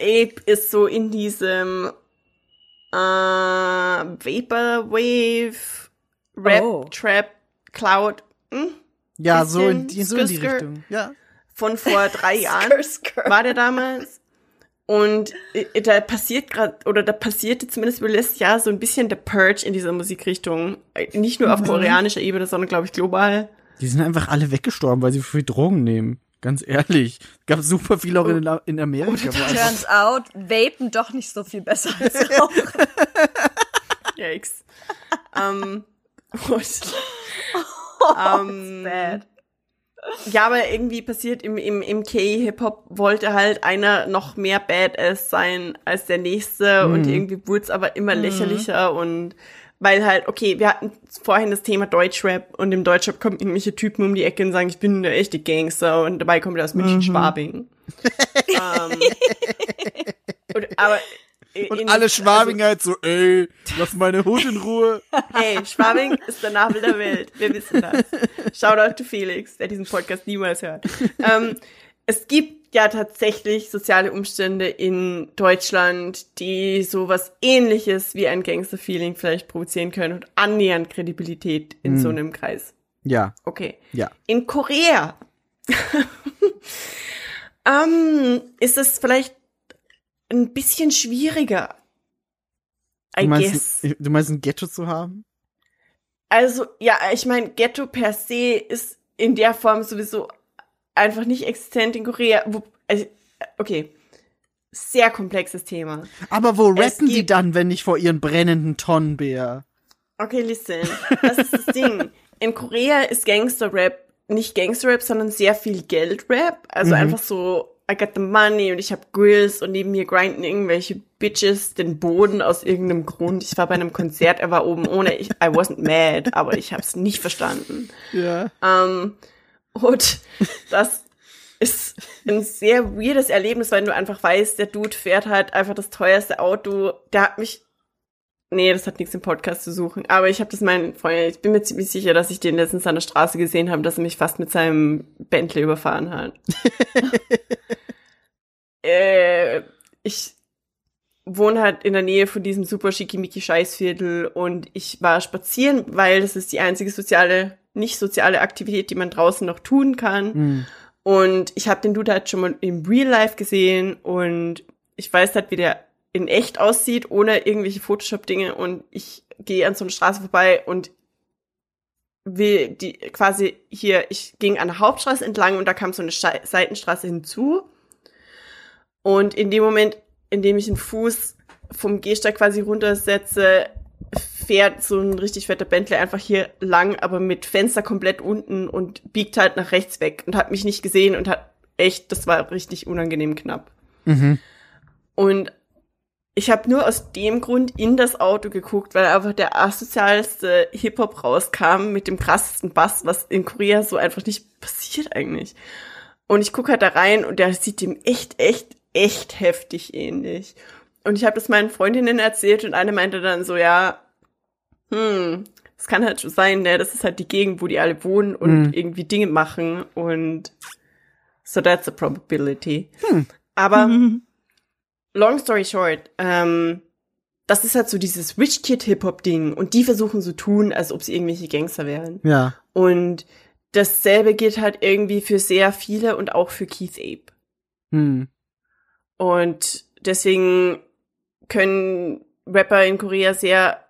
Ape ist so in diesem äh, Vaporwave, Rap, Oh. Trap, Cloud hm? ja, so in, die, so in die. Richtung. Ja. Von vor drei Jahren war der damals. Und äh, da passiert gerade, oder da passierte zumindest über letztes Jahr so ein bisschen der Purge in dieser Musikrichtung. Äh, Nicht nur auf koreanischer Ebene, sondern glaube ich global. Die sind einfach alle weggestorben, weil sie viel Drogen nehmen. Ganz ehrlich. Gab super viel auch in, in Amerika. wo einfach- Turns out, vapen doch nicht so viel besser als Rauchen. Yikes. ähm, und, Oh, ähm, bad. Ja, aber irgendwie passiert im, im, im K-Hip-Hop wollte halt einer noch mehr Badass sein als der nächste Mhm. und irgendwie wurde es aber immer lächerlicher und weil halt, okay, wir hatten vorhin das Thema Deutschrap und im Deutschrap kommen irgendwelche Typen um die Ecke und sagen, ich bin der echte Gangster und dabei kommt er aus Mhm. München-Schwabing. ähm, und, aber Und in- alle also- Schwabinger halt so, ey, lass meine Hut in Ruhe. Hey, Schwabing ist der Nabel der Welt. Wir wissen das. Shoutout to Felix, der diesen Podcast niemals hört. Ähm, es gibt ja tatsächlich soziale Umstände in Deutschland, die sowas ähnliches wie ein Gangster-Feeling vielleicht provozieren können und annähernd Kredibilität in so einem Kreis. Ja, Okay. ja. In Korea ähm, ist es vielleicht ein bisschen schwieriger. I Du meinst, guess. ein- du meinst ein Ghetto zu haben? Also, ja, ich meine, Ghetto per se ist in der Form sowieso einfach nicht existent in Korea. Wo, also, okay. Sehr komplexes Thema. Aber wo rappen die dann, wenn nicht vor ihren brennenden Tonnenbär? Okay, listen. Das ist das Ding. In Korea ist Gangster-Rap nicht Gangster-Rap, sondern sehr viel Geld-Rap. Also Mhm. einfach so, I got the money und ich hab Grills und neben mir grinden irgendwelche Bitches den Boden aus irgendeinem Grund. Ich war bei einem Konzert, er war oben ohne, ich, I wasn't mad, aber ich hab's nicht verstanden. Ja. Ähm, und das ist ein sehr weirdes Erlebnis, weil du einfach weißt, der Dude fährt halt einfach das teuerste Auto. Der hat mich. Nee, das hat nichts im Podcast zu suchen. Aber ich habe das meinen Freunden, ich bin mir ziemlich sicher, dass ich den letztens an der Straße gesehen habe, dass er mich fast mit seinem Bentley überfahren hat. äh, ich wohne halt in der Nähe von diesem super schickimicki Scheißviertel und ich war spazieren, weil das ist die einzige soziale, nicht soziale Aktivität, die man draußen noch tun kann. Hm. Und ich habe den Dude halt schon mal im Real Life gesehen und ich weiß halt, wie der in echt aussieht, ohne irgendwelche Photoshop-Dinge und ich gehe an so einer Straße vorbei und will die quasi hier, ich ging an der Hauptstraße entlang und da kam so eine Schei- Seitenstraße hinzu. Und in dem Moment, in dem ich den Fuß vom Gehsteig quasi runtersetze, fährt so ein richtig fetter Bentley einfach hier lang, aber mit Fenster komplett unten und biegt halt nach rechts weg und hat mich nicht gesehen und hat echt, das war richtig unangenehm knapp. Mhm. Und ich habe nur aus dem Grund in das Auto geguckt, weil einfach der asozialste Hip-Hop rauskam mit dem krassesten Bass, was in Korea so einfach nicht passiert eigentlich. Und ich gucke halt da rein und der sieht dem echt, echt, echt heftig ähnlich. Und ich habe das meinen Freundinnen erzählt und eine meinte dann so, ja, hm, es kann halt schon sein, ne, das ist halt die Gegend, wo die alle wohnen und Mhm. irgendwie Dinge machen und so that's a probability. Aber long story short, ähm, das ist halt so dieses Rich Kid Hip-Hop Ding und die versuchen so tun, als ob sie irgendwelche Gangster wären. Ja. Und dasselbe gilt halt irgendwie für sehr viele und auch für Keith Ape. Hm. Und deswegen können Rapper in Korea sehr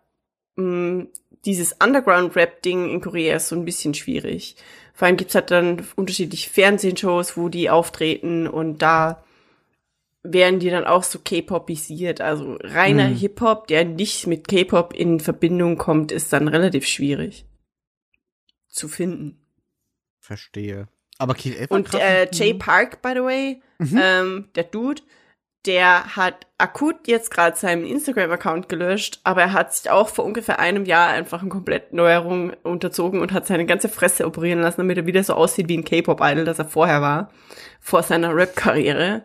mh, dieses Underground-Rap-Ding in Korea ist so ein bisschen schwierig. Vor allem gibt's halt dann unterschiedliche Fernsehshows, wo die auftreten und da werden die dann auch so K-Popisiert. Also reiner Mhm. Hip-Hop, der nicht mit K-Pop in Verbindung kommt, ist dann relativ schwierig zu finden. Verstehe. Aber Ape war Und äh, Jay Park, by the way, Mhm. ähm, der Dude, der hat akut jetzt gerade seinen Instagram-Account gelöscht, aber er hat sich auch vor ungefähr einem Jahr einfach eine komplett Neuerung unterzogen und hat seine ganze Fresse operieren lassen, damit er wieder so aussieht wie ein K-Pop-Idol, das er vorher war, vor seiner Rap-Karriere.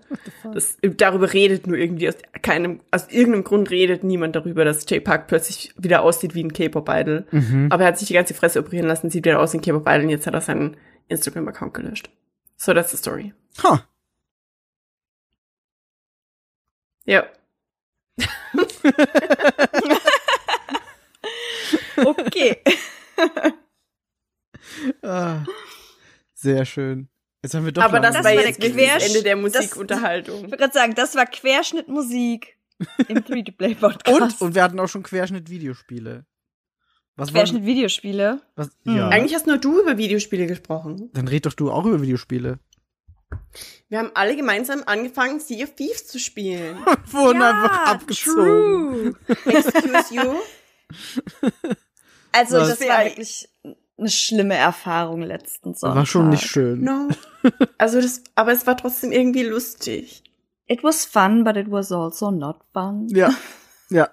Das, darüber redet nur irgendwie aus keinem, aus irgendeinem Grund redet niemand darüber, dass Jay Park plötzlich wieder aussieht wie ein K-Pop-Idol. Mhm. Aber er hat sich die ganze Fresse operieren lassen, sieht wieder aus wie ein K-Pop-Idol und jetzt hat er seinen Instagram-Account gelöscht. So, that's the story. Ha. Ja. Okay. Ah. Sehr schön. Jetzt haben wir doch Aber das, war jetzt Quersch- Ende der Musikunterhaltung. Ich wollte gerade sagen, das war Querschnittmusik im Free-to-Play-Podcast. Und, und wir hatten auch schon Querschnitt-Videospiele. Was wollen- Querschnitt-Videospiele. Was, Hm. ja. Eigentlich hast nur du über Videospiele gesprochen. Dann red doch du auch über Videospiele. Wir haben alle gemeinsam angefangen, Sea of Thieves zu spielen. Wurden einfach abgezogen. True. Excuse you? Also, Was? das war wirklich eine schlimme Erfahrung letzten Sonntag. War schon nicht schön. No. Also das, aber es war trotzdem irgendwie lustig. It was fun, but it was also not fun. Ja. Ja.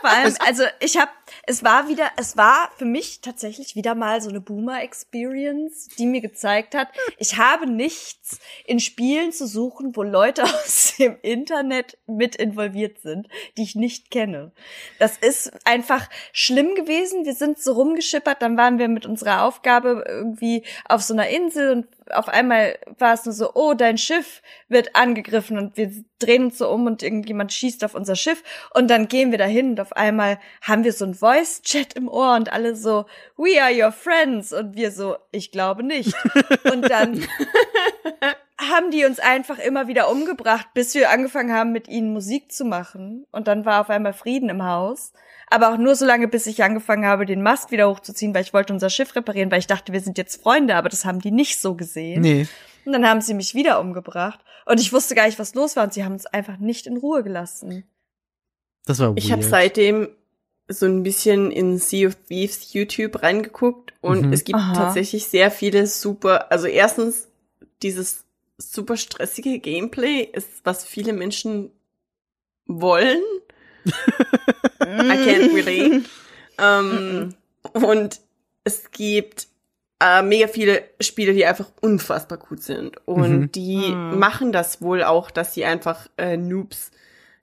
Vor allem, also ich habe, es war wieder, es war für mich tatsächlich wieder mal so eine Boomer-Experience, die mir gezeigt hat, ich habe nichts in Spielen zu suchen, wo Leute aus dem Internet mit involviert sind, die ich nicht kenne. Das ist einfach schlimm gewesen. Wir sind so rumgeschippert, dann waren wir mit unserer Aufgabe irgendwie auf so einer Insel und auf einmal war es nur so, oh, dein Schiff wird angegriffen und wir drehen uns so um und irgendjemand schießt auf unser Schiff und dann gehen wir dahin und auf einmal haben wir so ein Voice-Chat im Ohr und alle so, we are your friends und wir so, ich glaube nicht. Und dann haben die uns einfach immer wieder umgebracht, bis wir angefangen haben, mit ihnen Musik zu machen. Und dann war auf einmal Frieden im Haus. Aber auch nur so lange, bis ich angefangen habe, den Mast wieder hochzuziehen, weil ich wollte unser Schiff reparieren, weil ich dachte, wir sind jetzt Freunde, aber das haben die nicht so gesehen. Nee. Und dann haben sie mich wieder umgebracht. Und ich wusste gar nicht, was los war. Und sie haben uns einfach nicht in Ruhe gelassen. Das war Ich habe weird. seitdem so ein bisschen in Sea of Thieves YouTube reingeguckt und Mhm. es gibt Aha. tatsächlich sehr viele super, also erstens dieses super stressige Gameplay ist, was viele Menschen wollen. I can't relate. ähm, und es gibt äh, mega viele Spiele, die einfach unfassbar gut sind. Und Mhm. die Mhm. machen das wohl auch, dass sie einfach äh, Noobs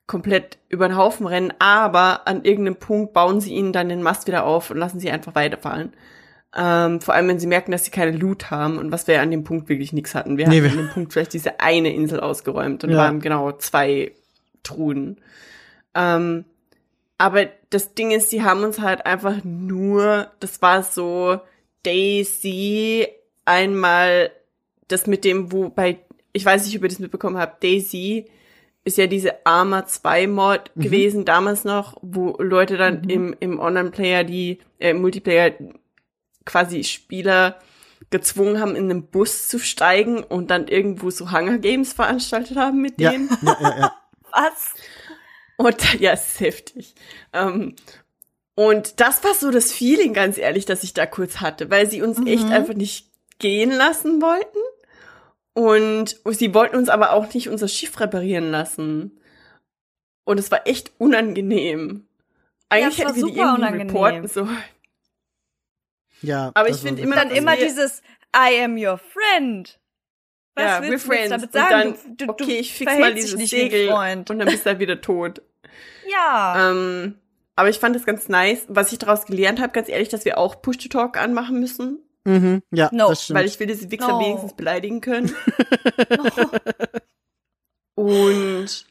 komplett über den Haufen rennen, aber an irgendeinem Punkt bauen sie ihnen dann den Mast wieder auf und lassen sie einfach weiterfahren. Ähm, vor allem, wenn sie merken, dass sie keine Loot haben und was wir an dem Punkt wirklich nichts hatten. Wir Nee, hatten wir- an dem Punkt vielleicht diese eine Insel ausgeräumt und Ja. waren genau zwei Truhen. Ähm, aber das Ding ist, sie haben uns halt einfach nur, das war so Daisy einmal das mit dem, wo bei, ich weiß nicht, ob ihr das mitbekommen habt, Daisy ist ja diese Arma 2 Mod Mhm. gewesen damals noch, wo Leute dann im, im Online-Player, die, äh, Multiplayer quasi Spieler gezwungen haben, in einen Bus zu steigen und dann irgendwo so Hunger Games veranstaltet haben mit Ja, denen. ja, ja, ja. Was? Und ja, es ist heftig. Ähm, und das war so das Feeling, ganz ehrlich, dass ich da kurz hatte, weil sie uns echt einfach nicht gehen lassen wollten. Und sie wollten uns aber auch nicht unser Schiff reparieren lassen. Und es war echt unangenehm. Eigentlich Ja, hätten wir die super irgendwie unangenehm. reporten sollen. ja Aber ich finde so- immer Dann immer wir- dieses I am your friend. Was ja, willst we're du damit Und sagen? dann, du, du, okay, ich fix mal dich dieses nicht Segel Freund. und dann bist du halt wieder tot. Ja. Ähm, aber ich fand es ganz nice. Was ich daraus gelernt habe, ganz ehrlich, dass wir auch Push-to-Talk anmachen müssen, Mhm, ja, No. das stimmt. weil ich will diese Wichser No. wenigstens beleidigen können. Und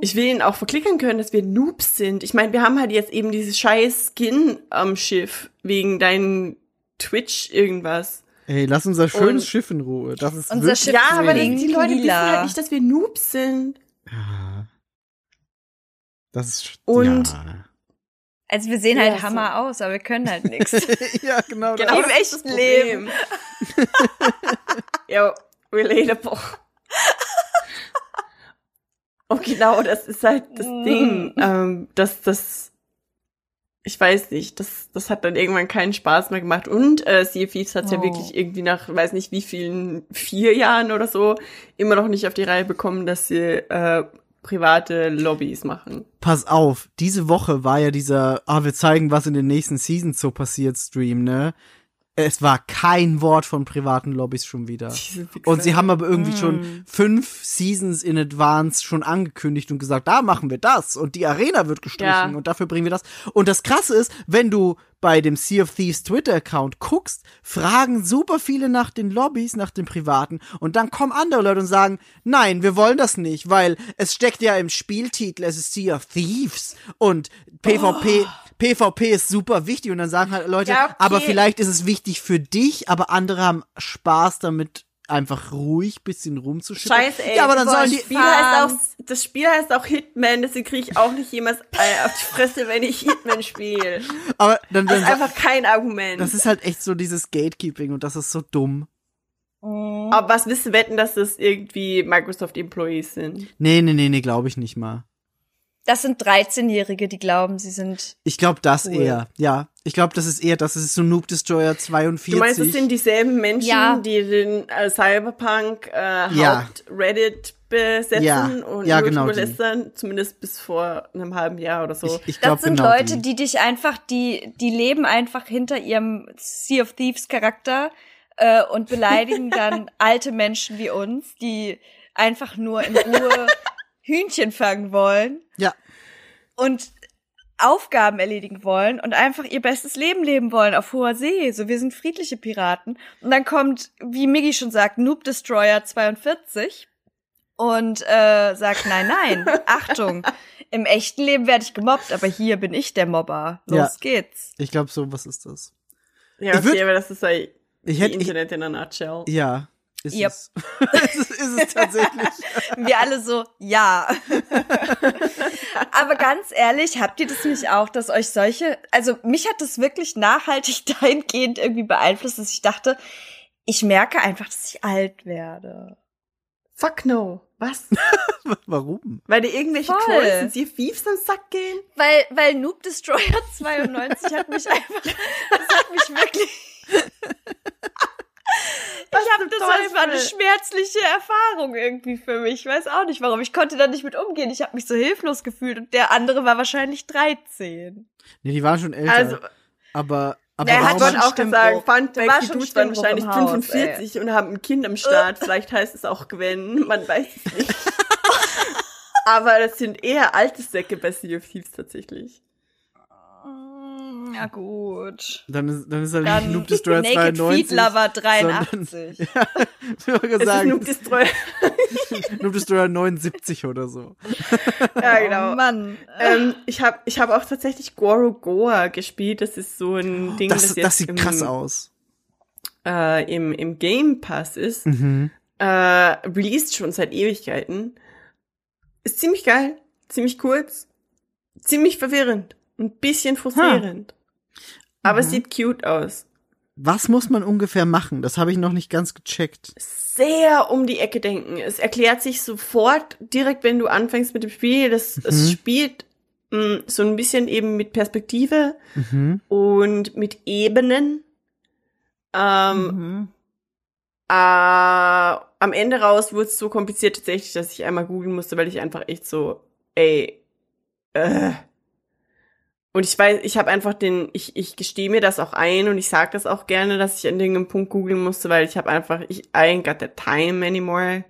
ich will ihnen auch verklickern können, dass wir Noobs sind. Ich meine, wir haben halt jetzt eben dieses scheiß Skin am Schiff wegen deinen Twitch irgendwas. Ey, lass unser schönes Und- Schiff in Ruhe. Das ist Unser wirklich Schiff Ja, aber die Leute wissen lila. halt nicht, dass wir Noobs sind. Ja. Das ist Und- ja. Also wir sehen Ja, halt so. Hammer aus, aber wir können halt nichts. ja, genau. Genau, Im das ist echten das Problem. ja, relatable. Und genau, das ist halt das Mm. Ding, ähm, dass das, ich weiß nicht, das, das hat dann irgendwann keinen Spaß mehr gemacht. Und äh, Sea of Thieves hat ja Oh. wirklich irgendwie nach, weiß nicht wie vielen, vier Jahren oder so, immer noch nicht auf die Reihe bekommen, dass sie äh, private Lobbys machen. Pass auf, diese Woche war ja dieser, ah, wir zeigen, was in den nächsten Seasons so passiert, Stream, ne? Es war kein Wort von privaten Lobbys schon wieder. Und sie haben aber irgendwie Mm. schon fünf Seasons in advance schon angekündigt und gesagt, da machen wir das und die Arena wird gestrichen Ja. und dafür bringen wir das. Und das krasse ist, wenn du bei dem Sea of Thieves Twitter-Account guckst, fragen super viele nach den Lobbys, nach den privaten und dann kommen andere Leute und sagen, nein, wir wollen das nicht, weil es steckt ja im Spieltitel, es ist Sea of Thieves und PvP, PvP ist super wichtig und dann sagen halt Leute, Ja, okay. aber vielleicht ist es wichtig für dich, aber andere haben Spaß damit, einfach ruhig bisschen rumzuschippen. Scheiße, ey. Ja, aber dann sollen die. Spiel heißt auch, das Spiel heißt auch Hitman, deswegen kriege ich auch nicht jemals auf die Fresse, wenn ich Hitman spiele. Aber dann, Das dann ist einfach kein Argument. das ist halt echt so dieses Gatekeeping und das ist so dumm. Mhm. Aber was willst du wetten, dass das irgendwie Microsoft Employees sind? Nee, nee, nee, nee, glaube ich nicht mal. Das sind 13-Jährige, die glauben, sie sind. Ich glaube das Cool. eher. Ja, ich glaube, das ist eher, das ist so Noob Destroyer 42. Du meinst, es sind dieselben Menschen, Ja. die den äh, Cyberpunk äh, Ja. Haupt-Reddit besetzen Ja. und Ja, genau drüber die. zumindest bis vor einem halben Jahr oder so. ich, ich Das glaube sind genau Leute, die. die dich einfach, die, die leben einfach hinter ihrem Sea of Thieves Charakter äh, und beleidigen dann alte Menschen wie uns, die einfach nur in Ruhe Hühnchen fangen wollen Ja, und Aufgaben erledigen wollen und einfach ihr bestes Leben leben wollen auf hoher See. So, wir sind friedliche Piraten. Und dann kommt, wie Miggy schon sagt, Noob Destroyer 42 und äh, sagt, nein, nein, Achtung, im echten Leben werde ich gemobbt, aber hier bin ich der Mobber. Los Ja. geht's. ich glaube, so was ist das. ja, ich würd- okay, aber das ist halt Ich die hätte, ich, Internet in a nutshell. ja, ist Yep. es. ist, es- ist es tatsächlich. Wir alle so, ja. Aber ganz ehrlich, habt ihr das nicht auch, dass euch solche, also mich hat das wirklich nachhaltig dahingehend irgendwie beeinflusst, dass ich dachte, ich merke einfach, dass ich alt werde. Fuck no. Was? Warum? Weil dir irgendwelche Voll. Trolls und sie Thieves am Sack gehen? Weil, weil Noob Destroyer 92 hat mich einfach, das hat mich wirklich, ich habe das, das war eine schmerzliche Erfahrung irgendwie für mich. Ich weiß auch nicht warum. Ich konnte da nicht mit umgehen. Ich habe mich so hilflos gefühlt und der andere war wahrscheinlich 13. Nee, die waren schon älter. Also, aber, aber Der ich hat wollte auch sagen, Fun Fact, die schon Dudes waren wahrscheinlich Haus, 45 und haben ein Kind am Start. Vielleicht heißt es auch Gwen, man weiß es nicht. Aber das sind eher alte Säcke bei Sea of Thieves tatsächlich. Ja gut. dann ist, dann ist er nicht Dann Noob Destroyer Naked 92. Feet Lover sondern- 83. Ich wollte gerade Es ist sagen, Noob Destroyer. Noob Destroyer 79 oder so. ja, genau. Oh Mann. ähm, ich habe ich hab auch tatsächlich Gorogoa gespielt. Das ist so ein Ding, Das, das, das, jetzt sieht im, krass aus. Äh, im, im Game Pass ist. Mhm. Äh, released schon seit Ewigkeiten. Ist ziemlich geil, ziemlich kurz, ziemlich verwirrend, ein bisschen frustrierend. Aber es Mhm. sieht cute aus. Was muss man ungefähr machen? Das habe ich noch nicht ganz gecheckt. Sehr um die Ecke denken. Es erklärt sich sofort, direkt wenn du anfängst mit dem Spiel. Das, Mhm. Es spielt mh, so ein bisschen eben mit Perspektive Mhm. und mit Ebenen. Ähm, Mhm. Äh, am Ende raus wurde es so kompliziert tatsächlich, dass ich einmal googeln musste, weil ich einfach echt so, ey, äh. Und ich weiß, ich habe einfach den, ich, ich gestehe mir das auch ein und ich sage das auch gerne, dass ich an irgendeinem Punkt googeln musste, weil ich habe einfach, ich I ain't got the time anymore.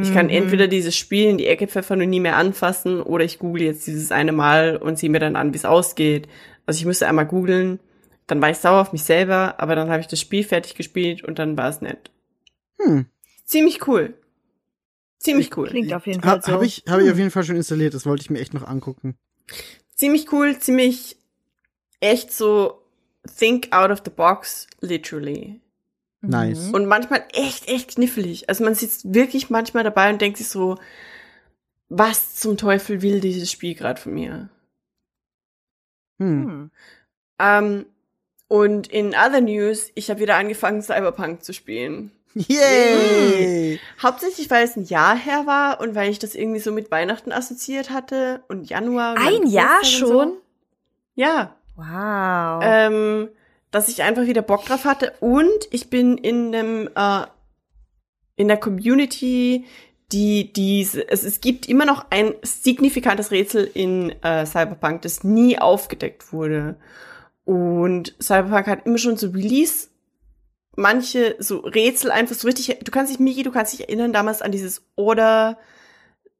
Ich kann Mhm. entweder dieses Spiel in die Ecke pfeffern und nie mehr anfassen oder ich google jetzt dieses eine Mal und sehe mir dann an, wie es ausgeht. Also ich müsste einmal googeln, dann war ich sauer auf mich selber, aber dann habe ich das Spiel fertig gespielt und dann war es nett. Hm. Ziemlich cool. Ziemlich cool. Klingt auf jeden Fall Ha, so. Habe ich, hab ich auf jeden Fall schon installiert. Das wollte ich mir echt noch angucken. Ziemlich cool, ziemlich echt so think out of the box, literally. Nice. Und manchmal echt, echt knifflig. Also man sitzt wirklich manchmal dabei und denkt sich so, was zum Teufel will dieses Spiel gerade von mir? Hm. Hm. Ähm, und in other news, ich habe wieder angefangen, Cyberpunk zu spielen. Yay! Hauptsächlich, weil es ein Jahr her war und weil ich das irgendwie so mit Weihnachten assoziiert hatte und Januar. und Ein Jahr schon? So. Ja. Wow. ähm, dass ich einfach wieder Bock drauf hatte und ich bin in einem äh, in der Community, die diese es, es gibt immer noch ein signifikantes Rätsel in äh, Cyberpunk, das nie aufgedeckt wurde und Cyberpunk hat immer schon so Release manche so Rätsel einfach so richtig. Du kannst dich Miki, du kannst dich erinnern damals an dieses Order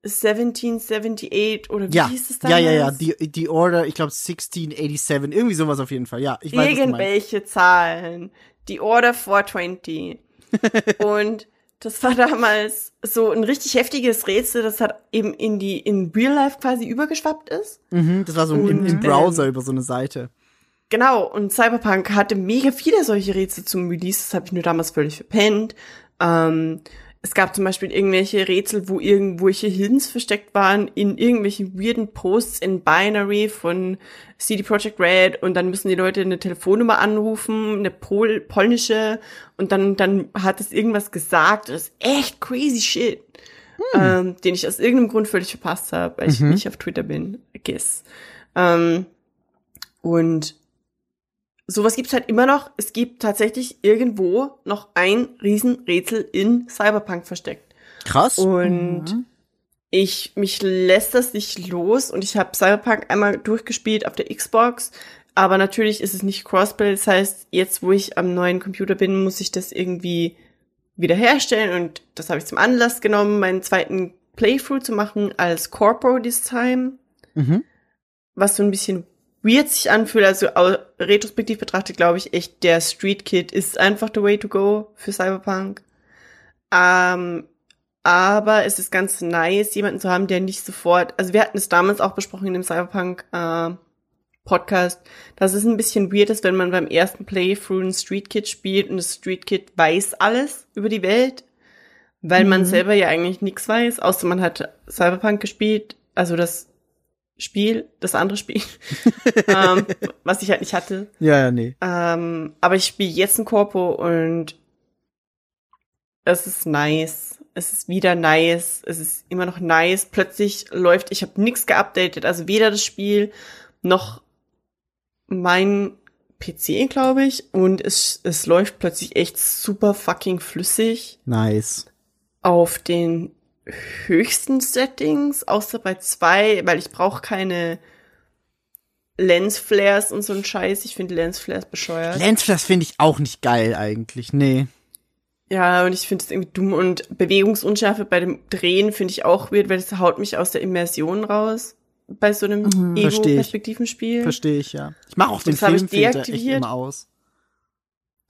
1778 oder wie Ja, hieß es ja, damals? ja, ja. Die, die Order, ich glaube 1687, irgendwie sowas auf jeden Fall. Ja, ich weiß, irgendwelche Zahlen. Die Order 420. und das war damals so ein richtig heftiges Rätsel, das hat eben in die, in Real Life quasi übergeschwappt ist. Mhm, das war so im, im Browser ähm, über so eine Seite. Genau, und Cyberpunk hatte mega viele solche Rätsel zum Release, das habe ich nur damals völlig verpennt. Ähm, es gab zum Beispiel irgendwelche Rätsel, wo irgendwelche Hints versteckt waren in irgendwelchen weirden Posts in Binary von CD Projekt Red und dann müssen die Leute eine Telefonnummer anrufen, eine Pol polnische und dann, dann hat es irgendwas gesagt. Das ist echt crazy shit. ähm, den ich aus irgendeinem Grund völlig verpasst habe, weil ich Mhm. nicht auf Twitter bin. I guess. Ähm, und sowas gibt's halt immer noch. Es gibt tatsächlich irgendwo noch ein Riesenrätsel in Cyberpunk versteckt. Krass. Und Mhm. ich, mich lässt das nicht los und ich habe Cyberpunk einmal durchgespielt auf der Xbox, aber natürlich ist es nicht Crossplay, das heißt, jetzt wo ich am neuen Computer bin, muss ich das irgendwie wiederherstellen und das habe ich zum Anlass genommen, meinen zweiten Playthrough zu machen als Corpo this time, Mhm. was so ein bisschen weird sich anfühlt, also retrospektiv betrachtet glaube ich echt, der Street Kid ist einfach the way to go für Cyberpunk. Ähm, aber es ist ganz nice, jemanden zu haben, der nicht sofort, also wir hatten es damals auch besprochen in dem Cyberpunk äh, Podcast, dass es ein bisschen weird ist, wenn man beim ersten Playthrough ein Street Kid spielt und das Street Kid weiß alles über die Welt, weil man Mhm. selber ja eigentlich nichts weiß, außer man hat Cyberpunk gespielt, also das Spiel, das andere Spiel, ähm, was ich halt nicht hatte. Ja, ja, nee. Ähm, aber ich spiele jetzt ein Corpo und es ist nice. Es ist wieder nice. Es ist immer noch nice. Plötzlich läuft, ich habe nichts geupdatet, also weder das Spiel noch mein PC, glaube ich. Und es, es läuft plötzlich echt super fucking flüssig Nice. auf den höchsten Settings, außer bei zwei, weil ich brauche keine Lensflares und so ein Scheiß. Ich finde Lensflares bescheuert. Lensflares finde ich auch nicht geil eigentlich. Nee. Ja, und ich finde es irgendwie dumm und Bewegungsunschärfe bei dem Drehen finde ich auch weird, weil das haut mich aus der Immersion raus bei so einem Mhm. Versteh ich. Ego-Perspektivenspiel. Verstehe ich, ja. Ich mache auch den Filmfilter echt immer aus.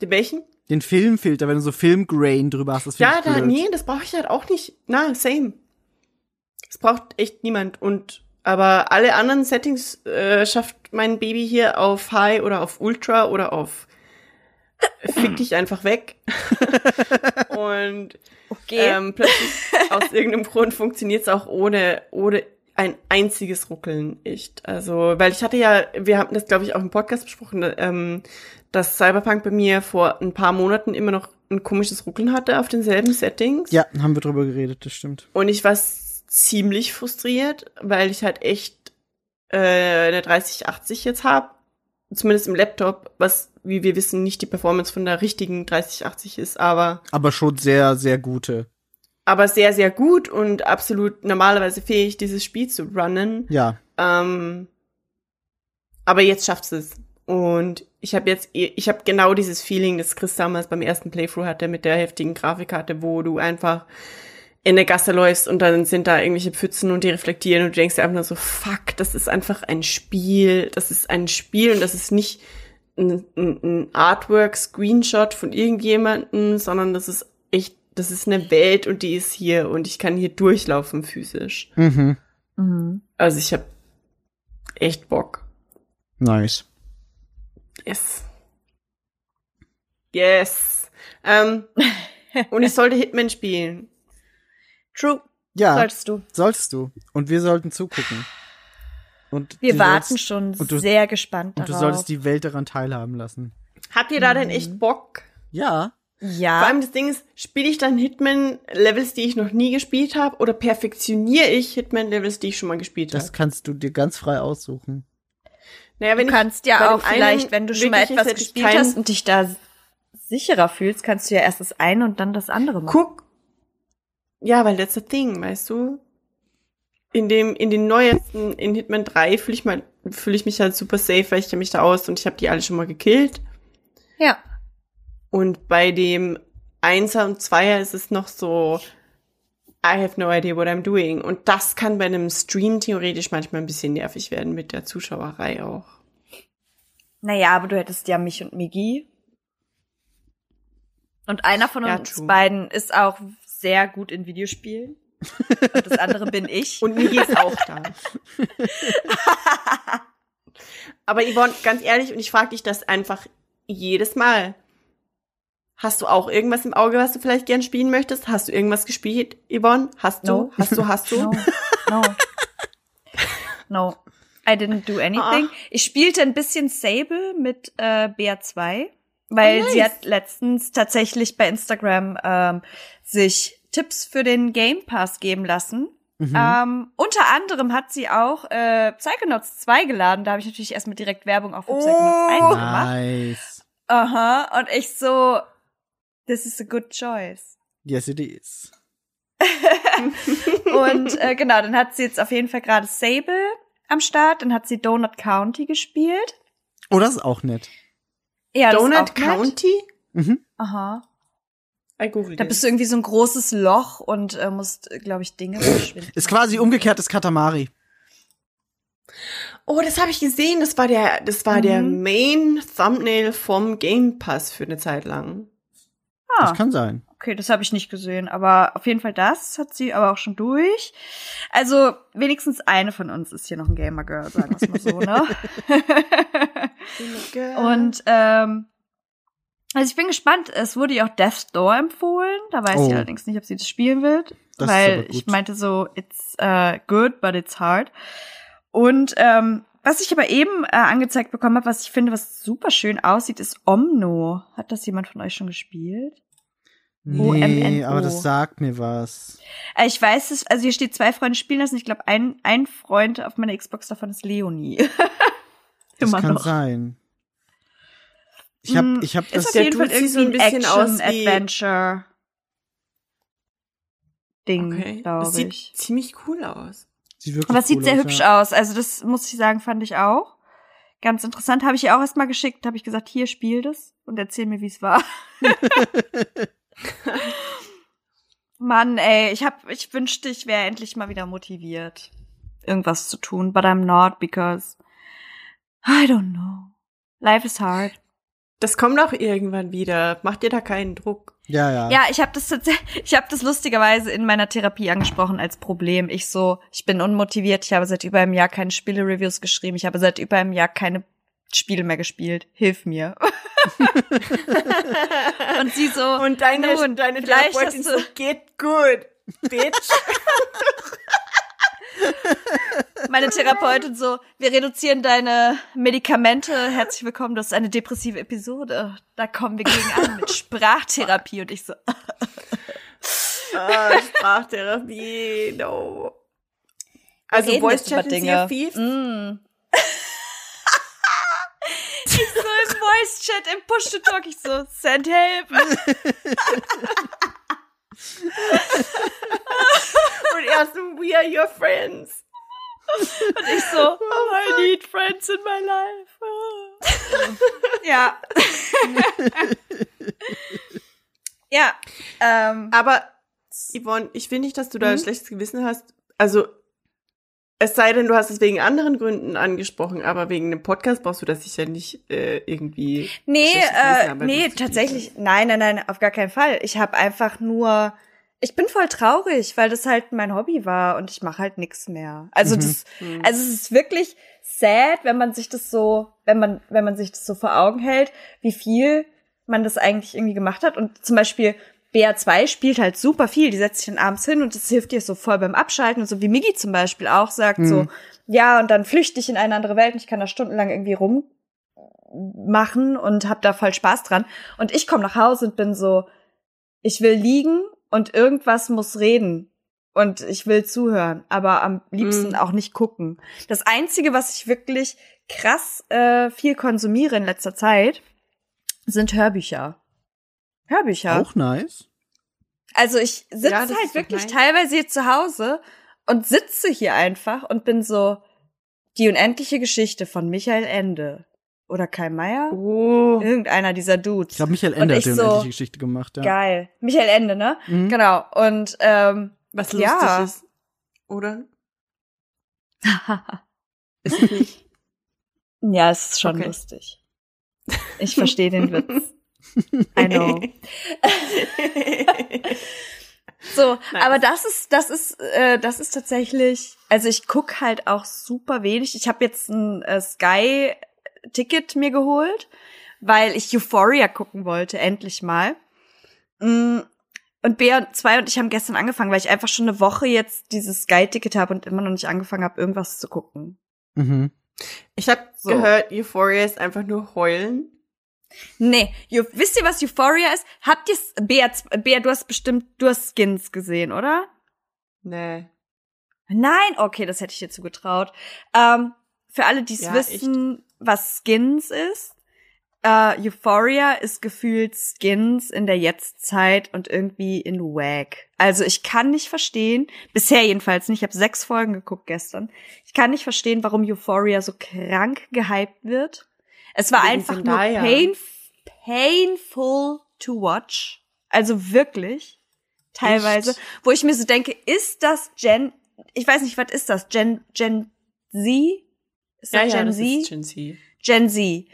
Den welchen? Den Filmfilter, wenn du so Filmgrain drüber hast, das Ja, ich da, nee, das brauche ich halt auch nicht. Na, same. Das braucht echt niemand. Und aber alle anderen Settings äh, schafft mein Baby hier auf High oder auf Ultra oder auf Fick dich einfach weg. Und Okay. ähm, plötzlich aus irgendeinem Grund funktioniert es auch ohne, ohne ein einziges Ruckeln echt. Also, weil ich hatte ja, wir haben das glaube ich auch im Podcast besprochen, ähm, dass Cyberpunk bei mir vor ein paar Monaten immer noch ein komisches Ruckeln hatte auf denselben Settings. Ja, haben wir drüber geredet, das stimmt. Und ich war ziemlich frustriert, weil ich halt echt äh, eine 3080 jetzt habe. Zumindest im Laptop, was, wie wir wissen, nicht die Performance von der richtigen 3080 ist, aber Aber schon sehr, sehr gute. Aber sehr, sehr gut und absolut normalerweise fähig, dieses Spiel zu runnen. Ja. Ähm, aber jetzt schafft es. Und ich habe jetzt, ich habe genau dieses Feeling, das Chris damals beim ersten Playthrough hatte mit der heftigen Grafikkarte, wo du einfach in der Gasse läufst und dann sind da irgendwelche Pfützen und die reflektieren und du denkst dir einfach nur so, fuck, das ist einfach ein Spiel, das ist ein Spiel und das ist nicht ein, ein, ein Artwork-Screenshot von irgendjemanden, sondern das ist echt, das ist eine Welt und die ist hier und ich kann hier durchlaufen physisch. Mhm. Mhm. Also ich habe echt Bock. Nice. Yes. Yes. Ähm, und ich sollte Hitman spielen. True. Ja, Solltest du. solltest du. Und wir sollten zugucken. Und Wir warten sollst, schon und du- sehr gespannt Und du darauf. solltest die Welt daran teilhaben lassen. Habt ihr da denn echt Bock? Ja. Ja. Vor allem das Ding ist, spiele ich dann Hitman-Levels, die ich noch nie gespielt habe, oder perfektioniere ich Hitman-Levels, die ich schon mal gespielt Das habe? kannst du dir ganz frei aussuchen. Naja, wenn du kannst ja auch vielleicht, wenn du schon mal etwas gespielt hast und dich da sicherer fühlst, kannst du ja erst das eine und dann das andere machen. Guck. Ja, weil that's the thing, weißt du? In dem, in den neuesten, in Hitman 3 fühle ich mal, fühle ich mich halt super safe, weil ich kenne mich da aus und ich habe die alle schon mal gekillt. Ja. Und bei dem Einser und Zweier ist es noch so, I have no idea what I'm doing. Und das kann bei einem Stream theoretisch manchmal ein bisschen nervig werden mit der Zuschauerei auch. Naja, aber du hättest ja mich und Migi. Und einer von Ja, uns true. beiden ist auch sehr gut in Videospielen. Und das andere bin ich. Und Migi ist auch da. Aber Yvonne, ganz ehrlich, und ich frage dich das einfach jedes Mal. Hast du auch irgendwas im Auge, was du vielleicht gern spielen möchtest? Hast du irgendwas gespielt, Yvonne? Hast du? No. Hast du? Hast du? No, no. No. I didn't do anything. Ah. Ich spielte ein bisschen Sable mit äh, BA2, weil Oh, nice. sie hat letztens tatsächlich bei Instagram ähm, sich Tipps für den Game Pass geben lassen. Mhm. Ähm, unter anderem hat sie auch äh, Psychonauts 2 geladen. Da habe ich natürlich erstmal direkt Werbung auch für Oh. Psychonauts 1 gemacht. nice. Aha. Und ich so, this is a good choice. Yes, it is. Und äh, genau, dann hat sie jetzt auf jeden Fall gerade Sable am Start. Dann hat sie Donut County gespielt. Oh, das ist auch nett. Ja, das ist Donut auch nett. County? Mhm. Aha. I google Da bist du irgendwie so ein großes Loch und äh, musst, glaube ich, Dinge verschwinden. Ist quasi umgekehrtes Katamari. Oh, das habe ich gesehen. Das war der, das war der Mhm. Main Thumbnail vom Game Pass für eine Zeit lang. Das Ah, kann sein. okay, das habe ich nicht gesehen, aber auf jeden Fall das hat sie aber auch schon durch. Also wenigstens eine von uns ist hier noch ein Gamer Girl, sagen wir es mal so, ne? Und ähm, also ich bin gespannt. Es wurde ihr auch Death's Door empfohlen. Da weiß Oh. ich allerdings nicht, ob sie das spielen wird, Das ist weil aber gut. ich meinte so, it's uh, good, but it's hard. Und ähm, was ich aber eben äh, angezeigt bekommen habe, was ich finde, was super schön aussieht, ist Omno. Hat das jemand von euch schon gespielt? Nee, OMNO. aber das sagt mir was. Äh, Ich weiß es, also hier steht zwei Freunde spielen lassen. Ich glaube, ein, ein Freund auf meiner Xbox davon ist Leonie. Das kann noch. sein. Ich hab, Mm, ich hab ist das. auf der jeden Fall irgendwie so ein bisschen aus Action, wie- Adventure Ding, Okay. Das glaube sieht ich. ziemlich cool aus. Sieht wirklich Aber es sieht cool sehr aus, hübsch ja. aus. Also das muss ich sagen, fand ich auch. Ganz interessant. Habe ich ihr auch erstmal geschickt, habe ich gesagt, hier spiel das und erzähl mir, wie es war. Mann, ey, ich hab, ich wünschte, ich wäre endlich mal wieder motiviert, irgendwas zu tun, but I'm not because I don't know. Life is hard. Das kommt auch irgendwann wieder. Macht dir da keinen Druck. Ja, ja. Ja, ich habe das tatsächlich, ich habe das lustigerweise in meiner Therapie angesprochen als Problem. Ich so, ich bin unmotiviert, ich habe seit über einem Jahr keine Spiele-Reviews geschrieben, ich habe seit über einem Jahr keine Spiele mehr gespielt. Hilf mir. Und sie so, Und deine, nun, deine Therapeutin so, geht gut, bitch. meine Therapeutin so, wir reduzieren deine Medikamente. Herzlich willkommen, das ist eine depressive Episode. Da kommen wir gegen an mit Sprachtherapie und ich so, ah, Sprachtherapie, no. Also Voice Chat ist Dinge. hier fies. Mm. Ich so im Voice Chat, im Push to Talk, ich so, send help. Und erst so, we are your friends. Und ich so, oh, I need friends in my life. ja. ja. Ähm, Aber Yvonne, ich will nicht, dass du da ein Mhm. schlechtes Gewissen hast. Also, es sei denn, du hast es wegen anderen Gründen angesprochen, aber wegen einem Podcast brauchst du das sicher nicht äh, irgendwie. nee, äh, nee, tatsächlich, nein, nein, nein, auf gar keinen Fall. Ich habe einfach nur, ich bin voll traurig, weil das halt mein Hobby war und ich mache halt nichts mehr. Also Mhm. das, Hm. also es ist wirklich sad, wenn man sich das so, wenn man, wenn man sich das so vor Augen hält, wie viel man das eigentlich irgendwie gemacht hat. Und zum Beispiel BA2 spielt halt super viel. Die setzt sich dann abends hin und das hilft dir so voll beim Abschalten. Und so wie Migi zum Beispiel auch sagt, so, Mhm. ja, und dann flüchte ich in eine andere Welt und ich kann da stundenlang irgendwie rummachen und hab da voll Spaß dran. Und ich komme nach Hause und bin so, ich will liegen und irgendwas muss reden. Und ich will zuhören, aber am liebsten Mhm. auch nicht gucken. Das Einzige, was ich wirklich krass äh, viel konsumiere in letzter Zeit, sind Hörbücher. Hörbücher. Auch nice. Also ich sitze Ja, halt wirklich nice. teilweise hier zu Hause und sitze hier einfach und bin so die unendliche Geschichte von Michael Ende oder Kai Meier, Oh. irgendeiner dieser Dudes. Ich glaube, Michael Ende hat die so, unendliche Geschichte gemacht, ja. Geil. Michael Ende, ne? Mhm. Genau. Und ähm, Was lustig Ja. ist. Oder? Ist es nicht? ja, es ist schon Okay. lustig. Ich verstehe den Witz. I know. So, Nice. aber das ist, das ist, äh, das ist tatsächlich, also ich guck halt auch super wenig. Ich habe jetzt ein äh, Sky-Ticket mir geholt, weil ich Euphoria gucken wollte, endlich mal. Mm, Und BR2 und ich haben gestern angefangen, weil ich einfach schon eine Woche jetzt dieses Sky-Ticket habe und immer noch nicht angefangen habe, irgendwas zu gucken. Mhm. Ich habe So. gehört, Euphoria ist einfach nur heulen. Nee, you, wisst ihr, was Euphoria ist? Habt ihr's, Bea, Bea, du hast bestimmt, du hast Skins gesehen, oder? Nee. Nein? Okay, das hätte ich dir zugetraut. Ähm, für alle, die es Ja, wissen, was Skins ist, äh, Euphoria ist gefühlt Skins in der Jetztzeit und irgendwie in Wack. Also ich kann nicht verstehen, bisher jedenfalls nicht, ich habe sechs Folgen geguckt gestern, ich kann nicht verstehen, warum Euphoria so krank gehypt wird. Es war einfach nur pain, painful to watch. Also wirklich, teilweise, Echt? wo ich mir so denke, ist das Gen, ich weiß nicht, was ist das? Gen, Gen Z? Ist das Gen das Z? ist Gen Z. Gen Z.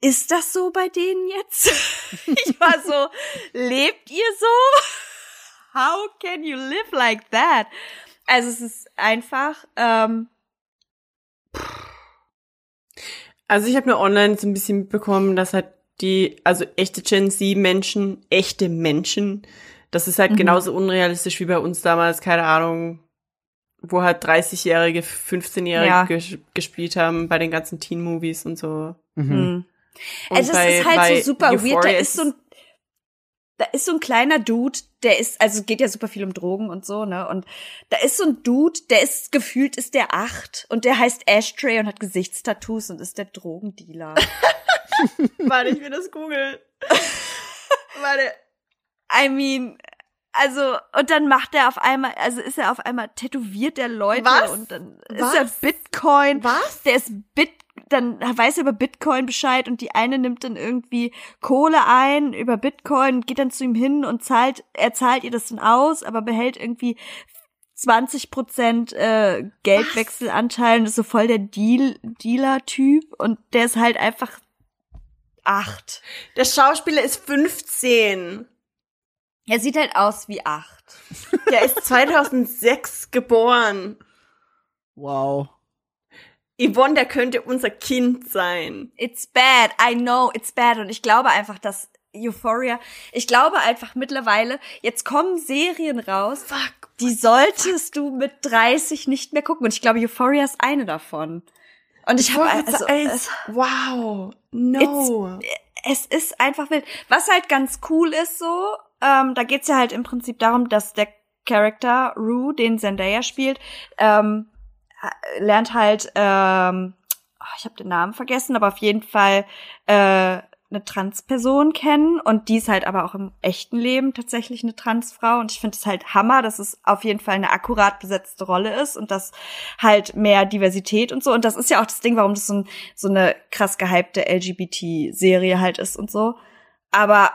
Ist das so bei denen jetzt? ich war so, lebt ihr so? How can you live like that? Also es ist einfach, ähm, Also ich habe nur online so ein bisschen mitbekommen, dass halt die, also echte Gen Z-Menschen, echte Menschen, das ist halt Mhm. genauso unrealistisch wie bei uns damals, keine Ahnung, wo halt 30-Jährige, 15-Jährige Ja. ges gespielt haben bei den ganzen Teen-Movies und so. Mhm. hm. Und also es bei- ist halt so super weird. Da Euphoria ist so ein, da ist so ein kleiner Dude, der ist, also geht ja super viel um Drogen und so, ne? Und da ist so ein Dude, der ist gefühlt ist der acht und der heißt Ashtray und hat Gesichtstattoos und ist der Drogendealer. Warte, ich will das googeln. Warte. I mean, also, und dann macht er auf einmal, also ist er auf einmal tätowiert der Leute Was? und dann Was? ist er Bitcoin. Was? Der ist Bit, dann weiß er über Bitcoin Bescheid und die eine nimmt dann irgendwie Kohle ein über Bitcoin, geht dann zu ihm hin und zahlt, er zahlt ihr das dann aus, aber behält irgendwie 20 Prozent äh, Geldwechselanteil und ist so voll der Deal, Dealer-Typ und der ist halt einfach acht. Der Schauspieler ist 15. Er sieht halt aus wie acht. Der ist 2006 geboren. Wow. Yvonne, der könnte unser Kind sein. It's bad. I know, it's bad. Und ich glaube einfach, dass Euphoria, ich glaube einfach mittlerweile, jetzt kommen Serien raus, Fuck. die solltest du mit 30 nicht mehr gucken. Und ich glaube, Euphoria ist eine davon. Und ich habe also, es, wow. No. es ist einfach wild. Was halt ganz cool ist so, ähm, da geht's ja halt im Prinzip darum, dass der Charakter Rue, den Zendaya spielt, ähm, äh, lernt halt, ähm, oh, ich habe den Namen vergessen, aber auf jeden Fall äh, eine Transperson kennen. Und die ist halt aber auch im echten Leben tatsächlich eine Transfrau. Und ich finde es halt Hammer, dass es auf jeden Fall eine akkurat besetzte Rolle ist und dass halt mehr Diversität und so. Und das ist ja auch das Ding, warum das so, ein, so eine krass gehypte LGBT-Serie halt ist und so, aber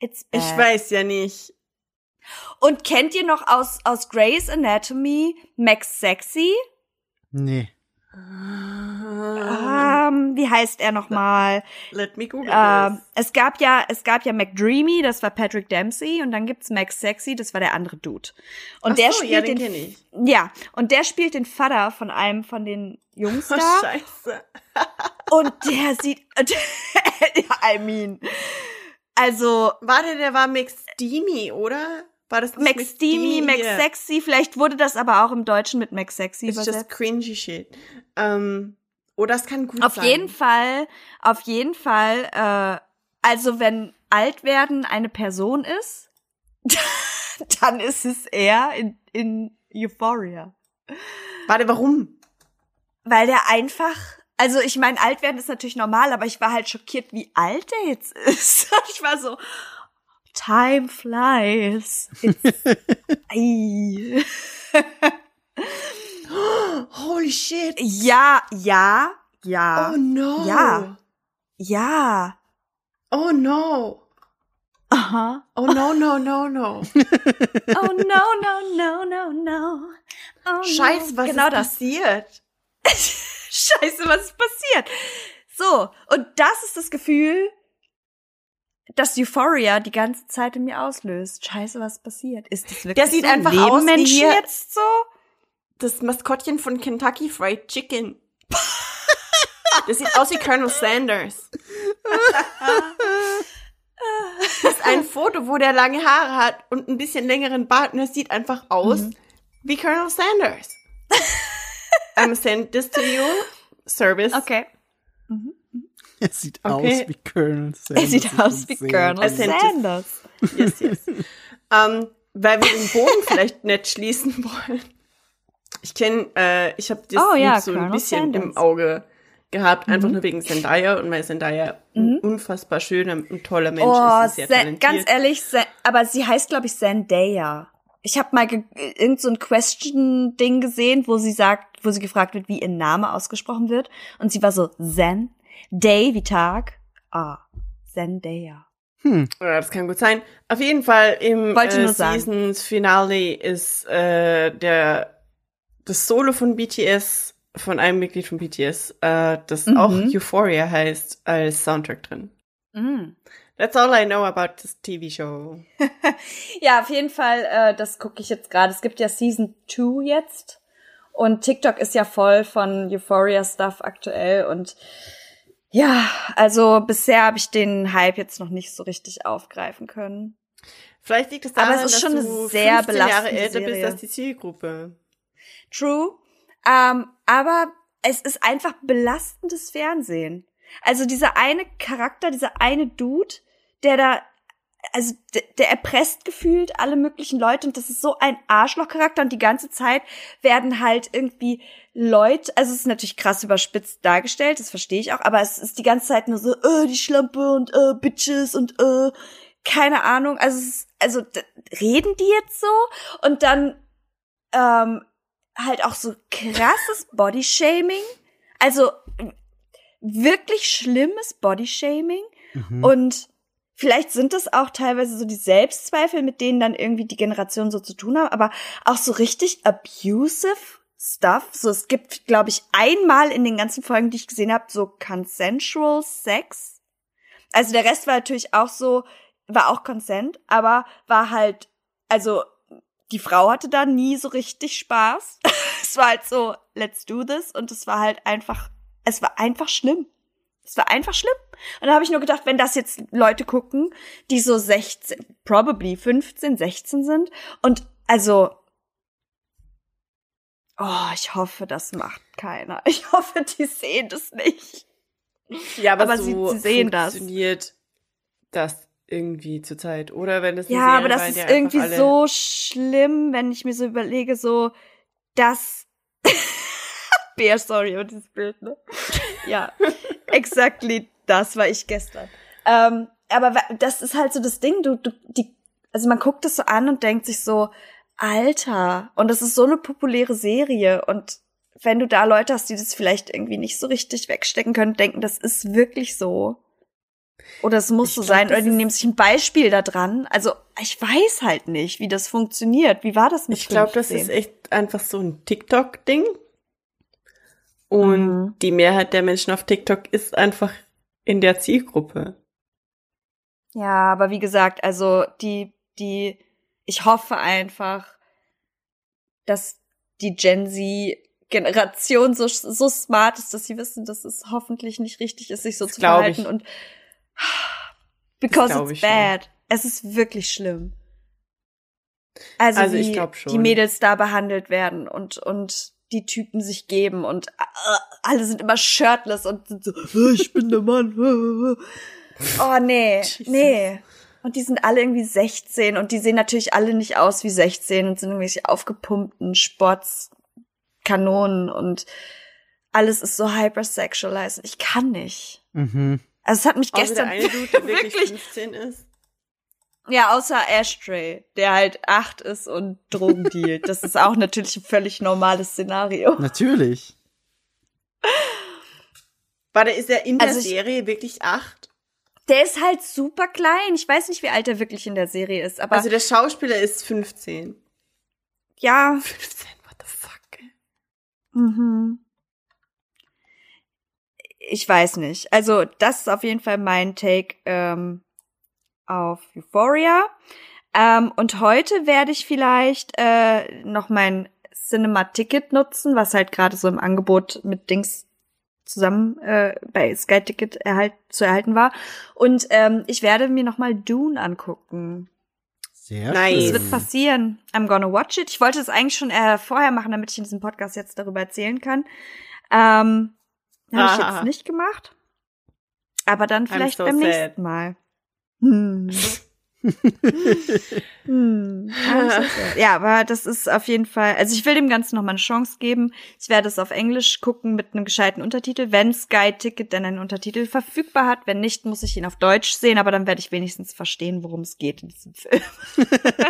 It's bad. Ich weiß ja nicht. Und kennt ihr noch aus, aus Grey's Anatomy Max Sexy? Nee. Ähm, wie heißt er nochmal? Let me google Ähm, this. es gab ja, es gab ja McDreamy, das war Patrick Dempsey, und dann gibt's Max Sexy, das war der andere Dude. Und Ach der so, spielt ja, den den, ja, und der spielt den Vater von einem von den Jungs Oh, da. scheiße. Und der sieht, ja, I mean, also Warte, der war McSteamy, oder? War das nicht Max Steamy, Max. Sexy, vielleicht wurde das aber auch im Deutschen mit Max Sexy It's just übersetzt. cringy shit. Ähm, oh, das kann gut Auf sein. jeden Fall, auf jeden Fall, äh, also wenn alt werden eine Person ist, dann ist es er in, in Euphoria. Warte, warum? Weil der einfach, also ich meine, alt werden ist natürlich normal, aber ich war halt schockiert, wie alt der jetzt ist. Ich war so, time flies. Holy shit. ja, ja, ja, Oh no. Ja. ja. Oh no. Aha. Oh no, no, no, no. Oh no, no, no, no, no. Oh, Scheiße, no. was genau ist das. passiert? Scheiße, was ist passiert? So, und das ist das Gefühl, das Euphoria die ganze Zeit in mir auslöst. Scheiße, was ist passiert? Ist das wirklich Der sieht so? einfach Leben aus wie hier- jetzt so? Das Maskottchen von Kentucky Fried Chicken. Das sieht aus wie Colonel Sanders. Das ist ein Foto, wo der lange Haare hat und ein bisschen längeren Bart und er sieht einfach aus wie Colonel Sanders. I'm send this to you. Service. Okay. Er sieht Okay. aus wie Colonel Sanders. Er sieht aus wie Colonel. Sanders. Sanders. Yes, yes. ähm, weil wir den Bogen vielleicht nicht schließen wollen. Ich kenne, äh, ich habe das Oh ja, so ein Colonel bisschen Sanders. im Auge gehabt, einfach nur wegen Zendaya und weil Zendaya ein unfassbar schöner und toller Mensch Oh, ist, sehr talentiert. ganz ehrlich, aber sie heißt, glaube ich, Zendaya. Ich habe mal ge- irgend so ein Question-Ding gesehen, wo sie sagt, wo sie gefragt wird, wie ihr Name ausgesprochen wird. Und sie war so, Zen, Day wie Tag, ah, Zendaya. Hm. Ja, das kann gut sein. Auf jeden Fall im Wollte äh. Seasons Finale ist äh, der das Solo von BTS von einem Mitglied von BTS, äh, das Mhm. auch Euphoria heißt, als Soundtrack drin. Mm. That's all I know about this TV show. Ja, auf jeden Fall, äh, das gucke ich jetzt gerade. Es gibt ja Season 2 jetzt. Und TikTok ist ja voll von Euphoria-Stuff aktuell. Und ja, also bisher habe ich den Hype jetzt noch nicht so richtig aufgreifen können. Vielleicht liegt es Aber daran, es ist dass schon du sehr 15 Jahre älter bist Serie. als die Zielgruppe. True. Ähm, aber es ist einfach belastendes Fernsehen. Also dieser eine Charakter, dieser eine Dude, der da, also der, der erpresst gefühlt alle möglichen Leute und das ist so ein Arschlochcharakter und die ganze Zeit werden halt irgendwie Leute, also es ist natürlich krass überspitzt dargestellt, das verstehe ich auch, aber es ist die ganze Zeit nur so, äh, die Schlampe und äh, Bitches und äh, keine Ahnung, also es ist, also reden die jetzt so und dann ähm, halt auch so krasses Bodyshaming. Also wirklich schlimmes Bodyshaming. Mhm. Und vielleicht sind das auch teilweise so die Selbstzweifel, mit denen dann irgendwie die Generation so zu tun haben, aber auch so richtig abusive Stuff. So, es gibt, glaube ich, einmal in den ganzen Folgen, die ich gesehen habe, so consensual Sex. Also der Rest war natürlich auch so, war auch Consent, aber war halt, also die Frau hatte da nie so richtig Spaß. es war halt so, let's do this. Und es war halt einfach, es war einfach schlimm. Es war einfach schlimm. Und da habe ich nur gedacht, wenn das jetzt Leute gucken, die so 16, probably 15, 16 sind und also Oh, ich hoffe, das macht keiner. Ich hoffe, die sehen das nicht. Ja, aber, Aber so sie- sie sehen das. funktioniert das irgendwie zurzeit. Oder wenn es Ja, aber das ist irgendwie so schlimm, wenn ich mir so überlege, so, dass. Bär, sorry, aber dieses Bild, ne? Ja, exactly das war ich gestern. Ähm, aber das ist halt so das Ding, du, du, die, also man guckt das so an und denkt sich so, Alter, und das ist so eine populäre Serie und wenn du da Leute hast, die das vielleicht irgendwie nicht so richtig wegstecken können, denken, das ist wirklich so. Oder es muss Ich so glaub, sein, oder die nehmen sich ein Beispiel da dran. Also, ich weiß halt nicht, wie das funktioniert. Wie war das mit Ich glaube, das 15? ist echt einfach so ein TikTok-Ding. Und Mhm. die Mehrheit der Menschen auf TikTok ist einfach in der Zielgruppe. Ja, aber wie gesagt, also die, die, ich hoffe einfach, dass die Gen Z Generation so, so smart ist, dass sie wissen, dass es hoffentlich nicht richtig ist, sich so Das zu verhalten ich. und because it's ich schon. bad. Es ist wirklich schlimm. Also, Also wie ich glaub schon. die Mädels da behandelt werden und, und die Typen sich geben und äh, alle sind immer shirtless und sind so, "Äh, ich bin der Mann. Oh nee, Jesus. nee. Und die sind alle irgendwie 16 und die sehen natürlich alle nicht aus wie 16 und sind irgendwelche aufgepumpten Sportskanonen und alles ist so hypersexualized. Ich kann nicht. Mhm. Also es hat mich Außer gestern der eine Dude, der wirklich, wirklich 15 ist. Ja, außer Ashtray, der halt acht ist und Drogen dealt. Das ist auch natürlich ein völlig normales Szenario. Natürlich. Warte, ist er in der Also ich- Serie wirklich acht? Der ist halt super klein. Ich weiß nicht, wie alt er wirklich in der Serie ist, aber Also der Schauspieler ist 15. ja. 15, what the fuck? ey? Mhm. Ich weiß nicht. Also, das ist auf jeden Fall mein Take ähm, auf Euphoria. Ähm, und heute werde ich vielleicht äh, noch mein Cinema-Ticket nutzen, was halt gerade so im Angebot mit Dings zusammen äh, bei Sky Ticket erhalt, zu erhalten war. Und ähm, ich werde mir noch mal Dune angucken. Sehr Nice. Das schön. wird passieren. I'm gonna watch it. Ich wollte das eigentlich schon äh, vorher machen, damit ich in diesem Podcast jetzt darüber erzählen kann. Ähm, Habe ich Ah. jetzt nicht gemacht. Aber dann vielleicht so beim sad. nächsten Mal. Hm. Hm. Ja, aber das ist auf jeden Fall, also ich will dem Ganzen nochmal eine Chance geben. Ich werde es auf Englisch gucken mit einem gescheiten Untertitel, wenn Sky Ticket denn einen Untertitel verfügbar hat. Wenn nicht, muss ich ihn auf Deutsch sehen, aber dann werde ich wenigstens verstehen, worum es geht in diesem Film.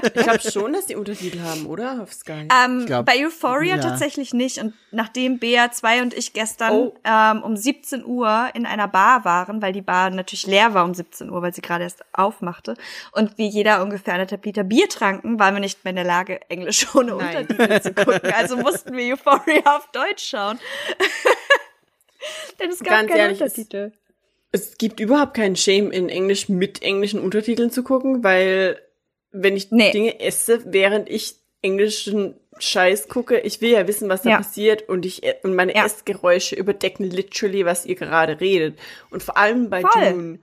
Ich glaube schon, dass die Untertitel haben, oder? Auf Sky. Ähm, glaub, bei Euphoria ja. tatsächlich tatsächlich nicht. Und nachdem Bea 2 und ich gestern Oh. ähm, um 17 Uhr in einer Bar waren, weil die Bar natürlich leer war um 17 Uhr, weil sie gerade erst aufmachte, und wir jeder ungefähr anderthalb Liter Bier tranken, waren wir nicht mehr in der Lage, Englisch ohne Nein. Untertitel zu gucken. Also mussten wir Euphoria auf Deutsch schauen. Denn es gab Ganz keine ehrlich, es- Untertitel. Es gibt überhaupt keinen Shame, in Englisch mit englischen Untertiteln zu gucken, weil wenn ich Nee. Dinge esse, während ich englischen Scheiß gucke, ich will ja wissen, was da Ja. passiert und ich und meine Ja. Essgeräusche überdecken literally, was ihr gerade redet. Und vor allem bei Voll. Dune,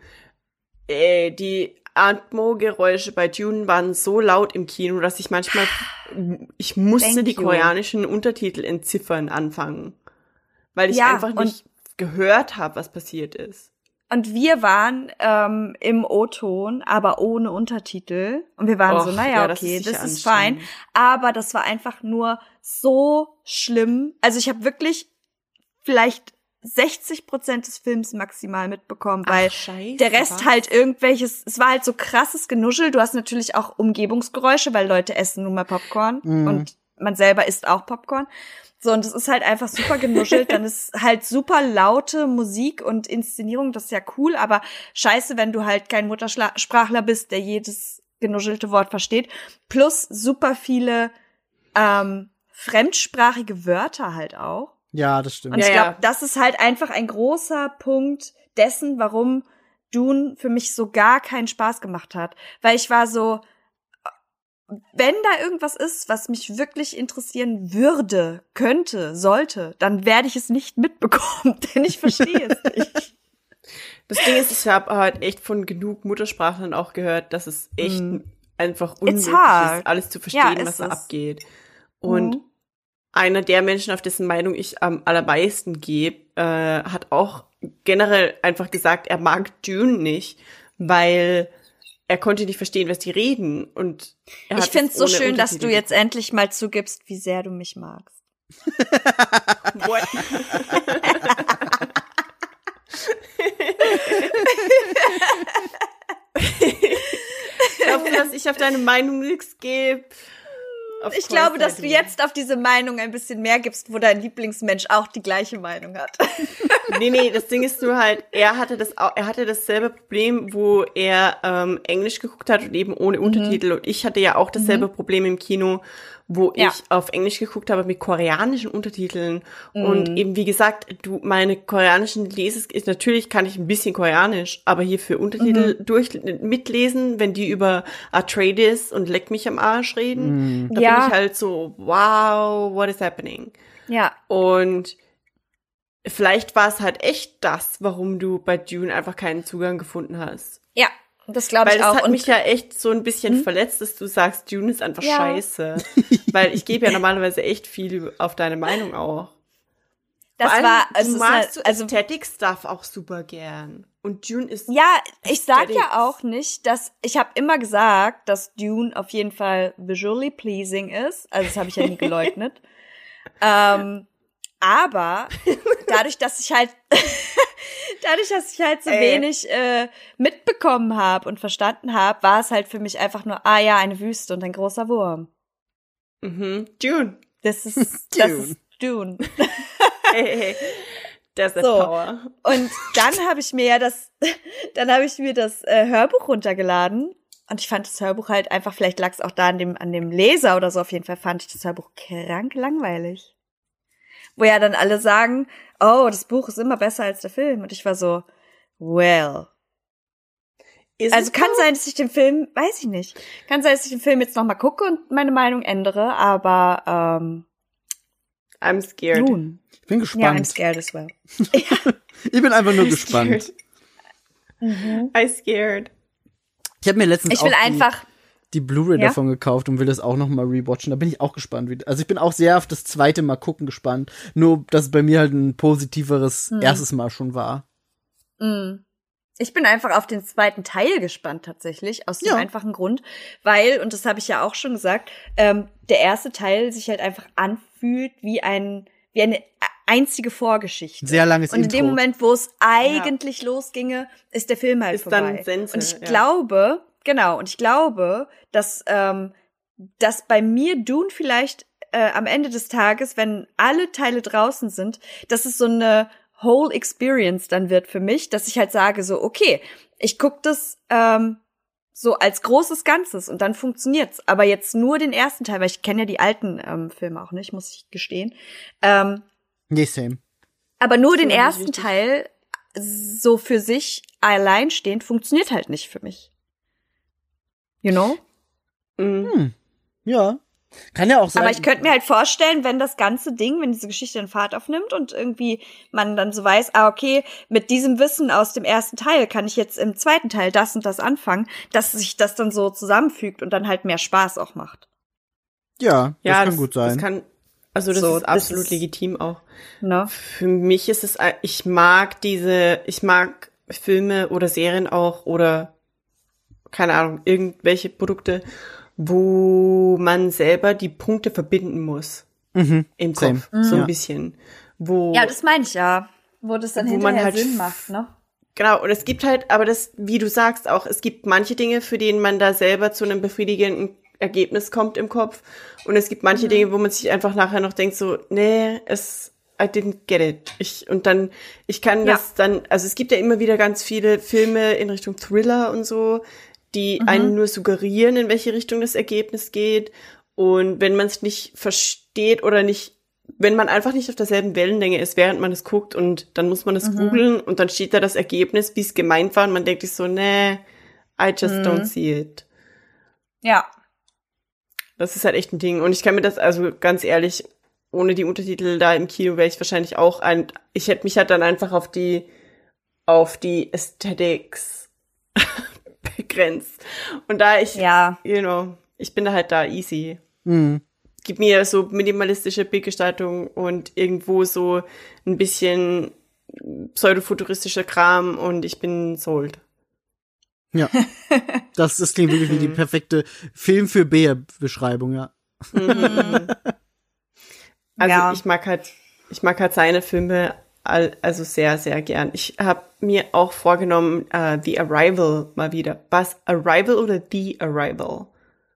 äh, die Atmo-Geräusche bei Dune waren so laut im Kino, dass ich manchmal, ich musste Thank die you. koreanischen Untertitel entziffern anfangen, weil ich Ja, einfach nicht gehört habe, was passiert ist. Und wir waren ähm, im O-Ton, aber ohne Untertitel. Und wir waren so, Och, naja, ja, das okay, ist das sicher ist fein. Aber das war einfach nur so schlimm. Also ich habe wirklich vielleicht 60 Prozent des Films maximal mitbekommen, weil Ach, scheiße, der Rest was? halt irgendwelches, es war halt so krasses Genuschel. Du hast natürlich auch Umgebungsgeräusche, weil Leute essen nun mal Popcorn Mhm. und man selber isst auch Popcorn. So, und es ist halt einfach super genuschelt. Dann ist halt super laute Musik und Inszenierung, das ist ja cool, aber scheiße, wenn du halt kein Muttersprachler bist, der jedes genuschelte Wort versteht. Plus super viele ähm, fremdsprachige Wörter halt auch. Ja, das stimmt. Und Ja, ich glaube, ja. das ist halt einfach ein großer Punkt dessen, warum Dune für mich so gar keinen Spaß gemacht hat. Weil ich war so, wenn da irgendwas ist, was mich wirklich interessieren würde, könnte, sollte, dann werde ich es nicht mitbekommen, denn ich verstehe es nicht. Das Ding ist, ich habe halt echt von genug Muttersprachlern auch gehört, dass es echt Mm. einfach unmöglich ist, alles zu verstehen, Ja, was da es. abgeht. Und Mhm. Einer der Menschen, auf dessen Meinung ich am allermeisten gebe, äh, hat auch generell einfach gesagt, er mag Dune nicht, weil er konnte nicht verstehen, was die reden. Und Ich finde es so schön, dass du jetzt endlich mal zugibst, wie sehr du mich magst. Glaubst du, dass ich auf deine Meinung nichts gebe? Of Ich glaube, dass du jetzt auf diese Meinung ein bisschen mehr gibst, wo dein Lieblingsmensch auch die gleiche Meinung hat. Nee, nee, das Ding ist nur halt, er hatte das auch, er hatte dasselbe Problem, wo er ähm, Englisch geguckt hat und eben ohne Mhm. Untertitel. Und ich hatte ja auch dasselbe Problem im Kino, wo Ja. ich auf Englisch geguckt habe mit koreanischen Untertiteln. Mhm. Und eben, wie gesagt, du, meine koreanischen Leses, ist natürlich kann ich ein bisschen koreanisch, aber hier für Untertitel Mhm. durch, mitlesen, wenn die über Atreides und Leck mich am Arsch reden, da Ja. bin ich halt so, wow, what is happening? Ja, Und vielleicht war es halt echt das, warum du bei Dune einfach keinen Zugang gefunden hast. ja, das glaube Weil ich das auch. hat Und Hm? mich ja echt so ein bisschen verletzt, dass du sagst, Dune ist einfach Ja. scheiße. Weil ich gebe ja normalerweise echt viel auf deine Meinung auch. das allem, war, es du magst halt, so also Aesthetic-Stuff auch super gern. Und Dune ist Ja, ich sag Aesthetics. ja auch nicht, dass ich habe immer gesagt, dass Dune auf jeden Fall visually pleasing ist. Also das habe ich ja nie geleugnet. ähm, aber dadurch, dass ich halt dadurch, dass ich halt so Ey. wenig äh, mitbekommen habe und verstanden habe, war es halt für mich einfach nur ah ja eine Wüste und ein großer Wurm. mhm. Dune. Das ist das Dune. ist Dune. Hey, hey. Das ist So. Power. Und dann habe ich mir ja das, dann habe ich mir das äh, Hörbuch runtergeladen. Und ich fand das Hörbuch halt einfach, vielleicht lag es auch da an dem, an dem Leser oder so, auf jeden Fall fand ich das Hörbuch krank langweilig. Wo ja dann alle sagen, oh, das Buch ist immer besser als der Film. Und ich war so, well. Ist Also kann so? sein, dass ich den Film, weiß ich nicht, kann sein, dass ich den Film jetzt nochmal gucke und meine Meinung ändere, aber ähm, I'm scared. nun. Ich bin Ja, I'm gespannt. scared as well. ich bin einfach nur I'm gespannt. scared. I scared. Ich habe mir letztens Ich will einfach, die Blu-ray Ja? davon gekauft und will das auch noch mal rewatchen. Da bin ich auch gespannt. Wie, also ich bin auch sehr auf das zweite Mal gucken gespannt. Nur, dass es bei mir halt ein positiveres Hm. erstes Mal schon war. Mm. Ich bin einfach auf den zweiten Teil gespannt tatsächlich, aus dem Ja. einfachen Grund, weil, und das habe ich ja auch schon gesagt, ähm, der erste Teil sich halt einfach anfühlt wie ein, wie eine einzige Vorgeschichte. Sehr langes und in Intro. dem Moment, wo es eigentlich losginge, ist der Film halt Ist vorbei. dann Sense, und ich ja. glaube, genau, und ich glaube, dass, ähm, dass bei mir Dune vielleicht äh, am Ende des Tages, wenn alle Teile draußen sind, dass es so eine whole experience dann wird für mich, dass ich halt sage so, okay, ich guck das ähm, so als großes Ganzes und dann funktioniert's. Aber jetzt nur den ersten Teil, weil ich kenne ja die alten ähm, Filme auch nicht, muss ich gestehen. Ähm, Nee, same. aber nur den ersten. Teil so für sich alleinstehend funktioniert halt nicht für mich. You know? Mhm. Hm. Ja. Kann ja auch sein. Aber ich könnte mir halt vorstellen, wenn das ganze Ding, wenn diese Geschichte einen Fahrt aufnimmt und irgendwie man dann so weiß, ah, okay, mit diesem Wissen aus dem ersten Teil kann ich jetzt im zweiten Teil das und das anfangen, dass sich das dann so zusammenfügt und dann halt mehr Spaß auch macht. ja, das Ja, kann gut Das sein. kann, also das So, ist das absolut ist- legitim auch. Ne? Für mich ist es, ich mag diese, ich mag Filme oder Serien auch oder keine Ahnung, irgendwelche Produkte, wo man selber die Punkte verbinden muss mhm. im Same. Kopf, so Ja. ein bisschen. Wo, Ja, das meine ich ja. Wo das dann Wo man hinterher halt Sinn macht, ne? Genau, und es gibt halt, aber das, wie du sagst auch, es gibt manche Dinge, für denen man da selber zu einem befriedigenden Ergebnis kommt im Kopf. Und es gibt manche Dinge, wo man sich einfach nachher noch denkt, so, nee, es, I didn't get it. Ich, und dann, ich kann Ja. das dann, also es gibt ja immer wieder ganz viele Filme in Richtung Thriller und so, die einen nur suggerieren, in welche Richtung das Ergebnis geht. Und wenn man es nicht versteht oder nicht, wenn man einfach nicht auf derselben Wellenlänge ist, während man es guckt und dann muss man es googeln und dann steht da das Ergebnis, wie es gemeint war und man denkt sich so, nee, I just don't see it. Ja. Das ist halt echt ein Ding. Und ich kann mir das, also ganz ehrlich, ohne die Untertitel da im Kino wäre ich wahrscheinlich auch ein, ich hätte mich halt dann einfach auf die, auf die Aesthetics begrenzt. Und da ich, Ja. you know, ich bin da halt da easy. Mhm. Gib mir so minimalistische Bildgestaltung und irgendwo so ein bisschen pseudofuturistischer Kram und ich bin sold. Ja. Das, das klingt wirklich wie die perfekte Film für Bär-Beschreibung, ja. Also Ja. ich mag halt, ich mag halt seine Filme all, also sehr, sehr gern. Ich habe mir auch vorgenommen, äh, The Arrival mal wieder. Was? Arrival oder The Arrival?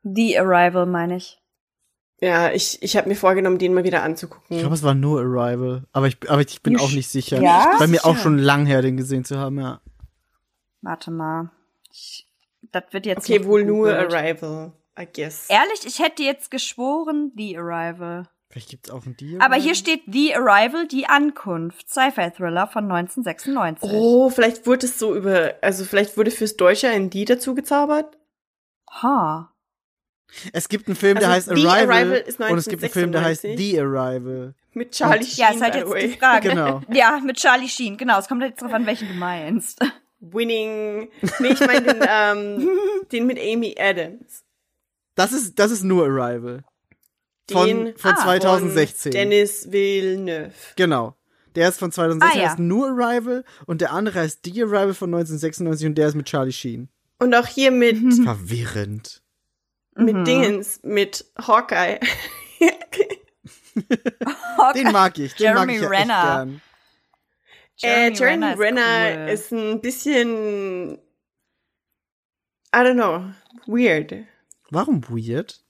The Arrival, meine ich. Ja, ich, ich habe mir vorgenommen, den mal wieder Ich anzugucken. glaube, es war nur Arrival. Aber ich, aber ich bin. You auch nicht sicher. Ja? Bei mir auch schon lang her, den gesehen zu haben, ja. Warte mal. Ich, das wird jetzt. okay, wohl nur. Arrival, I guess. Ehrlich, ich hätte jetzt geschworen, The Arrival. Vielleicht gibt's auch einen Deal. Aber hier steht The Arrival, die Ankunft. Sci-Fi-Thriller von 1996. Oh, vielleicht wurde es so über, also vielleicht wurde fürs Deutsche ein Die dazu gezaubert. Ha. Es gibt einen Film, der heißt Also, The Arrival, Arrival ist und es gibt einen Film, der heißt 1996. The Arrival. Mit Charlie Und- Sheen, Ja, ist halt jetzt die Frage. Genau. Ja, mit Charlie Sheen, genau. Es kommt jetzt drauf an, welchen du meinst. Winning. Nee, ich meine den, ähm, den mit Amy Adams. Das ist, das ist nur Arrival. Von, Den von Ah. 2016. Von Dennis Villeneuve. Genau. Der ist von 2016, Ah, ja. heißt nur Arrival und der andere heißt The Arrival von 1996 und der ist mit Charlie Sheen. Und auch hier mit, Verwirrend. mit Mhm. Dingens, mit Hawkeye. Den mag ich, den mag Jeremy ich ja echt Renner. gern. äh, Jeremy ist Renner cool. ist ein bisschen, I don't know, weird. Warum weird?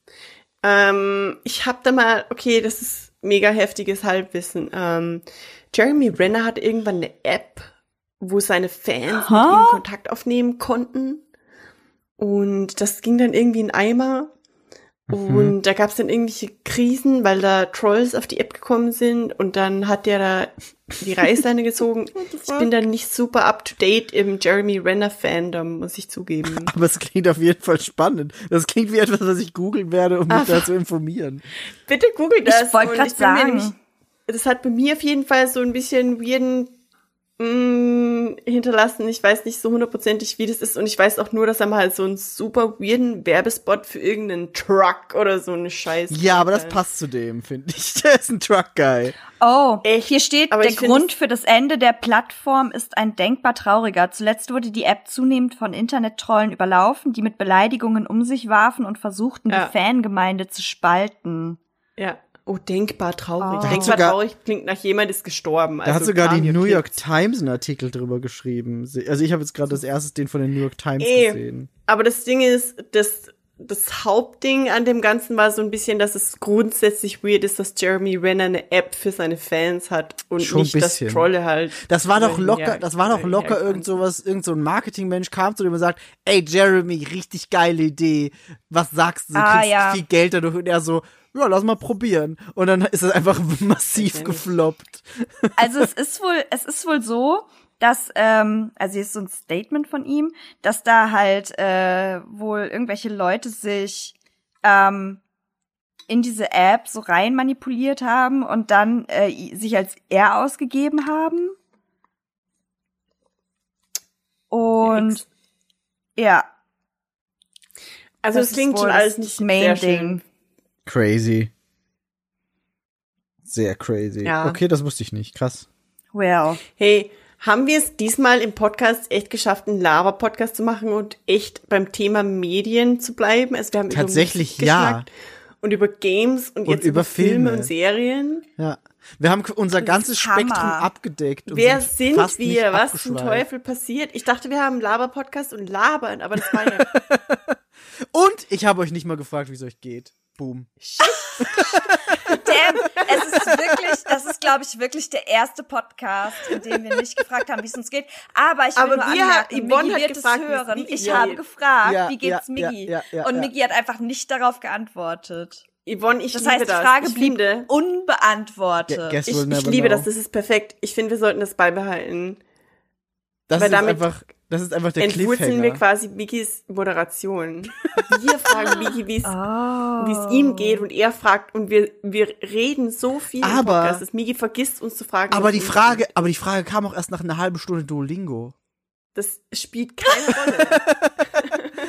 Ähm, ich hab da mal, okay, das ist mega heftiges Halbwissen. Ähm, Jeremy Renner hat irgendwann eine App, wo seine Fans mit Aha. ihm Kontakt aufnehmen konnten. Und das ging dann irgendwie in Eimer. Und da gab es dann irgendwelche Krisen, weil da Trolls auf die App gekommen sind und dann hat der da die Reißleine gezogen. Ich bin dann nicht super up to date im Jeremy Renner Fandom, muss ich zugeben. Aber es klingt auf jeden Fall spannend. Das klingt wie etwas, was ich googeln werde, um mich Ah. da zu informieren. Bitte google das. Ich wollte mir sagen. nämlich- das hat bei mir auf jeden Fall so ein bisschen weirden mh, hinterlassen. Ich weiß nicht so hundertprozentig, wie das ist. Und ich weiß auch nur, dass er mal halt so einen super weirden Werbespot für irgendeinen Truck oder so eine Scheiße. Ja, aber das passt zu dem, finde ich. Der ist ein Truck-Guy. Oh, Echt? hier steht, Aber der Grund für das Ende der Plattform ist ein denkbar trauriger. Zuletzt wurde die App zunehmend von Internettrollen überlaufen, die mit Beleidigungen um sich warfen und versuchten, Ja. die Fangemeinde zu spalten. Ja. Oh, denkbar traurig. Oh. Denkbar sogar- traurig klingt nach jemand ist gestorben. Da hat Also sogar die New Kids. York Times einen Artikel drüber geschrieben. Also ich habe jetzt gerade das erstes den von den New York Times Eh. gesehen. Aber das Ding ist, das, das Hauptding an dem Ganzen war so ein bisschen, dass es grundsätzlich weird ist, dass Jeremy Renner eine App für seine Fans hat und Schon nicht das. Trolle halt. Das war doch locker, her- das war doch locker irgend sowas, irgend so ein Marketingmensch kam zu dem und sagt, ey Jeremy, richtig geile Idee. Was sagst du? Du Ah, kriegst ja. viel Geld dadurch und er so, ja, lass mal probieren. Und dann ist es einfach massiv gefloppt. Also es ist wohl, es ist wohl so, dass, ähm, also hier ist so ein Statement von ihm, dass da halt äh, wohl irgendwelche Leute sich ähm, in diese App so rein manipuliert haben und dann äh, sich als er ausgegeben haben. Und ja, Also das es klingt ist schon alles das nicht Main sehr Ding. schön. Crazy. Sehr crazy. Ja. Okay, das wusste ich nicht. Krass. well. Hey, haben wir es diesmal im Podcast echt geschafft, einen Lava-Podcast zu machen und echt beim Thema Medien zu bleiben? Also wir haben Tatsächlich, über ja. Und über Games und, Und jetzt über über Filme Filme. und Serien. Ja. Wir haben unser ganzes Spektrum abgedeckt. und Wer sind nicht wir? Was zum. Teufel passiert? Ich dachte, wir haben einen Laber-Podcast und labern, aber das war ja Und ich habe euch nicht mal gefragt, wie es euch geht. Boom. Damn, es ist wirklich, das ist, glaube ich, wirklich der erste Podcast, in dem wir nicht gefragt haben, wie es uns geht. Aber ich will Aber nur wir anmerken, Yvonne Miggi hat wird gefragt, es hören. Miggi Ich geht. habe gefragt, Ja, wie geht's ja, Miggi? ja, ja, Und ja. Miggi hat einfach nicht darauf geantwortet. Yvonne, ich Das liebe heißt, die das. Frage ich blieb finde, unbeantwortet. Ich, we'll ich liebe know. das, das ist perfekt. Ich finde, wir sollten das beibehalten. Das Weil ist damit einfach, das ist einfach der Entwurzeln wir quasi Migis Moderation. Wir fragen Migi, wie es oh. wie es ihm geht und er fragt und wir, wir reden so viel im Aber- Podcast, dass Migi vergisst uns zu fragen. Aber die Frage, aber die Frage kam auch erst nach einer halben Stunde Duolingo. Das spielt keine Rolle.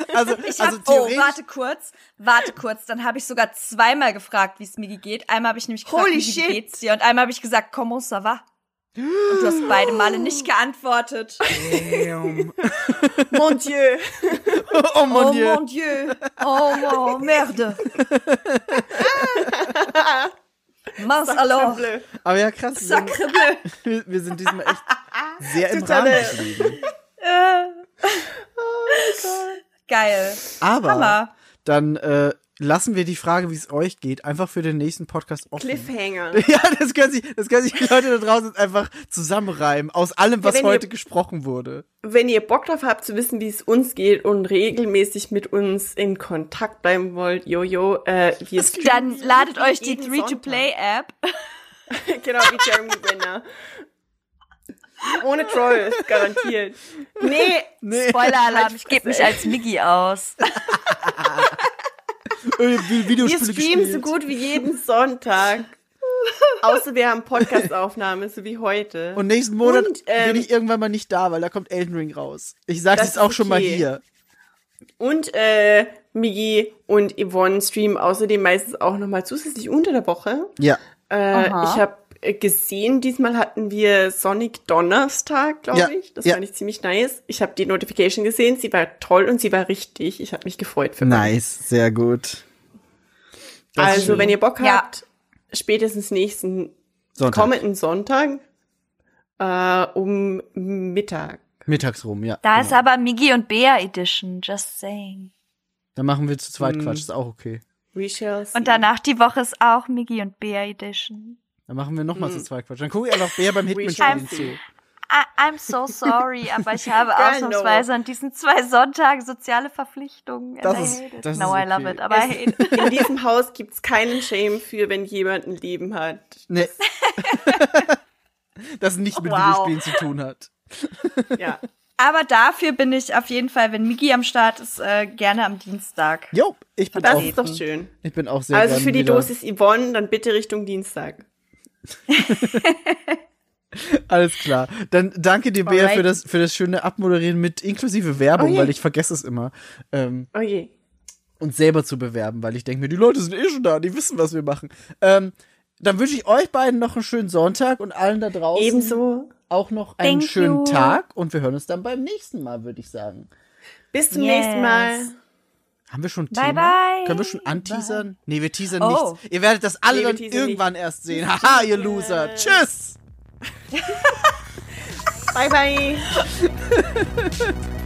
Ich Also, hab, also oh, warte kurz, warte kurz. Dann habe ich sogar zweimal gefragt, wie es Migi geht. Einmal habe ich nämlich gefragt, Holy Migi, shit. wie geht's dir? Und einmal habe ich gesagt, comment ça va? Und du hast beide Male nicht geantwortet. Damn. Mon Dieu. oh mon oh Dieu. mon Dieu. Oh mon merde. Mince alors. Bleu. Aber ja, krass. Wir sind, Sacre bleu. wir, wir sind diesmal echt sehr im Rahmen geblieben. Geil. Aber Hammer. dann äh, lassen wir die Frage, wie es euch geht, einfach für den nächsten Podcast offen. Cliffhanger. Ja, das können sich, das können sich die Leute da draußen einfach zusammenreimen aus allem, was ihr- heute gesprochen wurde. Wenn ihr Bock drauf habt zu wissen, wie es uns geht und regelmäßig mit uns in Kontakt bleiben wollt, jojo, äh, wir Dann ladet euch die jeden Free-to-Play-App. Sonntag. genau, wie Jeremy Renner. Ohne Trolls, garantiert. Nee, Nee. Spoiler-Alarm, ich gebe mich als Miggi aus. Äh, wir streamen so gut wie jeden Sonntag. Außer wir haben Podcast-Aufnahme, so wie heute. Und nächsten Monat Und, ähm, bin ich irgendwann mal nicht da, weil da kommt Elden Ring raus. Ich sag's Das jetzt auch ist schon mal okay. hier. Und äh, Migi und Yvonne streamen außerdem meistens auch nochmal zusätzlich unter der Woche. Ja. Äh, ich habe gesehen, diesmal hatten wir Sonic Donnerstag, glaube Ja, ich. Das ja. fand ich ziemlich nice. Ich habe die Notification gesehen, sie war toll und sie war richtig. Ich habe mich gefreut für. Nice, sehr gut. Das Also, wenn ihr Bock Ja. habt, spätestens nächsten Sonntag. kommenden Sonntag äh, um Mittag. Mittags rum, ja. Da genau. ist aber Miggi und Bea Edition, just saying. Dann machen wir zu zweit Hm. Quatsch, ist auch okay. We shall see. Und danach die Woche ist auch Miggi und Bea Edition. Dann machen wir nochmal Hm. zu zweit Quatsch. Dann gucke ich einfach Bär beim Hitman shall spielen see. zu. I I'm so sorry, aber ich habe Girl, ausnahmsweise an diesen zwei Sonntagen soziale Verpflichtungen. Das I ist- das ist no, I okay. love it, aber I hate it. In diesem Haus gibt's keinen Shame für, wenn jemand ein Leben hat. Nee. das nicht mit Wow. Videospielen zu tun hat. Ja. Aber dafür bin ich auf jeden Fall, wenn Miggi am Start ist, äh, gerne am Dienstag. Jo, ich bin Das auch, ist doch schön. ich bin auch sehr Also für die wieder- Dosis Yvonne, dann bitte Richtung Dienstag. Alles klar. Dann danke dir, Bea, Alright. für das, für das schöne Abmoderieren mit inklusive Werbung, Oh weil ich vergesse es immer. Ähm, Oh je. uns selber zu bewerben, weil ich denke mir, die Leute sind eh schon da, die wissen, was wir machen. Ähm, dann wünsche ich euch beiden noch einen schönen Sonntag und allen da draußen Ebenso. auch noch einen Thank schönen you. Tag und wir hören uns dann beim nächsten Mal, würde ich sagen. Bis zum Yes. nächsten Mal. Haben wir schon ein Bye, Thema? bye. Können wir schon anteasern? Nee, wir teasern Oh. nichts. Ihr werdet das alle Nee, dann irgendwann erst sehen. Haha, ihr Loser. Tschüss! Bye, bye.